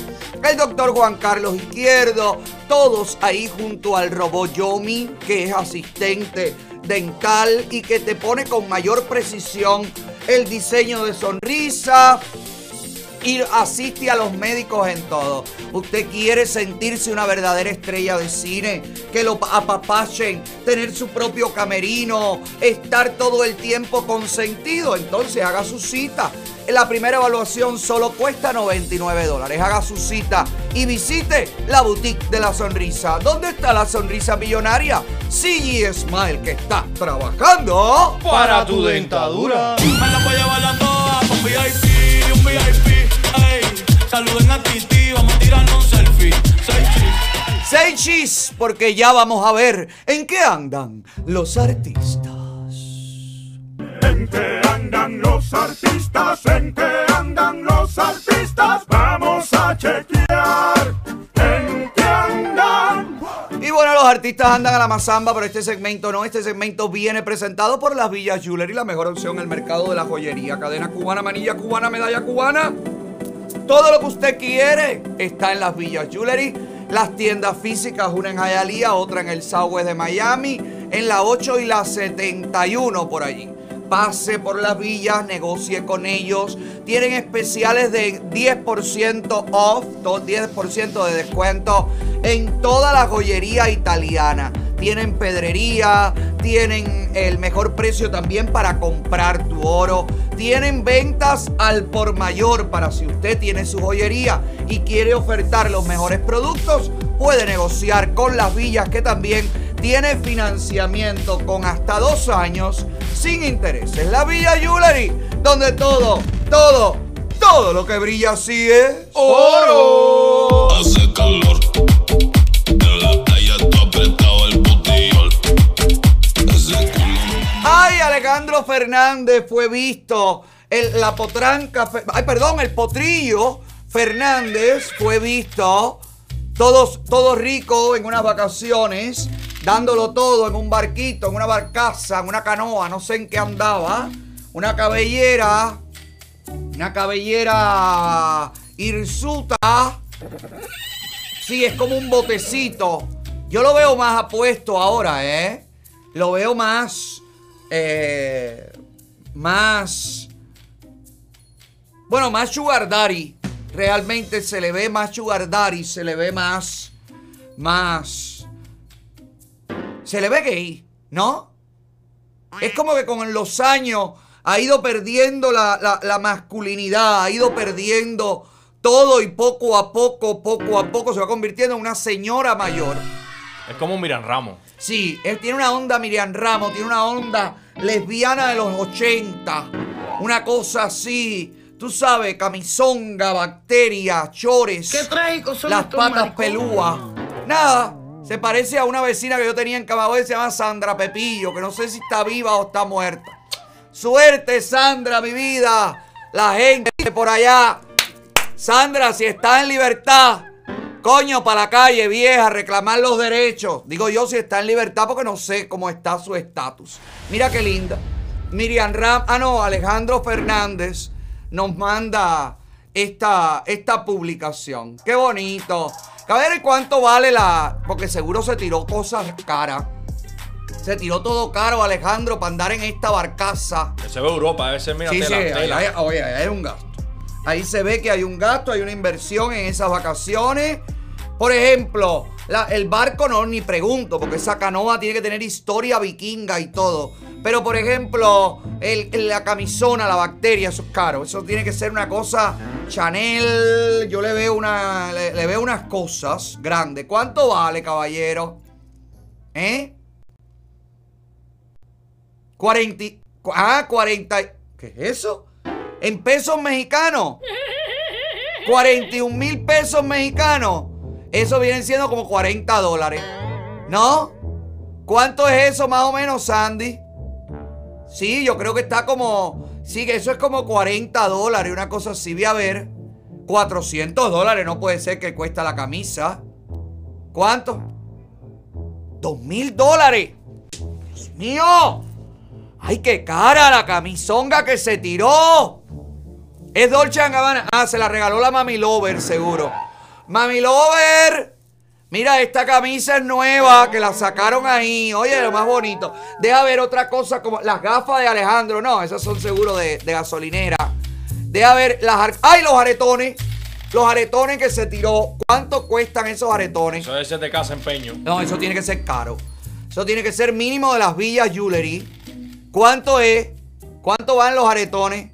el doctor Juan Carlos Izquierdo, todos ahí junto al robot Yomi, que es asistente dental y que te pone con mayor precisión el diseño de sonrisa, y asiste a los médicos en todo. Usted quiere sentirse una verdadera estrella de cine, que lo apapachen, tener su propio camerino, estar todo el tiempo consentido. Entonces haga su cita. La primera evaluación solo cuesta 99 dólares. Haga su cita y visite la boutique de la sonrisa. ¿Dónde está la sonrisa millonaria? CG Smile que está trabajando Para tu dentadura. Me la voy a llevar a un VIP, un VIP. Ey, saluden a Titi, vamos a tirarnos un selfie. Seis chis. Say cheese, porque ya vamos a ver en qué andan los artistas. ¿En qué andan los artistas? ¿En qué andan los artistas? Vamos a chequear. ¿En qué andan? Y bueno, los artistas andan a la mazamba, pero este segmento no. Este segmento viene presentado por las Villas Jewelry, la mejor opción en el mercado de la joyería. Cadena cubana, manilla cubana, medalla cubana. Todo lo que usted quiere está en las Villas Jewelry. Las tiendas físicas, una en Hialeah, otra en el Southwest de Miami, en la 8 y la 71 por allí. Pase por las villas, negocie con ellos. Tienen especiales de 10% off, to- 10% de descuento en toda la joyería italiana. Tienen pedrería, tienen el mejor precio también para comprar tu oro. Tienen ventas al por mayor para si usted tiene su joyería y quiere ofertar los mejores productos, puede negociar con las villas que también tiene financiamiento con hasta dos años sin intereses. La Villa Jewelry, donde todo, todo, todo lo que brilla así es oro. Hace calor. En la playa tú apretado el Ay, Alejandro Fernández fue visto, el, la potranca, ay, perdón, el potrillo Fernández fue visto, todos, todo rico en unas vacaciones, dándolo todo en un barquito, en una barcaza, en una canoa, no sé en qué andaba, una cabellera, una cabellera hirsuta. Sí, es como un botecito. Yo lo veo más apuesto ahora, ¿eh? Lo veo más. eh, más. Bueno, más sugar. Realmente se le ve más sugar se le ve más. Más. Se le ve gay, ¿no? Es como que con los años ha ido perdiendo la, la- la masculinidad, ha ido perdiendo todo y poco a poco, poco a poco se va convirtiendo en una señora mayor. Es como Miriam Ramos. Sí, él tiene una onda Miriam Ramos, tiene una onda lesbiana de los 80. Una cosa así. Tú sabes, camisonga, bacteria, chores. Qué trágico son Las patas pelúas. Nada. Se parece a una vecina que yo tenía en Camagüey, se llama Sandra Pepillo, que no sé si está viva o está muerta. Suerte, Sandra, mi vida. La gente por allá. Sandra, si está en libertad, coño, para la calle, vieja, reclamar los derechos. Digo yo si está en libertad porque no sé cómo está su estatus. Mira qué linda. Miriam Ram, ah no, Alejandro Fernández nos manda esta, esta publicación. Qué bonito. Caballero, ¿y cuánto vale la...? Porque seguro se tiró cosas caras. Se tiró todo caro, Alejandro, para andar en esta barcaza. Se ve Europa, ese mira Sí, tela, sí, tela. ahí- oye, ahí hay un gasto. Ahí se ve que hay un gasto, hay una inversión en esas vacaciones. Por ejemplo, el barco no ni pregunto, porque esa canoa tiene que tener historia vikinga y todo. Pero, por ejemplo, la camisona, la bacteria, eso es caro. Eso tiene que ser una cosa Chanel. Yo le veo una. Le, veo unas cosas grandes. ¿Cuánto vale, caballero? ¿Eh? 40. y- cu- Ah, 40. y- ¿Qué es eso? En pesos mexicanos. 41 mil pesos mexicanos. Eso viene siendo como 40 dólares. ¿No? ¿Cuánto es eso más o menos, Sandy? Sí, yo creo que está como... Sí, que eso es como 40 dólares, una cosa así. Voy a ver. 400 dólares, no puede ser que cuesta la camisa. ¿Cuánto? 2 mil dólares. Dios mío. ¡Ay, qué cara la camisonga que se tiró! Es Dolce Gabbana. Ah, se la regaló la Mami Lover, seguro. Mami Lover. Mira, esta camisa es nueva, que la sacaron ahí. Oye, lo más bonito. Deja ver otra cosa como las gafas de Alejandro. No, esas son seguro de, de gasolinera. Deja ver las... ¡Ay, los aretones! Los aretones que se tiró. ¿Cuánto cuestan esos aretones? Eso debe ser de casa empeño. No, eso tiene que ser caro. Eso tiene que ser mínimo de las villas Jewelry. ¿Cuánto es? ¿Cuánto van los aretones?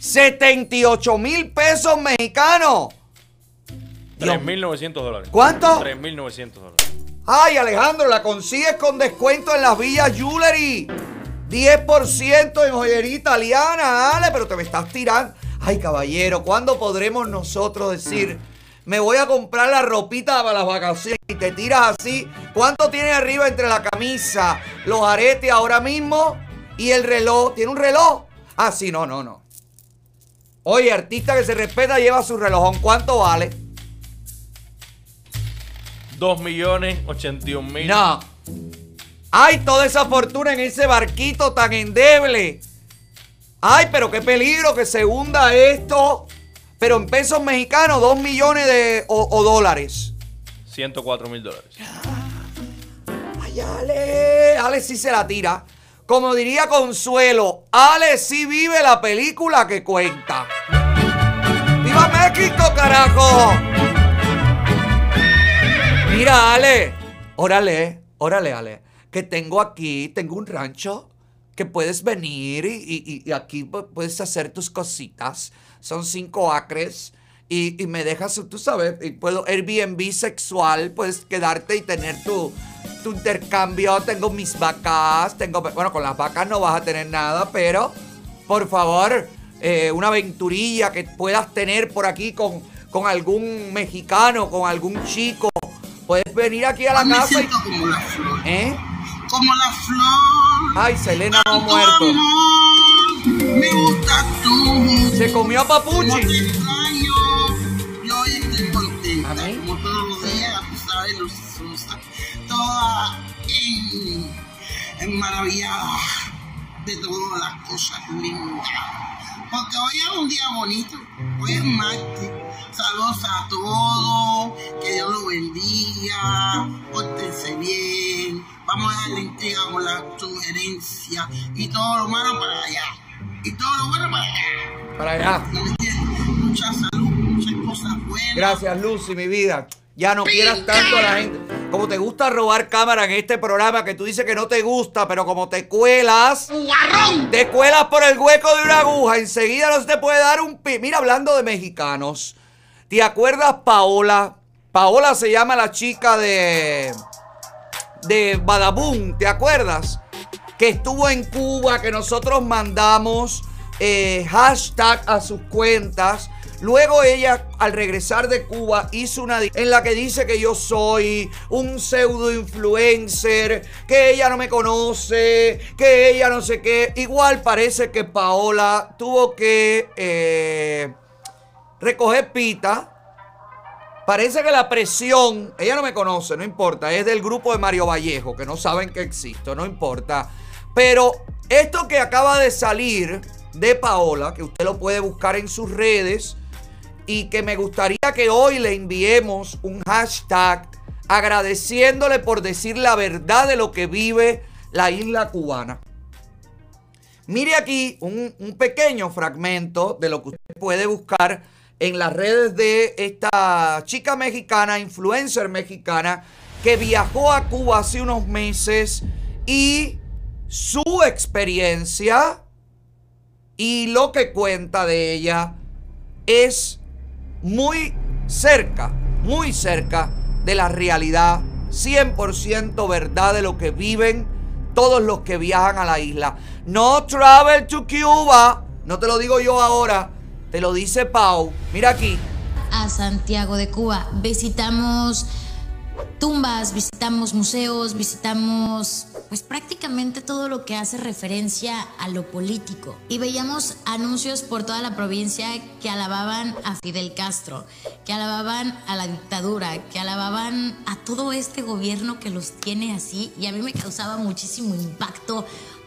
78 mil pesos mexicanos. 3.900 dólares. ¿Cuánto? 3.900 dólares. Ay, Alejandro, la consigues con descuento en las villas Jewelry. 10% en joyería italiana, dale, pero te me estás tirando. Ay, caballero, ¿cuándo podremos nosotros decir, me voy a comprar la ropita para las vacaciones y te tiras así? ¿Cuánto tiene arriba entre la camisa, los aretes ahora mismo y el reloj? ¿Tiene un reloj? Ah, sí, no, no, no. Oye, artista que se respeta lleva su relojón. ¿Cuánto vale? 2.081.000. No. Ay, toda esa fortuna en ese barquito tan endeble. Ay, pero qué peligro que se hunda esto. Pero en pesos mexicanos, 2 millones de o, o dólares. 104.000 dólares. Ay, Ale, Ale sí se la tira. Como diría Consuelo, Ale sí vive la película que cuenta. ¡Viva México, carajo! Mira, Ale. Órale, órale, Ale. Que tengo aquí, tengo un rancho que puedes venir y, y- aquí pu- puedes hacer tus cositas. Son cinco acres. Y, y me dejas, tú sabes, y puedo Airbnb sexual, puedes quedarte y tener tu, tu intercambio. Tengo mis vacas, tengo, bueno, con las vacas no vas a tener nada, pero por favor, eh, una aventurilla que puedas tener por aquí con, con algún mexicano, con algún chico. Puedes venir aquí a la casa y... ¿Eh? como la flor. Ay, Selena no ha muerto. Me gusta tú. Se comió a Como Papuchi. te extraño, yo hoy estoy contenta. Como todos los días, tú sabes, Luzosa. Toda en, en maravillada de todas las cosas lindas. Porque hoy es un día bonito. Hoy es martes. Saludos a todos. Que Dios los bendiga. Pórtense bien. Vamos a darle intriga con la sugerencia. Y todo lo malo para allá. Y todo lo bueno para allá. Para allá. Mucha salud, muchas cosas buenas. Gracias, Lucy, mi vida. Ya no quieras tanto a la gente. Como te gusta robar cámara en este programa que tú dices que no te gusta, pero como te cuelas, te cuelas por el hueco de una aguja, enseguida no se te puede dar un pi. Mira, hablando de mexicanos, ¿te acuerdas Paola? Paola se llama la chica de de Badabun, ¿te acuerdas? Que estuvo en Cuba, que nosotros mandamos eh, hashtag a sus cuentas. Luego ella, al regresar de Cuba, hizo una en la que dice que yo soy un pseudo influencer, que ella no me conoce, que ella no sé qué. Igual parece que Paola tuvo que eh, recoger pita. Parece que la presión, ella no me conoce, no importa, es del grupo de Mario Vallejo, que no saben que existo, no importa. Pero esto que acaba de salir de Paola, que usted lo puede buscar en sus redes, y que me gustaría que hoy le enviemos un hashtag agradeciéndole por decir la verdad de lo que vive la isla cubana. Mire aquí un, pequeño fragmento de lo que usted puede buscar en las redes de esta chica mexicana, influencer mexicana, que viajó a Cuba hace unos meses y su experiencia y lo que cuenta de ella es muy cerca, muy cerca de la realidad, 100% verdad de lo que viven todos los que viajan a la isla. No travel to Cuba, no te lo digo yo ahora, te lo dice Pau. Mira aquí. a Santiago de Cuba. Visitamos tumbas, visitamos museos, visitamos pues prácticamente todo lo que hace referencia a lo político. Y veíamos anuncios por toda la provincia que alababan a Fidel Castro, que alababan a la dictadura, que alababan a todo este gobierno que los tiene así. Y a mí me causaba muchísimo impacto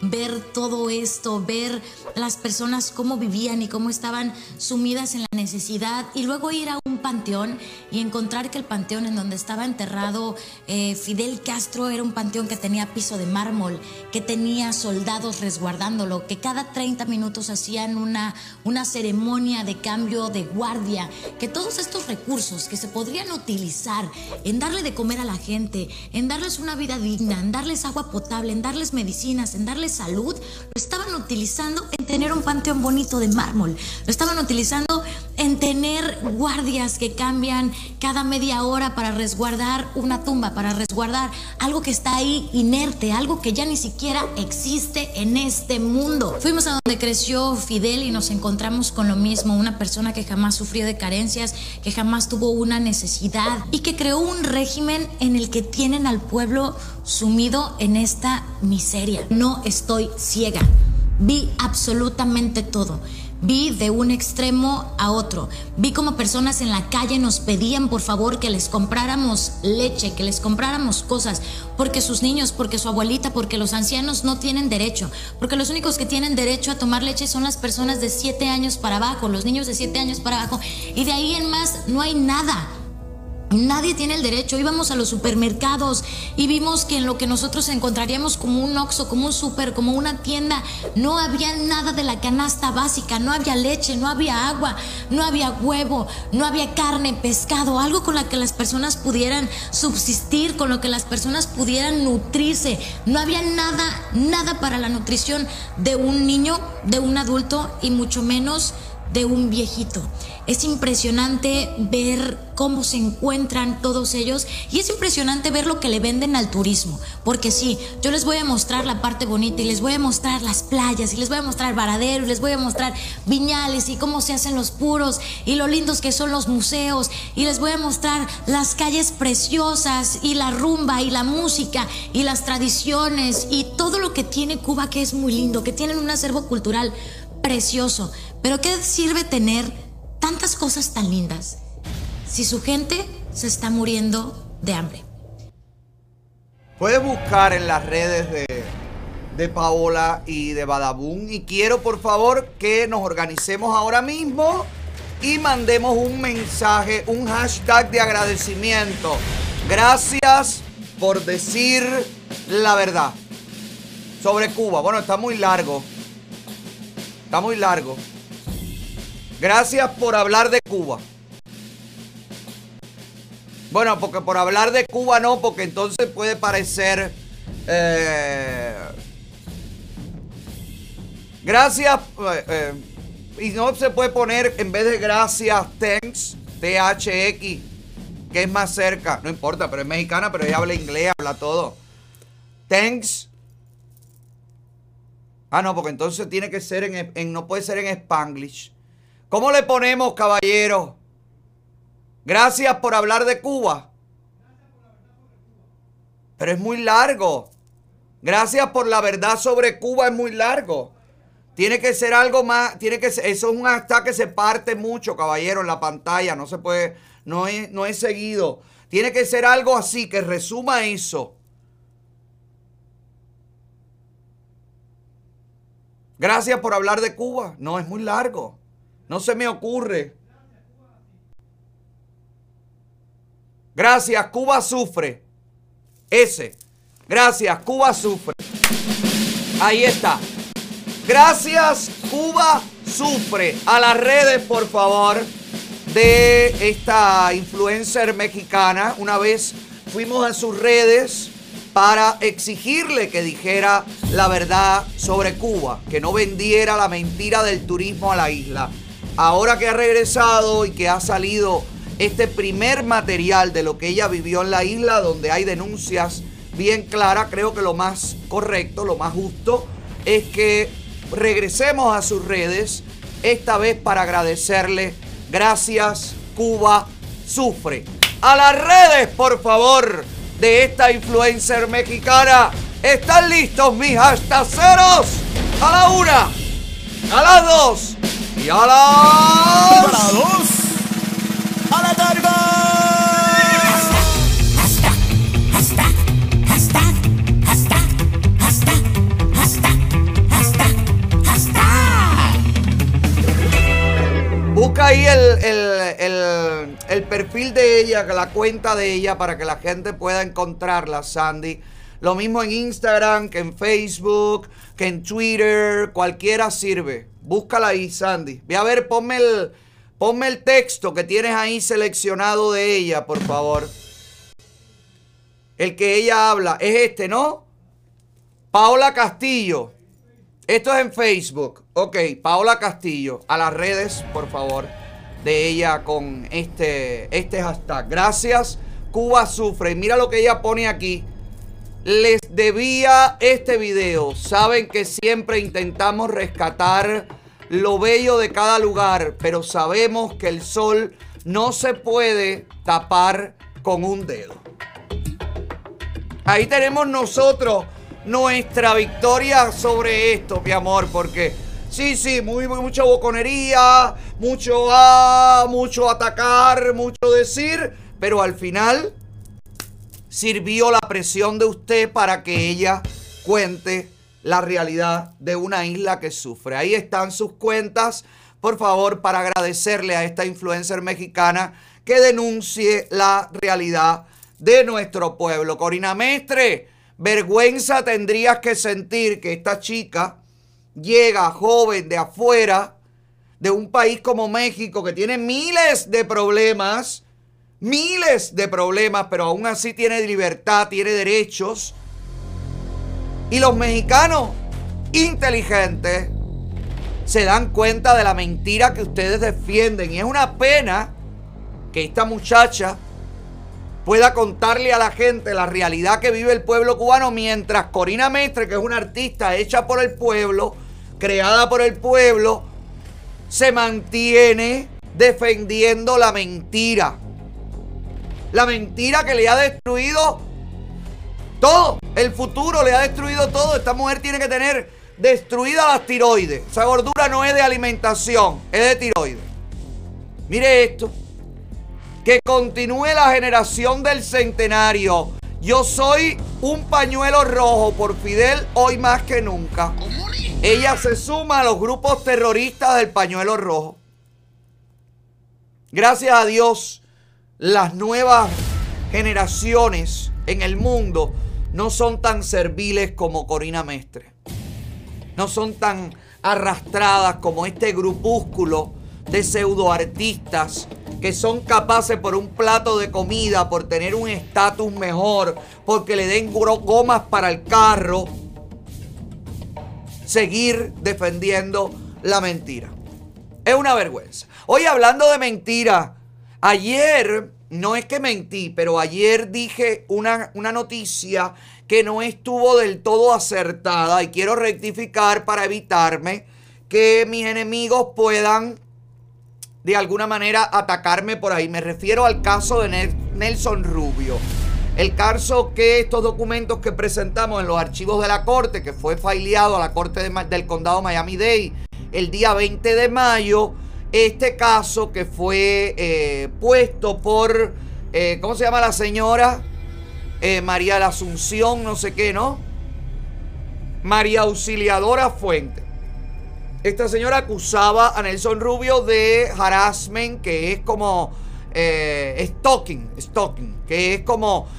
ver todo esto, ver las personas cómo vivían y cómo estaban sumidas en la necesidad y luego ir a un panteón y encontrar que el panteón en donde estaba enterrado eh, Fidel Castro era un panteón que tenía piso de mármol, que tenía soldados resguardándolo, que cada 30 minutos hacían una, una ceremonia de cambio de guardia, que todos estos recursos que se podrían utilizar en darle de comer a la gente, en darles una vida digna, en darles agua potable, en darles medicinas, en darles salud, lo estaban utilizando en tener un panteón bonito de mármol, lo estaban utilizando en tener guardias que cambian cada media hora para resguardar una tumba, para resguardar algo que está ahí inerte, algo que ya ni siquiera existe en este mundo. Fuimos a donde creció Fidel y nos encontramos con lo mismo, una persona que jamás sufrió de carencias, que jamás tuvo una necesidad y que creó un régimen en el que tienen al pueblo sumido en esta miseria. No estoy ciega. Vi absolutamente todo. Vi de un extremo a otro. Vi como personas en la calle nos pedían por favor que les compráramos leche, que les compráramos cosas, porque sus niños, porque su abuelita, porque los ancianos no tienen derecho, porque los únicos que tienen derecho a tomar leche son las personas de 7 años para abajo, los niños de 7 años para abajo, y de ahí en más no hay nada. Nadie tiene el derecho. Íbamos a los supermercados y vimos que en lo que nosotros encontraríamos como un oxo, como un super, como una tienda, no había nada de la canasta básica. No había leche, no había agua, no había huevo, no había carne, pescado, algo con la que las personas pudieran subsistir, con lo que las personas pudieran nutrirse. No había nada, nada para la nutrición de un niño, de un adulto y mucho menos de un viejito. Es impresionante ver cómo se encuentran todos ellos y es impresionante ver lo que le venden al turismo. Porque sí, yo les voy a mostrar la parte bonita y les voy a mostrar las playas y les voy a mostrar Varadero y les voy a mostrar viñales y cómo se hacen los puros y lo lindos que son los museos y les voy a mostrar las calles preciosas y la rumba y la música y las tradiciones y todo lo que tiene Cuba que es muy lindo, que tienen un acervo cultural precioso. Pero ¿qué sirve tener tantas cosas tan lindas si su gente se está muriendo de hambre? Puedes buscar en las redes de, de Paola y de Badabun. Y quiero por favor que nos organicemos ahora mismo y mandemos un mensaje, un hashtag de agradecimiento. Gracias por decir la verdad sobre Cuba. Bueno, está muy largo. Está muy largo. Gracias por hablar de Cuba. Bueno, porque por hablar de Cuba no, porque entonces puede parecer... eh, gracias... eh, eh, y no se puede poner en vez de gracias, thanks, THX, que es más cerca. No importa, pero es mexicana, pero ella habla inglés, habla todo. Thanks. Ah, no, porque entonces tiene que ser en, en- no puede ser en Spanglish. ¿Cómo le ponemos, caballero? Gracias por hablar de Cuba. Pero es muy largo. Gracias por la verdad sobre Cuba es muy largo. Tiene que ser algo más, tiene que eso es un hashtag que se parte mucho, caballero, en la pantalla, no se puede, no es, no es seguido. Tiene que ser algo así, que resuma eso. Gracias por hablar de Cuba. No, es muy largo. No se me ocurre. Gracias, Cuba sufre. Ese. Gracias, Cuba sufre. Ahí está. Gracias, Cuba sufre. A las redes, por favor, de esta influencer mexicana. Una vez fuimos a sus redes para exigirle que dijera la verdad sobre Cuba, que no vendiera la mentira del turismo a la isla. Ahora que ha regresado y que ha salido este primer material de lo que ella vivió en la isla, donde hay denuncias bien claras, creo que lo más correcto, lo más justo, es que regresemos a sus redes, esta vez para agradecerle. Gracias, Cuba sufre. A las redes, por favor, de esta influencer mexicana. ¿Están listos mis hashtaceros? A la una, a las dos y a las... A las dos. A la Busca ahí el, el- el- el perfil de ella, la cuenta de ella, para que la gente pueda encontrarla, Sandy. Lo mismo en Instagram, que en Facebook, que en Twitter, cualquiera sirve. Búscala ahí, Sandy. Ve a ver, ponme el, ponme el texto que tienes ahí seleccionado de ella, por favor. El que ella habla es este, ¿no? Paola Castillo. Esto es en Facebook. Ok, Paola Castillo. A las redes, por favor, de ella con este, este hashtag. Gracias, Cuba sufre. Mira lo que ella pone aquí. Les debía este video. Saben que siempre intentamos rescatar lo bello de cada lugar, pero sabemos que el sol no se puede tapar con un dedo. Ahí tenemos nosotros nuestra victoria sobre esto, mi amor, porque sí, sí, muy, mucha boconería, mucho ah, mucho atacar, mucho decir, pero al final sirvió la presión de usted para que ella cuente la realidad de una isla que sufre. Ahí están sus cuentas, por favor, para agradecerle a esta influencer mexicana que denuncie la realidad de nuestro pueblo. Corina Mestre, vergüenza tendrías que sentir que esta chica llega joven de afuera, de un país como México que tiene miles de problemas, miles de problemas, pero aún así tiene libertad, tiene derechos. Y los mexicanos inteligentes se dan cuenta de la mentira que ustedes defienden. Y es una pena que esta muchacha pueda contarle a la gente la realidad que vive el pueblo cubano mientras Corina Mestre, que es una artista hecha por el pueblo, creada por el pueblo, se mantiene defendiendo la mentira. La mentira que le ha destruido todo. El futuro le ha destruido todo. Esta mujer tiene que tener destruida las tiroides. Esa gordura no es de alimentación, es de tiroides. Mire esto. Que continúe la generación del centenario. Yo soy un pañuelo rojo por Fidel hoy más que nunca. Ella se suma a los grupos terroristas del pañuelo rojo. Gracias a Dios, las nuevas generaciones en el mundo no son tan serviles como Corina Mestre. No son tan arrastradas como este grupúsculo de pseudoartistas que son capaces por un plato de comida, por tener un estatus mejor, porque le den gomas para el carro, seguir defendiendo la mentira. Es una vergüenza. Hoy hablando de mentira, ayer, no es que mentí, pero ayer dije una, una noticia que no estuvo del todo acertada y quiero rectificar para evitarme que mis enemigos puedan de alguna manera atacarme por ahí. Me refiero al caso de Nel- Nelson Rubio. El caso que estos documentos que presentamos en los archivos de la corte, que fue faileado a la corte del condado Miami-Dade el día 20 de mayo, este caso que fue eh, puesto por, eh, ¿cómo se llama la señora? Eh, María la Asunción, no sé qué, ¿no? María Auxiliadora Fuente. Esta señora acusaba a Nelson Rubio de harassment, que es como eh, stalking, stalking, que es como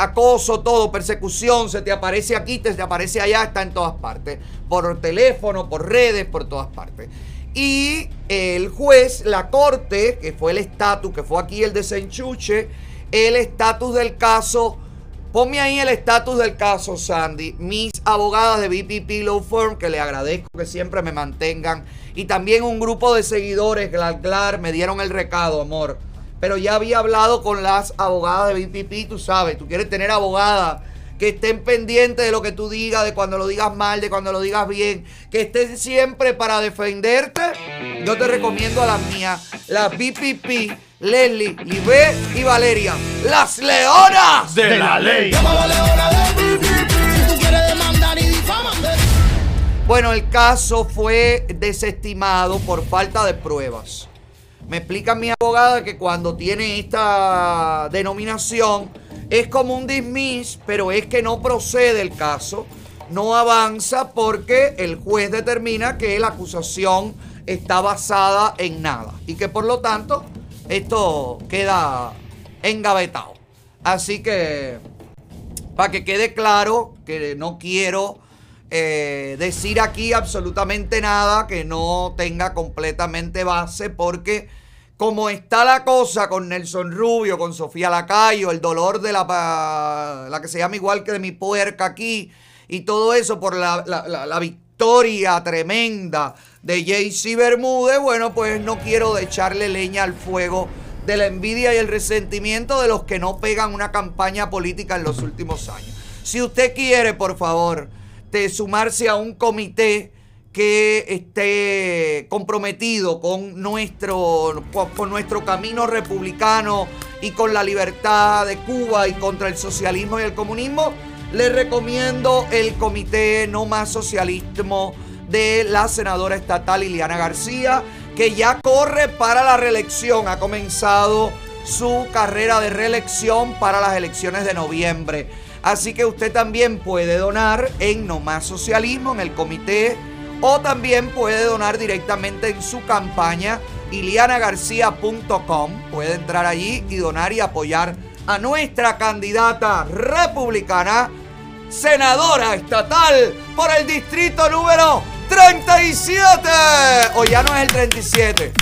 acoso, todo, persecución, se te aparece aquí, te, te aparece allá, está en todas partes, por teléfono, por redes, por todas partes. Y el juez, la corte, que fue el estatus, que fue aquí el desenchuche, el estatus del caso Ponme ahí el estatus del caso, Sandy. Mis abogadas de BPP Law Firm, que le agradezco que siempre me mantengan. Y también un grupo de seguidores, Glar, me dieron el recado, amor. Pero ya había hablado con las abogadas de BPP, tú sabes, tú quieres tener abogadas que estén pendientes de lo que tú digas, de cuando lo digas mal, de cuando lo digas bien, que estén siempre para defenderte. Yo te recomiendo a las mías, las BPP, Leslie, Libé y Valeria, las leonas De la ley. Bueno, el caso fue desestimado por falta de pruebas. Me explica mi abogada que cuando tiene esta denominación es como un dismiss, pero es que no procede el caso, no avanza porque el juez determina que la acusación está basada en nada y que por lo tanto esto queda engavetado. Así que, para que quede claro que no quiero eh, decir aquí absolutamente nada que no tenga completamente base, porque como está la cosa con Nelson Rubio, con Sofía Lacayo, el dolor de la, la que se llama igual que de mi puerca aquí, y todo eso por la, la- la- la victoria tremenda de JC Bermúdez, bueno, pues no quiero echarle leña al fuego de la envidia y el resentimiento de los que no pegan una campaña política en los últimos años. Si usted quiere, por favor, de sumarse a un comité que esté comprometido con nuestro, con, nuestro camino republicano y con la libertad de Cuba y contra el socialismo y el comunismo, le recomiendo el comité No Más Socialismo de la senadora estatal Liliana García, que ya corre para la reelección, ha comenzado su carrera de reelección para las elecciones de noviembre. Así que usted también puede donar en No Más Socialismo, en el comité, o también puede donar directamente en su campaña, ilianagarcía.com. Puede entrar allí y donar y apoyar a nuestra candidata republicana, senadora estatal por el distrito número 37. O ya no es el 37.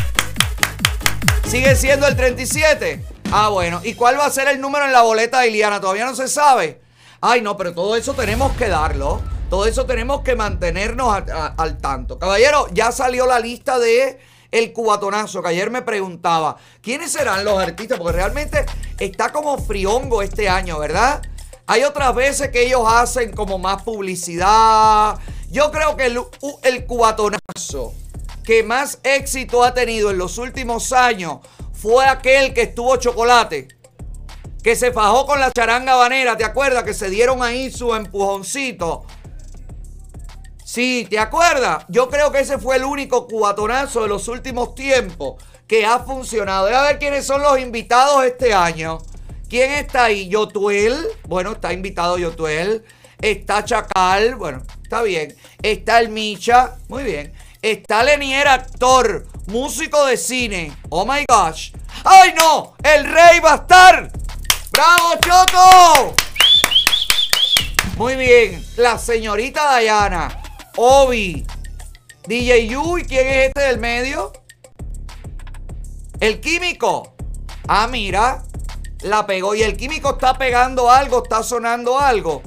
¿Sigue siendo el 37? Ah, bueno. ¿Y cuál va a ser el número en la boleta de Iliana? Todavía no se sabe. Ay, no, pero todo eso tenemos que darlo. Todo eso tenemos que mantenernos al tanto. Caballero, ya salió la lista de el cubatonazo, que ayer me preguntaba, ¿quiénes serán los artistas? Porque realmente está como friongo este año, ¿verdad? Hay otras veces que ellos hacen como más publicidad. Yo creo que el, el cubatonazo que más éxito ha tenido en los últimos años fue aquel que estuvo chocolate. Que se fajó con la charanga banera, ¿te acuerdas? Que se dieron ahí su empujoncito. Sí, ¿te acuerdas? Yo creo que ese fue el único cubatonazo de los últimos tiempos que ha funcionado. Voy a ver quiénes son los invitados este año. ¿Quién está ahí? Yotuel. Bueno, está invitado Yotuel. Está Chacal. Bueno, está bien. Está el Micha. Muy bien. Está Lenier, actor, músico de cine. Oh my gosh. ¡Ay no! ¡El rey va a estar! ¡Bravo, Choto! Muy bien. La señorita Dayana. Obi. DJ Yu. ¿Y quién es este del medio? El químico. Ah, mira. La pegó. Y el químico está pegando algo, está sonando algo.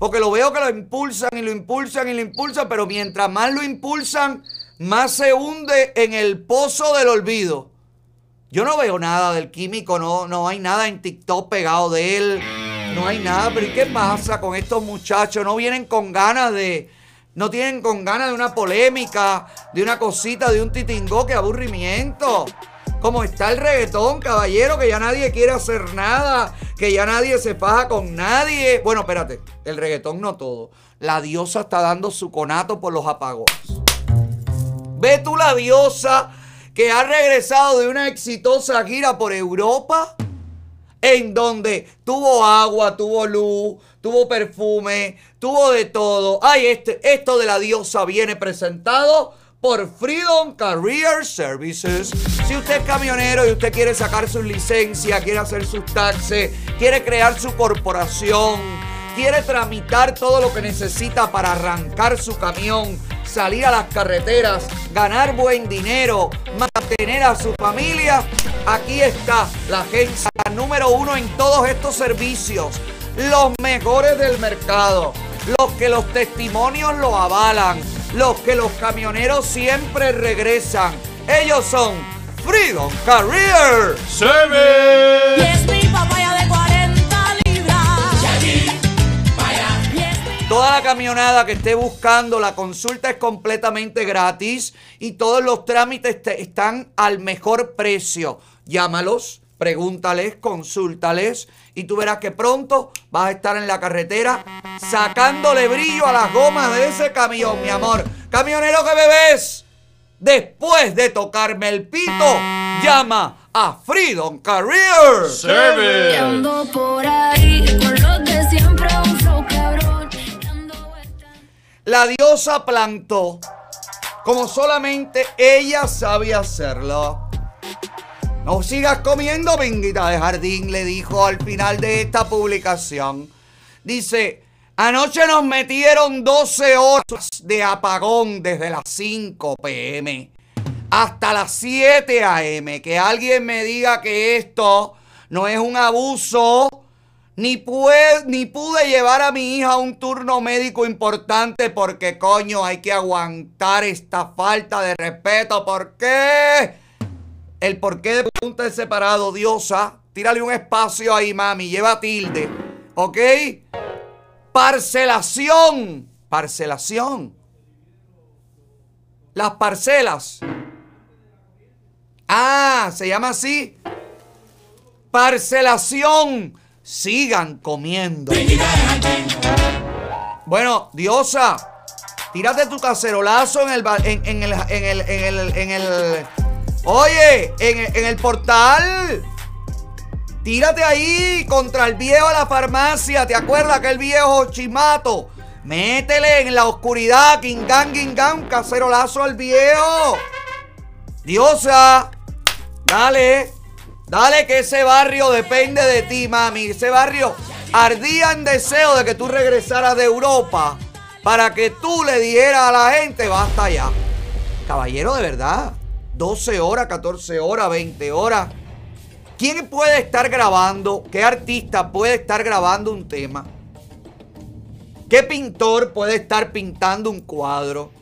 Porque lo veo que lo impulsan y lo impulsan y lo impulsan. Pero mientras más lo impulsan, más se hunde en el pozo del olvido. Yo no veo nada del químico, no, no hay nada en TikTok pegado de él. No hay nada. ¿y qué pasa con estos muchachos? No vienen con ganas de. No tienen con ganas de una polémica, de una cosita, de un titingó, que aburrimiento. Como está el reggaetón, caballero, que ya nadie quiere hacer nada, que ya nadie se faja con nadie. Bueno, espérate, el reggaetón no todo. La diosa está dando su conato por los apagones. Ve tú la diosa que ha regresado de una exitosa gira por Europa, en donde tuvo agua, tuvo luz, tuvo perfume, tuvo de todo. Ay, este, esto de la diosa viene presentado por Freedom Career Services. Si usted es camionero y usted quiere sacar su licencia, quiere hacer sus taxes, quiere crear su corporación, quiere tramitar todo lo que necesita para arrancar su camión, salir a las carreteras, ganar buen dinero, mantener a su familia, aquí está la agencia número uno en todos estos servicios. Los mejores del mercado, los que los testimonios lo avalan, los que los camioneros siempre regresan. Ellos son Freedom Career Y es mi papaya de 40 libras. Y allí, vaya. Toda la camionada que esté buscando, la consulta es completamente gratis y todos los trámites te- están al mejor precio. Llámalos, pregúntales, consúltales y tú verás que pronto vas a estar en la carretera sacándole brillo a las gomas de ese camión, mi amor. Camionero que bebés, después de tocarme el pito, llama a Freedom Career Y ando por ahí con los de siempre un flow cabrón. La diosa plantó como solamente ella sabe hacerlo. No sigas comiendo vinguita de jardín, le dijo al final de esta publicación. Dice, anoche nos metieron 12 horas de apagón desde las 5 pm hasta las 7 am. Que alguien me diga que esto no es un abuso. Ni, pue- ni pude llevar a mi hija a un turno médico importante porque coño hay que aguantar esta falta de respeto. ¿Por qué? El porqué de pregunta es separado, diosa. Tírale un espacio ahí, mami. Lleva tilde. ¿Ok? Parcelación. Parcelación. Las parcelas. Ah, se llama así. Parcelación. Sigan comiendo. Bueno, diosa, tírate tu cacerolazo en el, en, en el, en el, en el, en el, oye, en el, el portal. Tírate ahí contra el viejo de la farmacia. ¿Te acuerdas aquel viejo chimato? Métele en la oscuridad, Kingan, Kingan, cacerolazo al viejo. Diosa, dale, dale que ese barrio depende de ti, mami. Ese barrio ardía en deseo de que tú regresaras de Europa para que tú le dieras a la gente, basta ya. Caballero, de verdad, 12 horas, 14 horas, 20 horas. ¿Quién puede estar grabando? ¿Qué artista puede estar grabando un tema? ¿Qué pintor puede estar pintando un cuadro?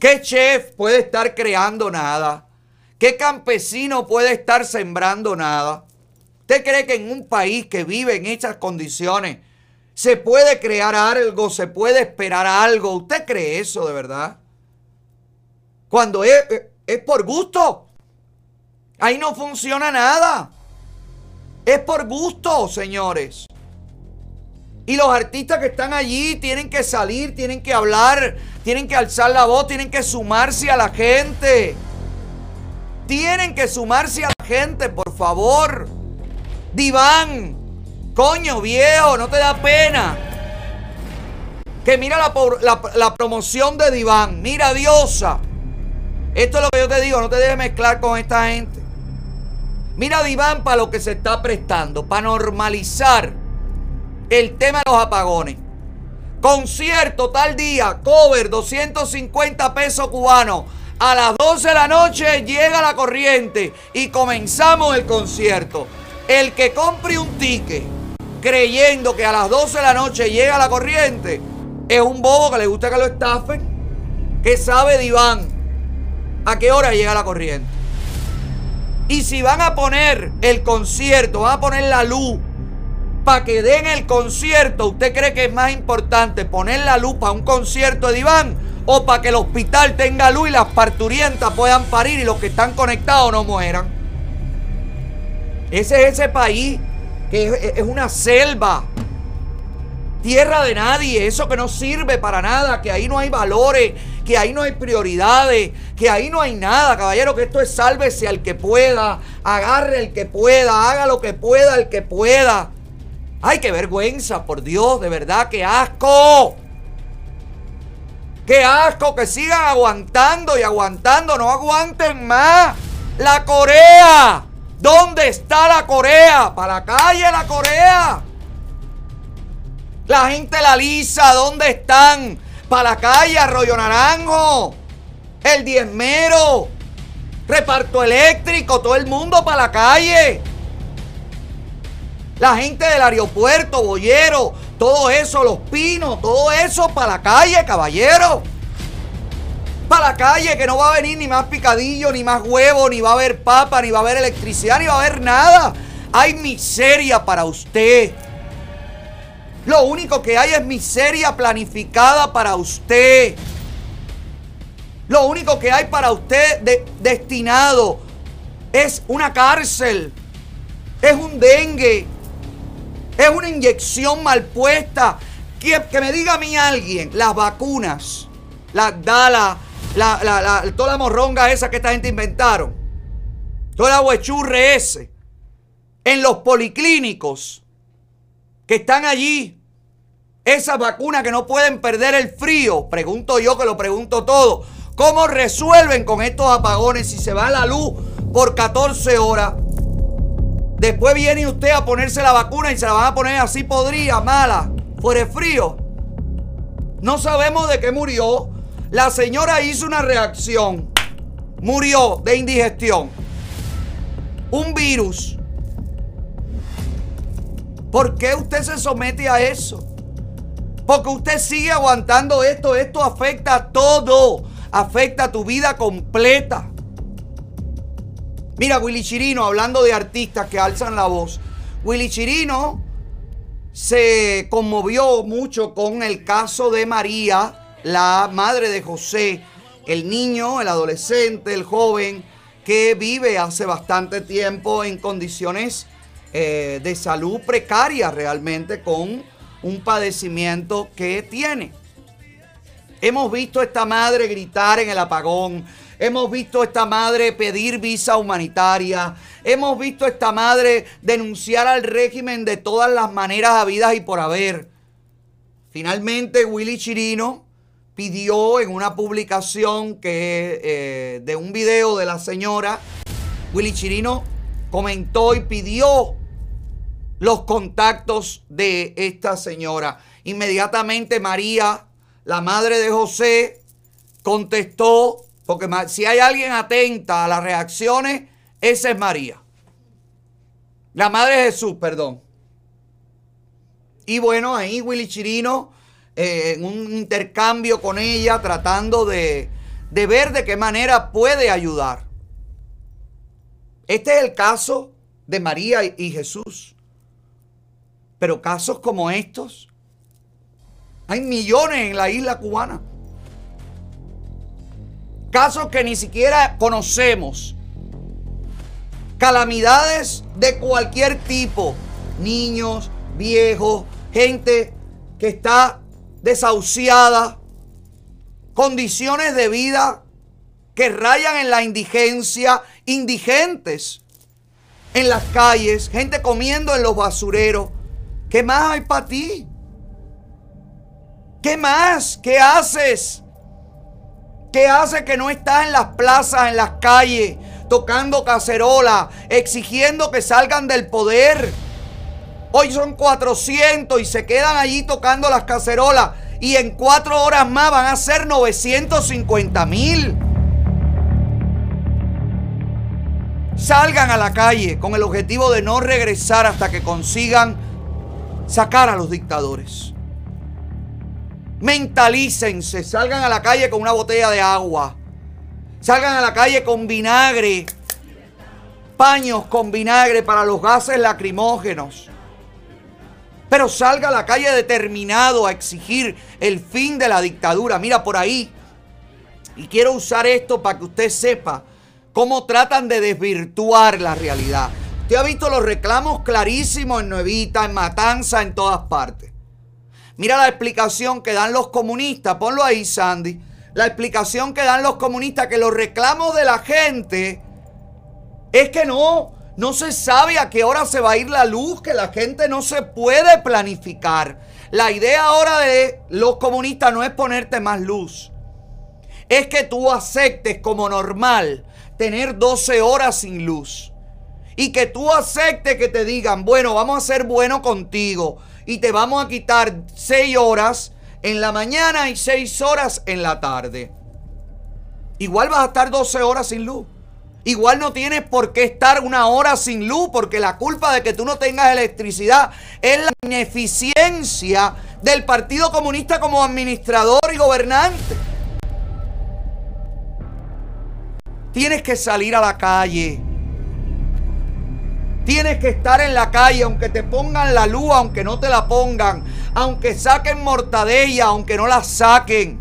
¿Qué chef puede estar creando nada? ¿Qué campesino puede estar sembrando nada? ¿Usted cree que en un país que vive en estas condiciones se puede crear algo, se puede esperar algo? ¿Usted cree eso de verdad? Cuando es, es por gusto. Ahí no funciona nada. Es por gusto, señores. Y los artistas que están allí tienen que salir, tienen que hablar, tienen que alzar la voz, tienen que sumarse a la gente. Tienen que sumarse a la gente, por favor. Diván, coño viejo, no te da pena. Que mira la, la, la promoción de Diván, mira diosa. Esto es lo que yo te digo, no te dejes mezclar con esta gente. Mira Diván para lo que se está prestando, para normalizar el tema de los apagones. Concierto tal día, cover 250 pesos cubanos. A las 12 de la noche llega la corriente y comenzamos el concierto. El que compre un ticket creyendo que a las 12 de la noche llega la corriente es un bobo que le gusta que lo estafen, que sabe diván a qué hora llega la corriente. Y si van a poner el concierto, van a poner la luz para que den el concierto, ¿usted cree que es más importante poner la luz para un concierto de diván o para que el hospital tenga luz y las parturientas puedan parir y los que están conectados no mueran? Ese es ese país que es, es una selva. Tierra de nadie, eso que no sirve para nada, que ahí no hay valores, que ahí no hay prioridades, que ahí no hay nada, caballero, que esto es sálvese al que pueda, agarre el que pueda, haga lo que pueda el que pueda. Ay, qué vergüenza, por Dios, de verdad, qué asco. Qué asco que sigan aguantando y aguantando, no aguanten más. La Corea, ¿dónde está la Corea? Para la calle la Corea. La gente la lisa, ¿dónde están? Para la calle, Arroyo Naranjo, el diezmero, reparto eléctrico, todo el mundo para la calle. La gente del aeropuerto, Boyero, todo eso, los pinos, todo eso para la calle, caballero. Para la calle, que no va a venir ni más picadillo, ni más huevo, ni va a haber papa, ni va a haber electricidad, ni va a haber nada. Hay miseria para usted. Lo único que hay es miseria planificada para usted. Lo único que hay para usted de- destinado es una cárcel. Es un dengue. Es una inyección mal puesta. Que, que me diga a mí alguien, las vacunas, las Dala, la, la, la- toda la morronga esa que esta gente inventaron, todo el aguechurre ese, en los policlínicos que están allí, esas vacunas que no pueden perder el frío, pregunto yo que lo pregunto todo, ¿cómo resuelven con estos apagones si se va la luz por 14 horas? Después viene usted a ponerse la vacuna y se la van a poner así podrida, mala, fuera de frío. No sabemos de qué murió. La señora hizo una reacción. Murió de indigestión. Un virus. ¿Por qué usted se somete a eso? Porque usted sigue aguantando esto. Esto afecta a todo. Afecta a tu vida completa. Mira, Willy Chirino, hablando de artistas que alzan la voz. Willy Chirino se conmovió mucho con el caso de María, la madre de José, el niño, el adolescente, el joven que vive hace bastante tiempo en condiciones eh, de salud precaria realmente con un padecimiento que tiene. Hemos visto a esta madre gritar en el apagón. Hemos visto a esta madre pedir visa humanitaria. Hemos visto a esta madre denunciar al régimen de todas las maneras habidas y por haber. Finalmente, Willy Chirino pidió en una publicación que, eh, de un video de la señora, Willy Chirino comentó y pidió los contactos de esta señora. Inmediatamente María, la madre de José, contestó, porque si hay alguien atenta a las reacciones, esa es María. La madre de Jesús, perdón. Y bueno, ahí Willy Chirino, eh, en un intercambio con ella, tratando de, de ver de qué manera puede ayudar. Este es el caso de María y Jesús. Pero casos como estos, hay millones en la isla cubana. Casos que ni siquiera conocemos. Calamidades de cualquier tipo. Niños, viejos, gente que está desahuciada. Condiciones de vida que rayan en la indigencia. Indigentes en las calles. Gente comiendo en los basureros. ¿Qué más hay para ti? ¿Qué más? ¿Qué haces? ¿Qué hace que no estás en las plazas, en las calles, tocando cacerola, exigiendo que salgan del poder? Hoy son 400 y se quedan allí tocando las cacerolas y en cuatro horas más van a ser 950 mil. Salgan a la calle con el objetivo de no regresar hasta que consigan sacar a los dictadores. Mentalícense, salgan a la calle con una botella de agua. Salgan a la calle con vinagre. Paños con vinagre para los gases lacrimógenos. Pero salga a la calle determinado a exigir el fin de la dictadura. Mira por ahí. Y quiero usar esto para que usted sepa cómo tratan de desvirtuar la realidad. Usted ha visto los reclamos clarísimos en Nuevita, en Matanza, en todas partes. Mira la explicación que dan los comunistas. Ponlo ahí, Sandy. La explicación que dan los comunistas que los reclamos de la gente es que no, no se sabe a qué hora se va a ir la luz, que la gente no se puede planificar. La idea ahora de los comunistas no es ponerte más luz. Es que tú aceptes como normal tener 12 horas sin luz. Y que tú aceptes que te digan, bueno, vamos a ser bueno contigo. Y te vamos a quitar 6 horas en la mañana y 6 horas en la tarde. Igual vas a estar 12 horas sin luz. Igual no tienes por qué estar una hora sin luz, porque la culpa de que tú no tengas electricidad es la ineficiencia del Partido Comunista como administrador y gobernante. Tienes que salir a la calle. Tienes que estar en la calle, aunque te pongan la luz, aunque no te la pongan, aunque saquen mortadella, aunque no la saquen.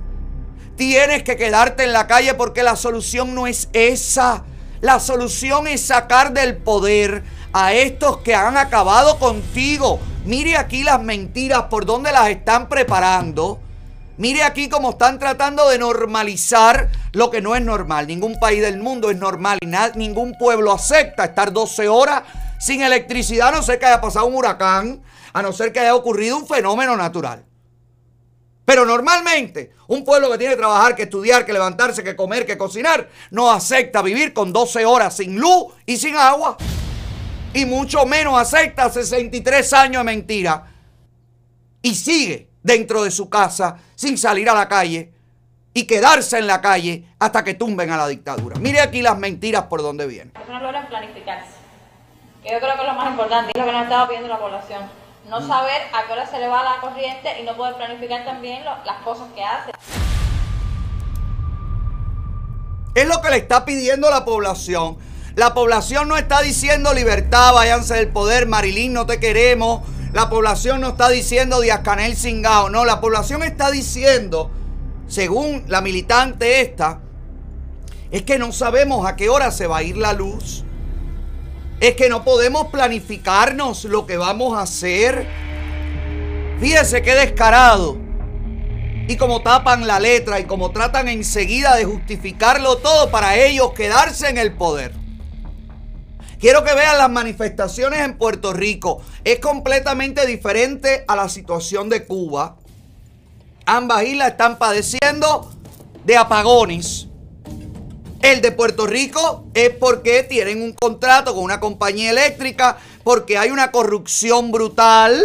Tienes que quedarte en la calle porque la solución no es esa. La solución es sacar del poder a estos que han acabado contigo. Mire aquí las mentiras por donde las están preparando. Mire aquí cómo están tratando de normalizar lo que no es normal. Ningún país del mundo es normal y ningún pueblo acepta estar 12 horas sin electricidad a no ser que haya pasado un huracán, a no ser que haya ocurrido un fenómeno natural. Pero normalmente, un pueblo que tiene que trabajar, que estudiar, que levantarse, que comer, que cocinar, no acepta vivir con 12 horas sin luz y sin agua. Y mucho menos acepta 63 años de mentira. Y sigue dentro de su casa sin salir a la calle y quedarse en la calle hasta que tumben a la dictadura. Mire aquí las mentiras por donde vienen. No logra planificarse. Que yo creo que es lo más importante, es lo que nos estaba pidiendo la población. No Mm. saber a qué hora se le va la corriente y no poder planificar también lo- las cosas que hace. Es lo que le está pidiendo la población. La población no está diciendo libertad, váyanse del poder, Marilyn, no te queremos. La población no está diciendo Díaz Canel Singao. No, la población está diciendo, según la militante esta, es que no sabemos a qué hora se va a ir la luz. Es que no podemos planificarnos lo que vamos a hacer. Fíjese qué descarado. Y como tapan la letra y como tratan enseguida de justificarlo todo para ellos quedarse en el poder. Quiero que vean las manifestaciones en Puerto Rico. Es completamente diferente a la situación de Cuba. Ambas islas están padeciendo de apagones. El de Puerto Rico es porque tienen un contrato con una compañía eléctrica, porque hay una corrupción brutal,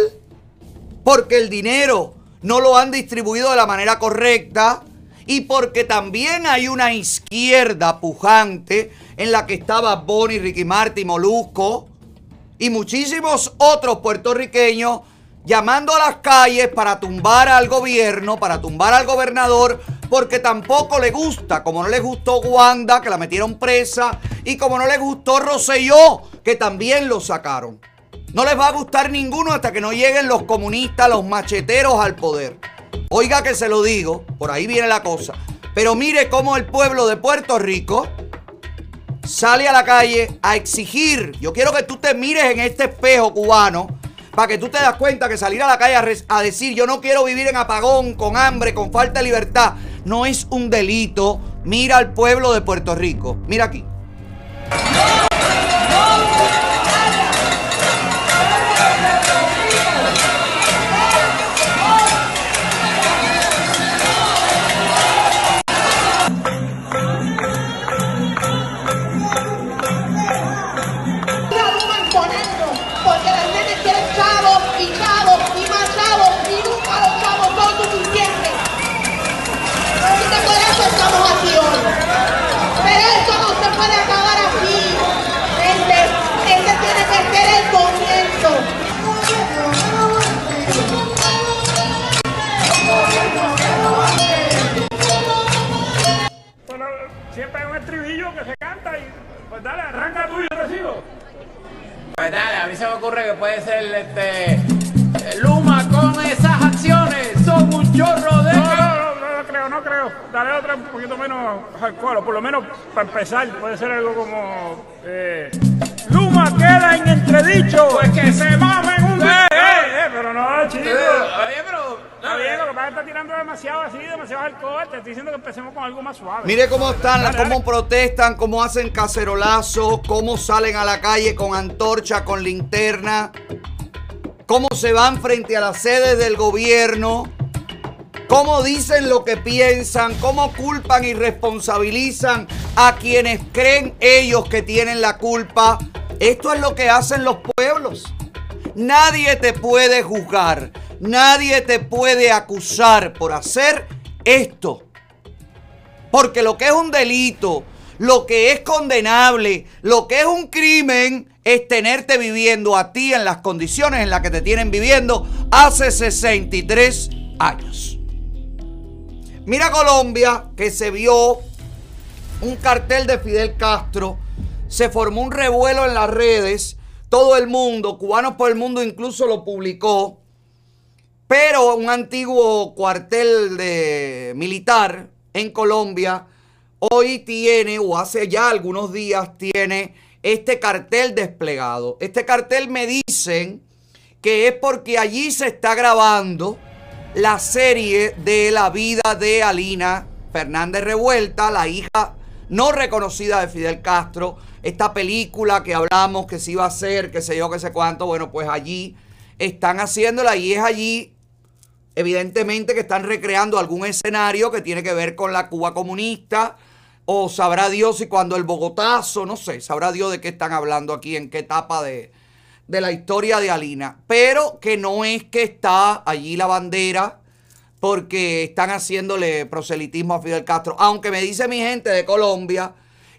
porque el dinero no lo han distribuido de la manera correcta y porque también hay una izquierda pujante en la que estaba Bonnie, Ricky Martin, Molusco y muchísimos otros puertorriqueños llamando a las calles para tumbar al gobierno, para tumbar al gobernador, porque tampoco le gusta, como no le gustó Wanda, que la metieron presa, y como no le gustó Rosselló, que también lo sacaron. No les va a gustar ninguno hasta que no lleguen los comunistas, los macheteros al poder. Oiga que se lo digo, por ahí viene la cosa. Pero mire cómo el pueblo de Puerto Rico sale a la calle a exigir. Yo quiero que tú te mires en este espejo cubano para que tú te das cuenta que salir a la calle a, decir yo no quiero vivir en apagón, con hambre, con falta de libertad, no es un delito. Mira al pueblo de Puerto Rico. Mira aquí. Porque Pues dale, a mí se me ocurre que puede ser este. Luma con esas acciones son un chorro de. No, no, no, no creo, no creo. Dale otra un poquito menos hardcore, por lo menos para empezar puede ser algo como eh, Luma queda en entredicho. Pues que se mamen un Eh, eh, eh. pero no, chico. Oye, pero- Está bien, lo que pasa es que está tirando demasiado así, demasiado hardcore. Te estoy diciendo que empecemos con algo más suave. Mire cómo están, cómo protestan, cómo hacen cacerolazos, cómo salen a la calle con antorcha, con linterna, cómo se van frente a las sedes del gobierno, cómo dicen lo que piensan, cómo culpan y responsabilizan a quienes creen ellos que tienen la culpa. Esto es lo que hacen los pueblos. Nadie te puede juzgar, nadie te puede acusar por hacer esto. Porque lo que es un delito, lo que es condenable, lo que es un crimen, es tenerte viviendo a ti en las condiciones en las que te tienen viviendo hace 63 años. Mira Colombia, que se vio un cartel de Fidel Castro, se formó un revuelo en las redes, todo el mundo, cubanos por el mundo incluso lo publicó, pero un antiguo cuartel de militar en Colombia hoy tiene, o hace ya algunos días tiene, este cartel desplegado. Este cartel me dicen que es porque allí se está grabando la serie de la vida de Alina Fernández Revuelta, la hija no reconocida de Fidel Castro. Esta película que hablamos que se iba a hacer, que sé yo, que sé cuánto, bueno, pues allí están haciéndola y es allí Evidentemente que están recreando algún escenario que tiene que ver con la Cuba comunista. O sabrá Dios si cuando el Bogotazo, no sé, sabrá Dios de qué están hablando aquí, en qué etapa de, de la historia de Alina. Pero que no es que está allí la bandera porque están haciéndole proselitismo a Fidel Castro. Aunque me dice mi gente de Colombia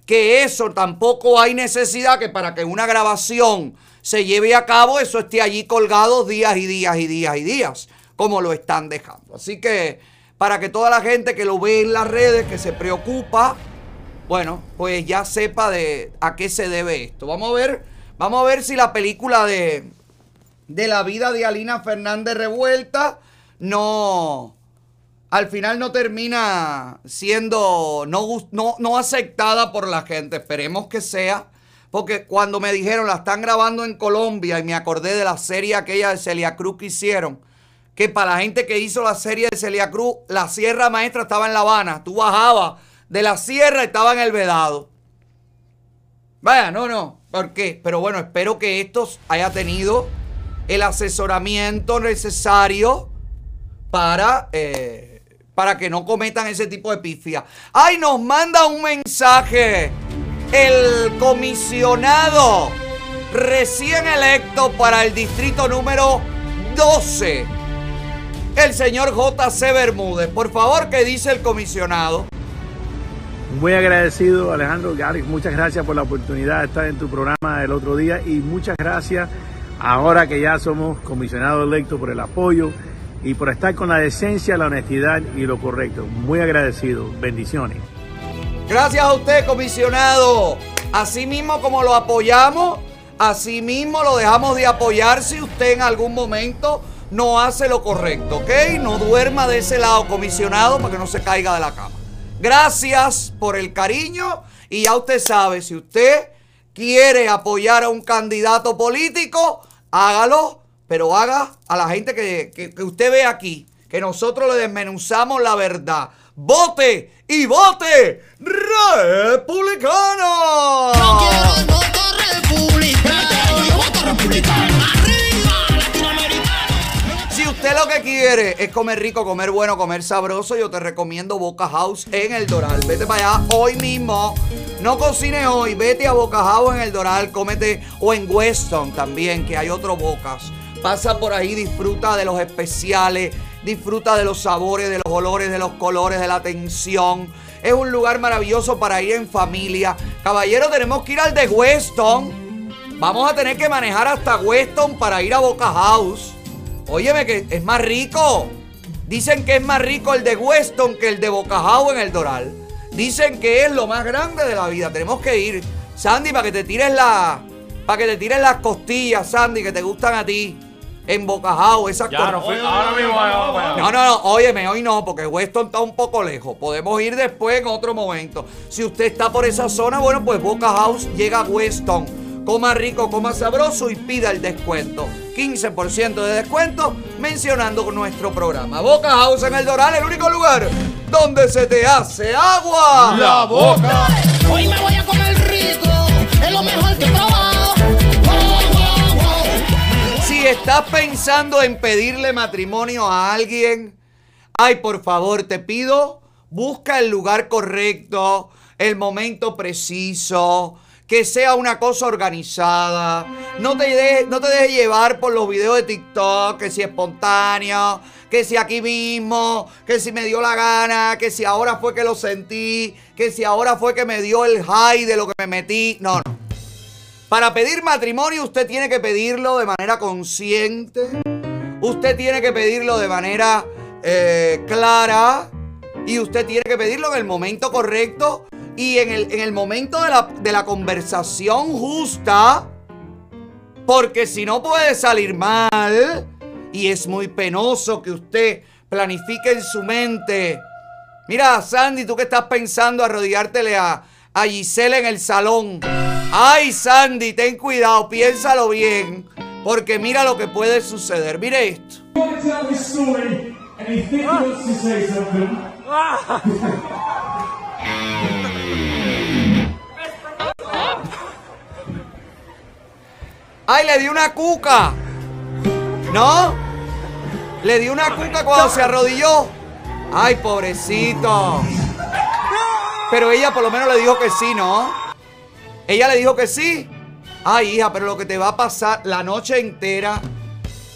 que eso tampoco hay necesidad que para que una grabación se lleve a cabo, eso esté allí colgado días y días y días y días, como lo están dejando. Así que para que toda la gente que lo ve en las redes, que se preocupa, bueno, pues ya sepa de a qué se debe esto. Vamos a ver, vamos a ver si la película de, de la vida de Alina Fernández Revuelta no al final no termina siendo no, no, no aceptada por la gente. Esperemos que sea. Porque cuando me dijeron la están grabando en Colombia y me acordé de la serie aquella de Celia Cruz que hicieron, que para la gente que hizo la serie de Celia Cruz, la Sierra Maestra estaba en La Habana. Tú bajabas de la sierra estaba en el Vedado. Vaya, no, no. ¿Por qué? Pero bueno, espero que estos haya tenido el asesoramiento necesario para, eh, para que no cometan ese tipo de pifia. ¡Ay, nos manda un mensaje! El comisionado recién electo para el distrito número 12. El señor J.C. Bermúdez. Por favor, ¿qué dice el comisionado? Muy agradecido, Alejandro Gary. Muchas gracias por la oportunidad de estar en tu programa el otro día y muchas gracias ahora que ya somos comisionados electos por el apoyo y por estar con la decencia, la honestidad y lo correcto. Muy agradecido. Bendiciones. Gracias a usted, comisionado. Así mismo como lo apoyamos, así mismo lo dejamos de apoyar si usted en algún momento no hace lo correcto, ¿ok? No duerma de ese lado, comisionado, para que no se caiga de la cama. Gracias por el cariño y ya usted sabe, si usted quiere apoyar a un candidato político, hágalo, pero haga a la gente que, que- usted ve aquí, que nosotros le desmenuzamos la verdad. ¡Vote y vote republicano! Yo lo que quiere es comer rico, comer bueno, comer sabroso, yo te recomiendo Boca House en el Doral. Vete para allá hoy mismo. No cocines hoy, vete a Boca House en el Doral, cómete o en Weston también, que hay otro Bocas. Pasa por ahí, disfruta de los especiales, disfruta de los sabores, de los olores, de los colores, de la atención. Es un lugar maravilloso para ir en familia. Caballero, tenemos que ir al de Weston. Vamos a tener que manejar hasta Weston para ir a Boca House. Óyeme que es más rico. Dicen que es más rico el de Weston que el de Boca House en el Doral. Dicen que es lo más grande de la vida. Tenemos que ir. Sandy, para que te tires la. Para que te tires las costillas, Sandy, que te gustan a ti. En Boca House, esas Ya, no ahora mismo no, no, no, óyeme, hoy no, porque Weston está un poco lejos. Podemos ir después en otro momento. Si usted está por esa zona, bueno, pues Boca House llega a Weston. Coma rico, coma sabroso y pida el descuento. 15% de descuento mencionando nuestro programa. Boca House en el Doral, el único lugar donde se te hace agua. La boca. Hoy me voy a comer rico, es lo mejor que he probado. Wow, wow, wow. Si estás pensando en pedirle matrimonio a alguien, ay, por favor, te pido, busca el lugar correcto, el momento preciso, que sea una cosa organizada. No te, dejes, no llevar por los videos de TikTok, que si espontáneo, que si aquí mismo, que si me dio la gana, que si ahora fue que lo sentí, que si ahora fue que me dio el high de lo que me metí. No, no. Para pedir matrimonio usted tiene que pedirlo de manera consciente. Usted tiene que pedirlo de manera eh, clara. Y usted tiene que pedirlo en el momento correcto. Y en el, en el momento de la, de la conversación justa. Porque si no puede salir mal. Y es muy penoso que usted planifique en su mente. Mira, Sandy, tú que estás pensando arrodillártele a, a Giselle en el salón. Ay, Sandy, ten cuidado, piénsalo bien. Porque mira lo que puede suceder. Mire esto. Ay, le di una cuca. ¿No? Le di una cuca cuando se arrodilló. Ay, pobrecito. Pero ella por lo menos le dijo que sí, ¿no? Ella le dijo que sí. Ay, hija, pero lo que te va a pasar la noche entera.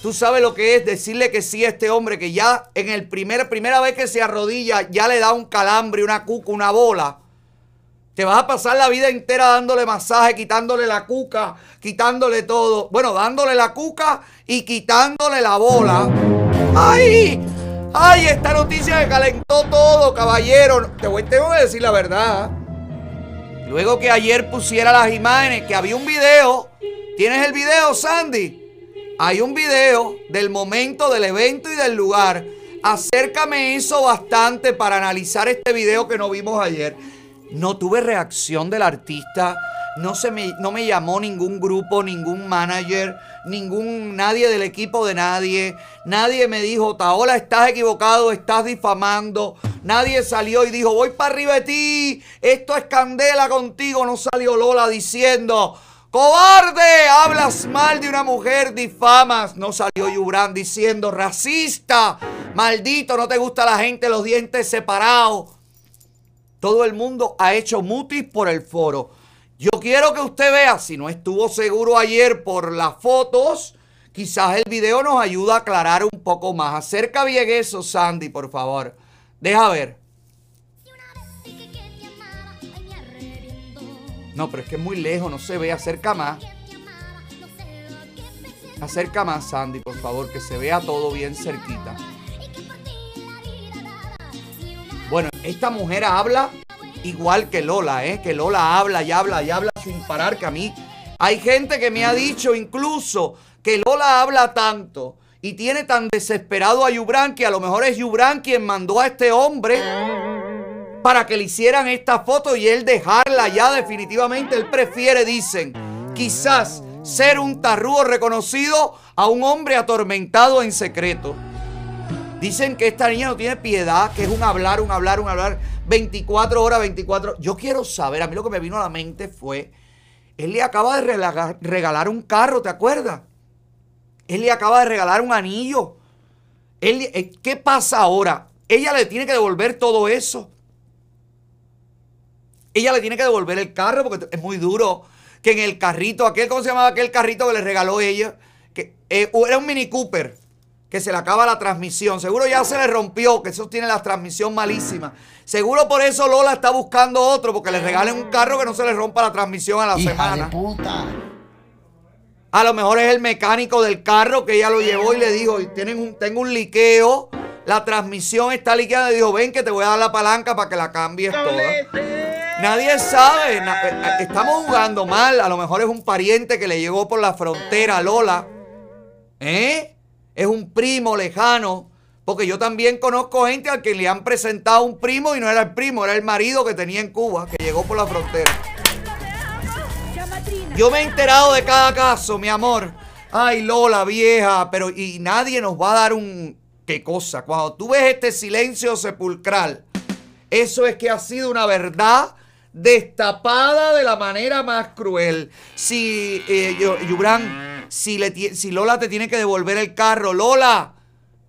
Tú sabes lo que es decirle que sí a este hombre que ya en el primer, primera vez que se arrodilla ya le da un calambre, una cuca, una bola. Te vas a pasar la vida entera dándole masaje, quitándole la cuca, quitándole todo. Bueno, dándole la cuca y quitándole la bola. ¡Ay! ¡Ay! Esta noticia me calentó todo, caballero. Te voy, tengo que decir la verdad. Luego que ayer pusiera las imágenes, que había un video. ¿Tienes el video, Sandy? Hay un video del momento del evento y del lugar. Acércame eso bastante para analizar este video que no vimos ayer. No tuve reacción del artista. No, se me, no me llamó ningún grupo, ningún manager, ningún nadie del equipo de nadie. Nadie me dijo, Taola, estás equivocado, estás difamando. Nadie salió y dijo, voy para arriba de ti. Esto es candela contigo. No salió Lola diciendo, cobarde, hablas mal de una mujer, difamas. No salió Yubran diciendo, racista, maldito, no te gusta la gente, los dientes separados. Todo el mundo ha hecho mutis por el foro. Yo quiero que usted vea, si no estuvo seguro ayer por las fotos, quizás el video nos ayuda a aclarar un poco más. Acerca bien eso, Sandy, por favor. Deja ver. No, pero es que es muy lejos, no se ve. Acerca más. Acerca más, Sandy, por favor, que se vea todo bien cerquita. Bueno, esta mujer habla igual que Lola, ¿eh? Que Lola habla y habla y habla sin parar, que a mí hay gente que me ha dicho incluso que Lola habla tanto y tiene tan desesperado a Yubran que a lo mejor es Yubran quien mandó a este hombre para que le hicieran esta foto y él dejarla ya definitivamente. Él prefiere, dicen, quizás ser un tarrúo reconocido a un hombre atormentado en secreto. Dicen que esta niña no tiene piedad, que es un hablar, un hablar, un hablar, 24 horas, 24. Yo quiero saber, a mí lo que me vino a la mente fue, él le acaba de regalar, un carro, ¿te acuerdas? Él le acaba de regalar un anillo. Eh, ¿Qué pasa ahora? Ella le tiene que devolver todo eso. Ella le tiene que devolver el carro porque es muy duro que en el carrito, aquel, ¿cómo se llamaba aquel carrito que le regaló ella? Que eh, era un Mini Cooper que se le acaba la transmisión. Seguro ya se le rompió, que eso tiene la transmisión malísima. Seguro por eso Lola está buscando otro, porque le regalen un carro que no se le rompa la transmisión a la semana. A lo mejor es el mecánico del carro que ella lo llevó y le dijo, tienen un, tengo un liqueo, la transmisión está liqueada. Y dijo, ven que te voy a dar la palanca para que la cambies toda. Nadie sabe, na- eh, eh, estamos jugando mal. A lo mejor es un pariente que le llegó por la frontera a Lola. ¿Eh? Es un primo lejano. Porque yo también conozco gente al que le han presentado un primo y no era el primo, era el marido que tenía en Cuba, que llegó por la frontera. Yo me he enterado de cada caso, mi amor. Ay, Lola, vieja, pero y nadie nos va a dar un... ¿Qué cosa? Cuando tú ves este silencio sepulcral, eso es que ha sido una verdad destapada de la manera más cruel. Si, eh, Yo- Yubran, si, le si Lola te tiene que devolver el carro, Lola,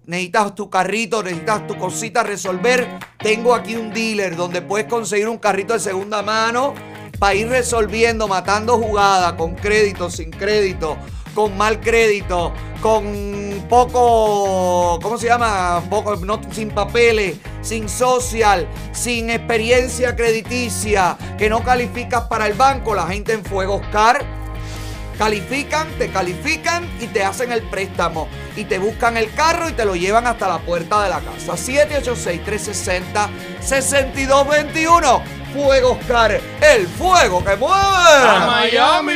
necesitas tu carrito, necesitas tu cosita resolver, tengo aquí un dealer donde puedes conseguir un carrito de segunda mano para ir resolviendo, matando jugadas con crédito, sin crédito, con mal crédito, con poco, ¿cómo se llama? Poco, no, sin papeles, sin social, sin experiencia crediticia, que no calificas para el banco, la gente en Fuego Oscar califican, te califican y te hacen el préstamo. Y te buscan el carro y te lo llevan hasta la puerta de la casa. 786-360-6221. Fuego Oscar, el fuego que mueve. A Miami.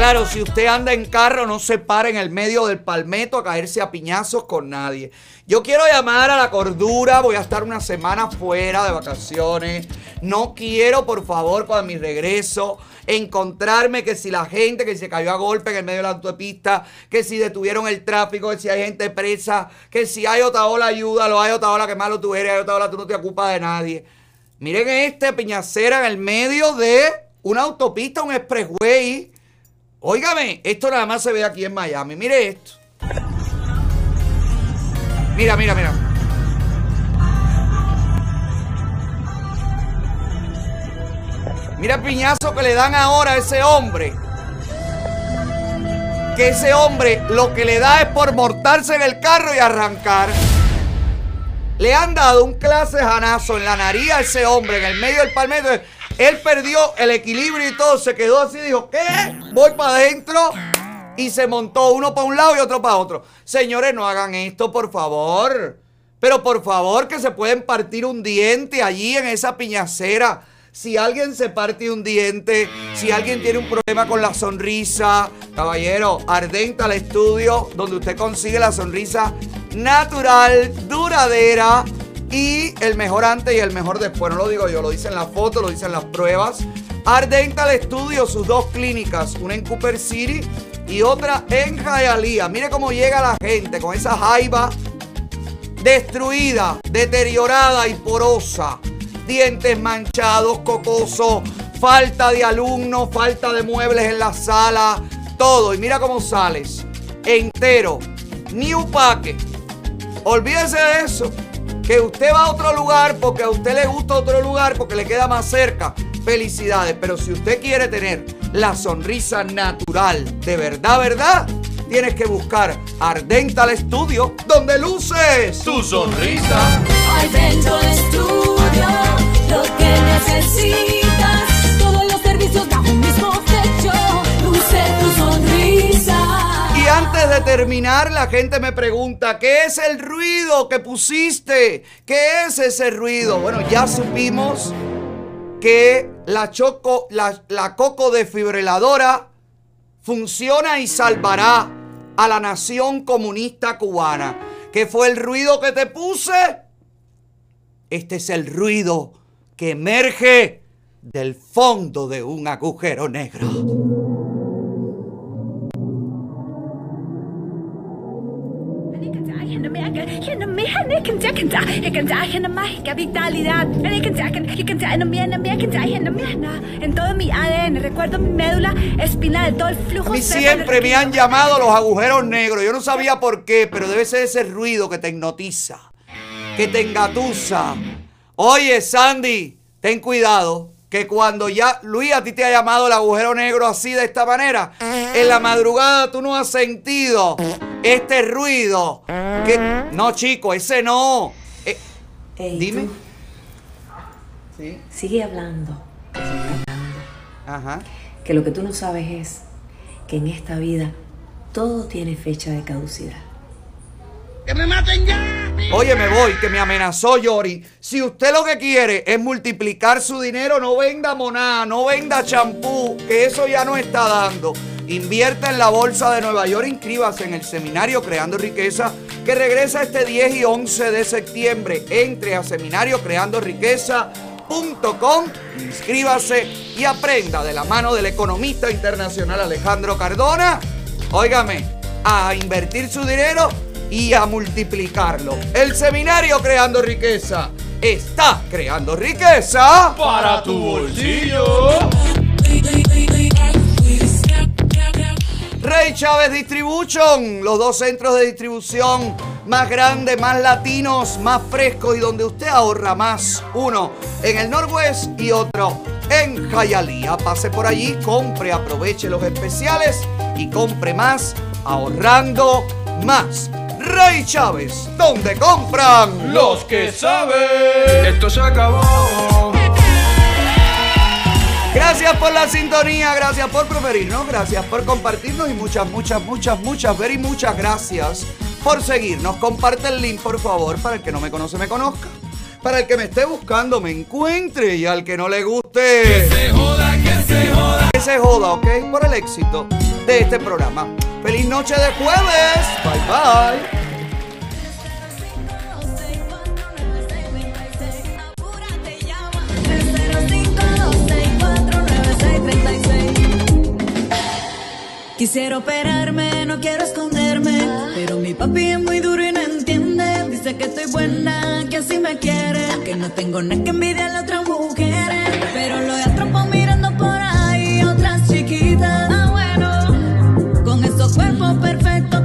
Claro, si usted anda en carro, no se pare en el medio del palmeto a caerse a piñazos con nadie. Yo quiero llamar a la cordura, voy a estar una semana fuera de vacaciones. No quiero, por favor, para mi regreso, encontrarme que si la gente que se cayó a golpe en el medio de la autopista, que si detuvieron el tráfico, que si hay gente presa, que si hay otra ola, ayúdalo, hay otra ola, que malo tú eres, hay otra ola, tú no te ocupas de nadie. Miren este piñacera en el medio de una autopista, un expressway. Óigame, esto nada más se ve aquí en Miami. Mire esto. Mira, mira, mira. Mira el piñazo que le dan ahora a ese hombre. Que ese hombre lo que le da es por mortarse en el carro y arrancar. Le han dado un clase janazo en la nariz a ese hombre en el medio del palmetto. Él perdió el equilibrio y todo, se quedó así, dijo, ¿qué? Voy para adentro. Y se montó uno para un lado y otro para otro. Señores, no hagan esto, por favor. Pero por favor, que se pueden partir un diente allí en esa piñacera. Si alguien se parte un diente, si alguien tiene un problema con la sonrisa, caballero, Ardenta al estudio, donde usted consigue la sonrisa natural, duradera y el mejor antes y el mejor después. No lo digo yo, lo dicen las fotos, lo dicen las pruebas. Ardental Studio, sus dos clínicas, una en Cooper City y otra en Hialeah. Mire cómo llega la gente con esa jaiba destruida, deteriorada y porosa. Dientes manchados, cocosos, falta de alumnos, falta de muebles en la sala, todo. Y mira cómo sales. Entero. New packet. Olvídese de eso. Que usted va a otro lugar porque a usted le gusta otro lugar porque le queda más cerca. Felicidades. Pero si usted quiere tener la sonrisa natural, de verdad, verdad, tienes que buscar Ardental Studio, donde luces Tu sonrisa. Al dentro del estudio lo que necesitas. Todos los servicios bajo antes de terminar, la gente me pregunta, ¿qué es el ruido que pusiste? ¿Qué es ese ruido? Bueno, ya supimos que la, choco, la, la coco desfibriladora funciona y salvará a la nación comunista cubana. ¿Qué fue el ruido que te puse? Este es el ruido que emerge del fondo de un agujero negro. En todo mi ADN, recuerdo mi médula espinal, todo el flujo A mí siempre me han llamado los agujeros negros. Yo no sabía por qué, pero debe ser ese ruido que te hipnotiza, que te engatusa. Oye, Sandy, ten cuidado. Que cuando ya Luis a ti te ha llamado el agujero negro así de esta manera, en la madrugada tú no has sentido este ruido. Que, no, chico, ese no. Eh, dime. Sigue hablando. Ajá. Que lo que tú no sabes es que en esta vida todo tiene fecha de caducidad. ¡Que me maten ya! Oye, me voy, que me amenazó Yori. Si usted lo que quiere es multiplicar su dinero, no venda monada, no venda champú, que eso ya no está dando. Invierta en la bolsa de Nueva York, inscríbase en el seminario Creando Riqueza, que regresa este 10 y 11 de septiembre. Entre a seminariocreandoriqueza.com, inscríbase y aprenda de la mano del economista internacional Alejandro Cardona. Óigame, a invertir su dinero y a multiplicarlo. El seminario Creando Riqueza está creando riqueza Para tu bolsillo. Rey Chávez Distribution, los dos centros de distribución más grandes, más latinos, más frescos y donde usted ahorra más. Uno en el Norwest y otro en Hialeah. Pase por allí, compre, aproveche los especiales y compre más ahorrando más. Rey Chávez, donde compran Los que saben. Esto se acabó. Gracias por la sintonía, gracias por preferirnos, gracias por compartirnos y muchas, muchas, muchas, muchas, very muchas gracias por seguirnos. Comparte el link, por favor, para el que no me conoce, me conozca. Para el que me esté buscando, me encuentre. Y al que no le guste. Que se joda, que se joda. Que se joda, ¿ok? Por el éxito de este programa. Feliz noche de jueves. Bye bye. Quisiera operarme, no quiero esconderme. Pero mi papi es muy duro y no entiende. Dice que estoy buena, que así me quiere. Que no tengo nada que envidiar a las otras mujeres. Pero lo atrapo mirando por ahí otras chiquitas cuerpo perfecto.